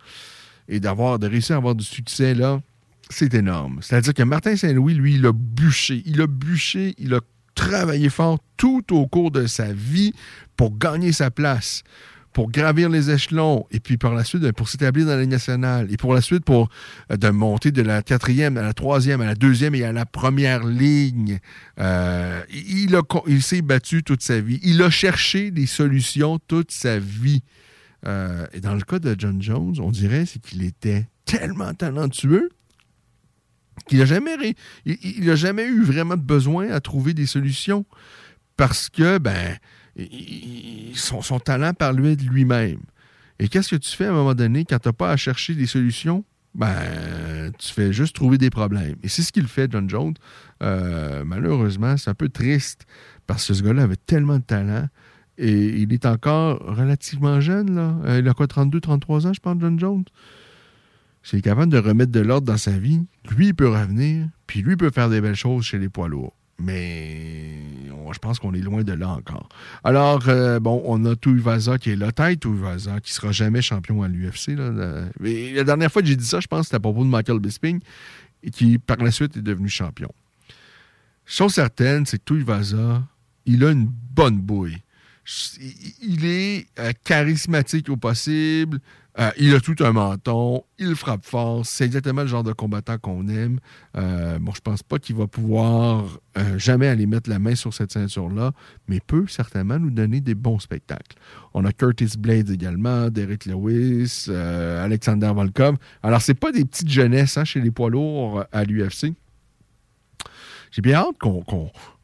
et d'avoir de réussir à avoir du succès là, c'est énorme. C'est-à-dire que Martin Saint-Louis, lui, il a bûché. Il a bûché, il a travaillé fort tout au cours de sa vie pour gagner sa place, pour gravir les échelons, et puis par la suite ben, pour s'établir dans la Ligue nationale, et pour la suite pour euh, de monter de la quatrième à la troisième, à la deuxième et à la première ligne. Euh, il, il s'est battu toute sa vie. Il a cherché des solutions toute sa vie. Euh, et dans le cas de John Jones, on dirait qu'il était tellement talentueux qu'il n'a jamais, eu vraiment de besoin à trouver des solutions parce que, ben, son, talent par lui de lui-même. Et qu'est-ce que tu fais à un moment donné quand tu n'as pas à chercher des solutions? Ben, tu fais juste trouver des problèmes. Et c'est ce qu'il fait, John Jones. Euh, malheureusement, c'est un peu triste parce que ce gars-là avait tellement de talent et il est encore relativement jeune. Euh, il a quoi, 32, 33 ans, je pense, John Jones? S'il est capable de remettre de l'ordre dans sa vie, lui, il peut revenir, puis lui peut faire des belles choses chez les poids lourds. Mais je pense qu'on est loin de là encore. Alors, euh, bon, on a Tuivasa qui est là, tête Tuivasa, qui sera jamais champion à l'UFC. La, la dernière fois que j'ai dit ça, je pense que c'était à propos de Michael Bisping, qui par la suite est devenu champion. Chose certaine, c'est que Tuivasa, il a une bonne bouille. Il est euh, charismatique au possible. Euh, il a tout un menton, il frappe fort, c'est exactement le genre de combattant qu'on aime. Euh, bon, je pense pas qu'il va pouvoir euh, jamais aller mettre la main sur cette ceinture-là, mais peut certainement nous donner des bons spectacles. On a Curtis Blades également, Derek Lewis, Alexander Volkov. Alors, c'est pas des petites jeunesses hein, chez les poids lourds à l'UFC. J'ai bien hâte qu'on.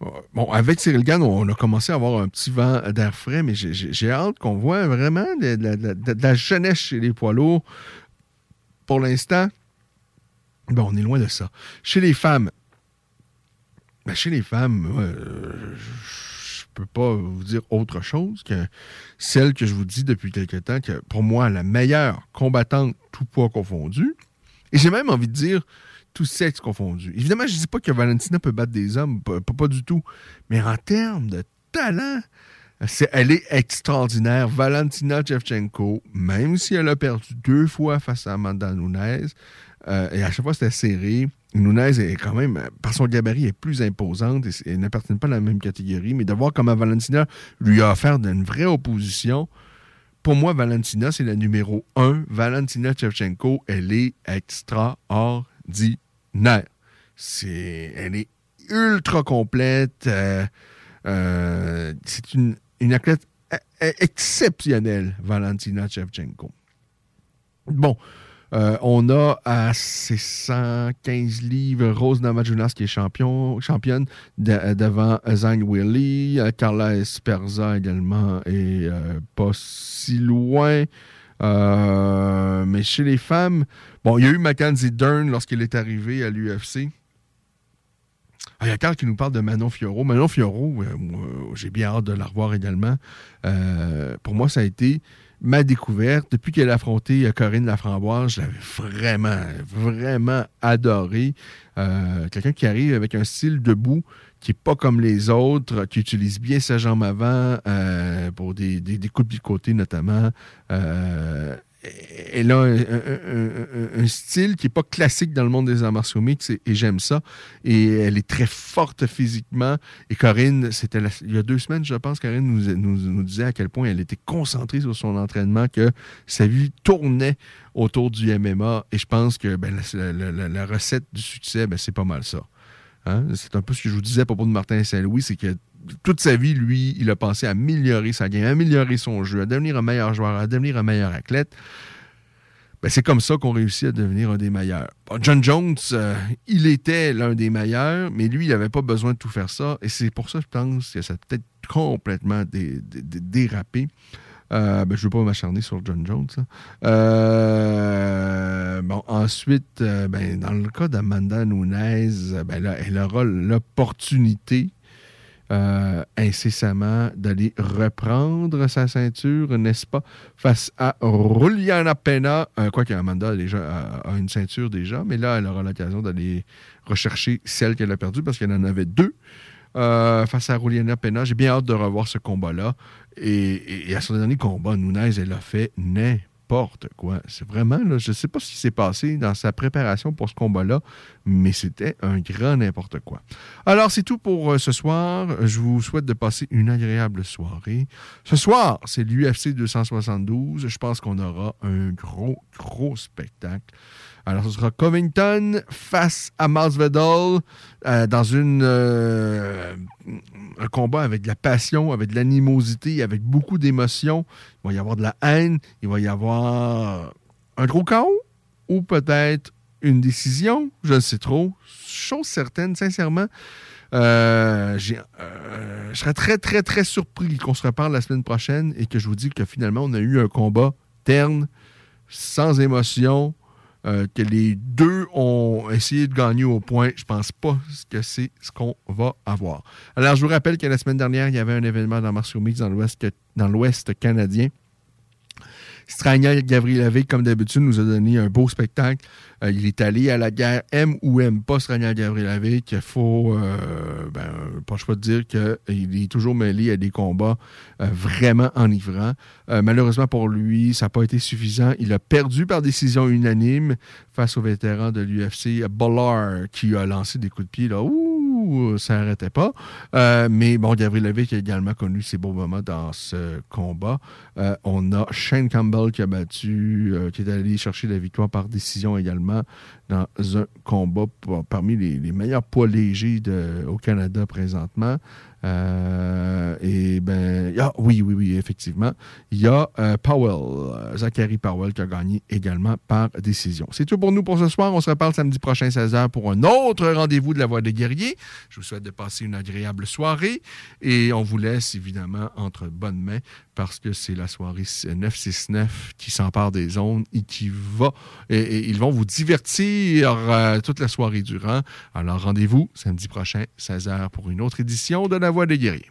euh, bon, avec Cyril Gann, on a commencé à avoir un petit vent d'air frais, mais j'ai- hâte qu'on voit vraiment de, la jeunesse chez les poids lourds. Pour l'instant, bon, on est loin de ça. Chez les femmes, ben, chez les femmes, je peux pas vous dire autre chose que celle que je vous dis depuis quelque temps, que pour moi, la meilleure combattante, tout poids confondu, et j'ai même envie de dire tout sexe confondu. Évidemment, je ne dis pas que Valentina peut battre des hommes, pas, pas- du tout, mais en termes de talent, elle est extraordinaire. Valentina Shevchenko, même si elle a perdu deux fois face à Amanda Nunes, euh, et à chaque fois c'était serré, Nunes est quand même, par son gabarit, est plus imposante et, n'appartient pas à la même catégorie, mais de voir comment Valentina lui a offert une vraie opposition, pour moi, Valentina, c'est la numéro un. Valentina Shevchenko, elle est extraordinaire. C'est, elle est ultra complète. euh, euh, c'est une, athlète e- e- exceptionnelle, Valentina Shevchenko. Bon, euh, on a à ses 115 livres Rose Namajunas qui est champion, championne de- devant Zhang Weili. Euh, Carla Esperza également euh, pas si loin. Euh, mais chez les femmes, bon, il y a eu Mackenzie Dern lorsqu'il est arrivé à l'UFC. Ah, il y a Carl qui nous parle de Manon Fiorot. Manon Fiorot, euh, j'ai bien hâte de la revoir également. Euh, pour moi, ça a été ma découverte. Depuis qu'elle a affronté Corinne Laframboise, je l'avais vraiment, vraiment adoré. Quelqu'un qui arrive avec un style debout qui n'est pas comme les autres, qui utilise bien sa jambe avant euh, pour des, des, des coups de côté notamment. Euh, elle a un, style qui n'est pas classique dans le monde des arts martiaux mixtes et, j'aime ça. Et elle est très forte physiquement. Et Corinne, c'était il y a deux semaines, je pense, Corinne nous, nous- disait à quel point elle était concentrée sur son entraînement, que sa vie tournait autour du MMA. Et je pense que ben, la- la recette du succès, ben, c'est pas mal ça. Hein? C'est un peu ce que je vous disais à propos de Martin Saint-Louis, c'est que toute sa vie, lui, il a pensé à améliorer sa game, à améliorer son jeu, à devenir un meilleur joueur, à devenir un meilleur athlète. Ben, c'est comme ça qu'on réussit à devenir un des meilleurs. John Jones, euh, il était l'un des meilleurs, mais lui, il n'avait pas besoin de tout faire ça. Et c'est pour ça, je pense, que ça a peut-être complètement dé- dé- dé- dérapé. Euh, ben, je ne veux pas m'acharner sur John Jones. là. Euh, bon, ensuite, euh, ben, dans le cas d'Amanda Nunes, euh, ben, là, elle aura l'opportunité incessamment d'aller reprendre sa ceinture, n'est-ce pas, face à Juliana Pena. Quoique Amanda a, déjà, a, une ceinture déjà, mais là, elle aura l'occasion d'aller rechercher celle qu'elle a perdue parce qu'elle en avait deux. face à Juliana Pena. J'ai bien hâte de revoir ce combat-là. Et, à son dernier combat, Nunez, elle a fait n'importe quoi. C'est vraiment, là, je ne sais pas ce qui s'est passé dans sa préparation pour ce combat-là, mais c'était un grand n'importe quoi. Alors, c'est tout pour euh, ce soir. Je vous souhaite de passer une agréable soirée. Ce soir, c'est l'UFC 272. Je pense qu'on aura un gros, gros spectacle. Alors, ce sera Covington face à Masvidal euh, dans euh, un combat avec de la passion, avec de l'animosité, avec beaucoup d'émotions. Il va y avoir de la haine, il va y avoir un gros chaos ou peut-être une décision, je ne sais trop. Chose certaine, sincèrement. euh, euh, je serais très, très, très surpris qu'on se reparle la semaine prochaine et que je vous dis que finalement, on a eu un combat terne, sans émotion, euh, que les deux ont essayé de gagner au point. Je pense pas que c'est ce qu'on va avoir. Alors, je vous rappelle que la semaine dernière, il y avait un événement dans Martial Mix dans l'Ouest canadien. Strania Gavrilovic, comme d'habitude, nous a donné un beau spectacle. Euh, il est allé à la guerre, aime ou aime pas Strania Gavrilovic. Il faut, euh, ben, pas le choix de dire qu'il est toujours mêlé à des combats euh, vraiment enivrants. Euh, malheureusement pour lui, ça n'a pas été suffisant. Il a perdu par décision unanime face au vétéran de l'UFC, Bollard, qui a lancé des coups de pied. Là. Ouh, ça n'arrêtait pas. Euh, mais bon, Gavrilovic a également connu ses beaux moments dans ce combat. Euh, on a Shane Campbell qui a battu, euh, qui est allé chercher la victoire par décision également dans un combat parmi les, meilleurs poids légers au Canada présentement. Euh, et ben, oui, oui, oui, effectivement. Il y a euh, Powell, euh, Zachary Powell, qui a gagné également par décision. C'est tout pour nous pour ce soir. On se reparle samedi prochain, 16h, pour un autre rendez-vous de la Voix des guerriers. Je vous souhaite de passer une agréable soirée et on vous laisse évidemment entre bonnes mains parce que c'est la soirée 969 qui s'empare des zones et qui va, et, ils vont vous divertir toute la soirée durant. Alors rendez-vous samedi prochain, 16h, pour une autre édition de la Voix des guerriers.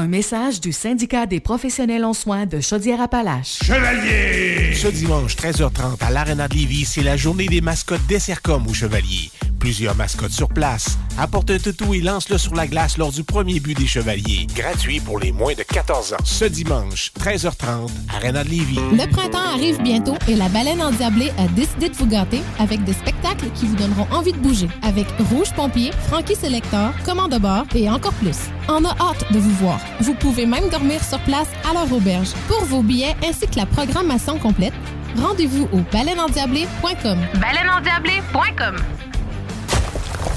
Un message du syndicat des professionnels en soins de Chaudière-Appalaches. Chevalier! Ce dimanche, 13h30, à l'Arena de Lévis, c'est la journée des mascottes des Sercom au Chevalier. Plusieurs mascottes sur place. Apporte un toutou et lance-le sur la glace lors du premier but des Chevaliers. Gratuit pour les moins de 14 ans. Ce dimanche, 13h30, Arena de Lévis. Le printemps arrive bientôt et la baleine endiablée a décidé de vous gâter avec des spectacles qui vous donneront envie de bouger. Avec Rouge Pompier, Frankie Selector, Commande de bord et encore plus. On a hâte de vous voir. Vous pouvez même dormir sur place à leur auberge. Pour vos billets ainsi que la programmation complète, rendez-vous au baleineendiablé.com. Baleineendiablé.com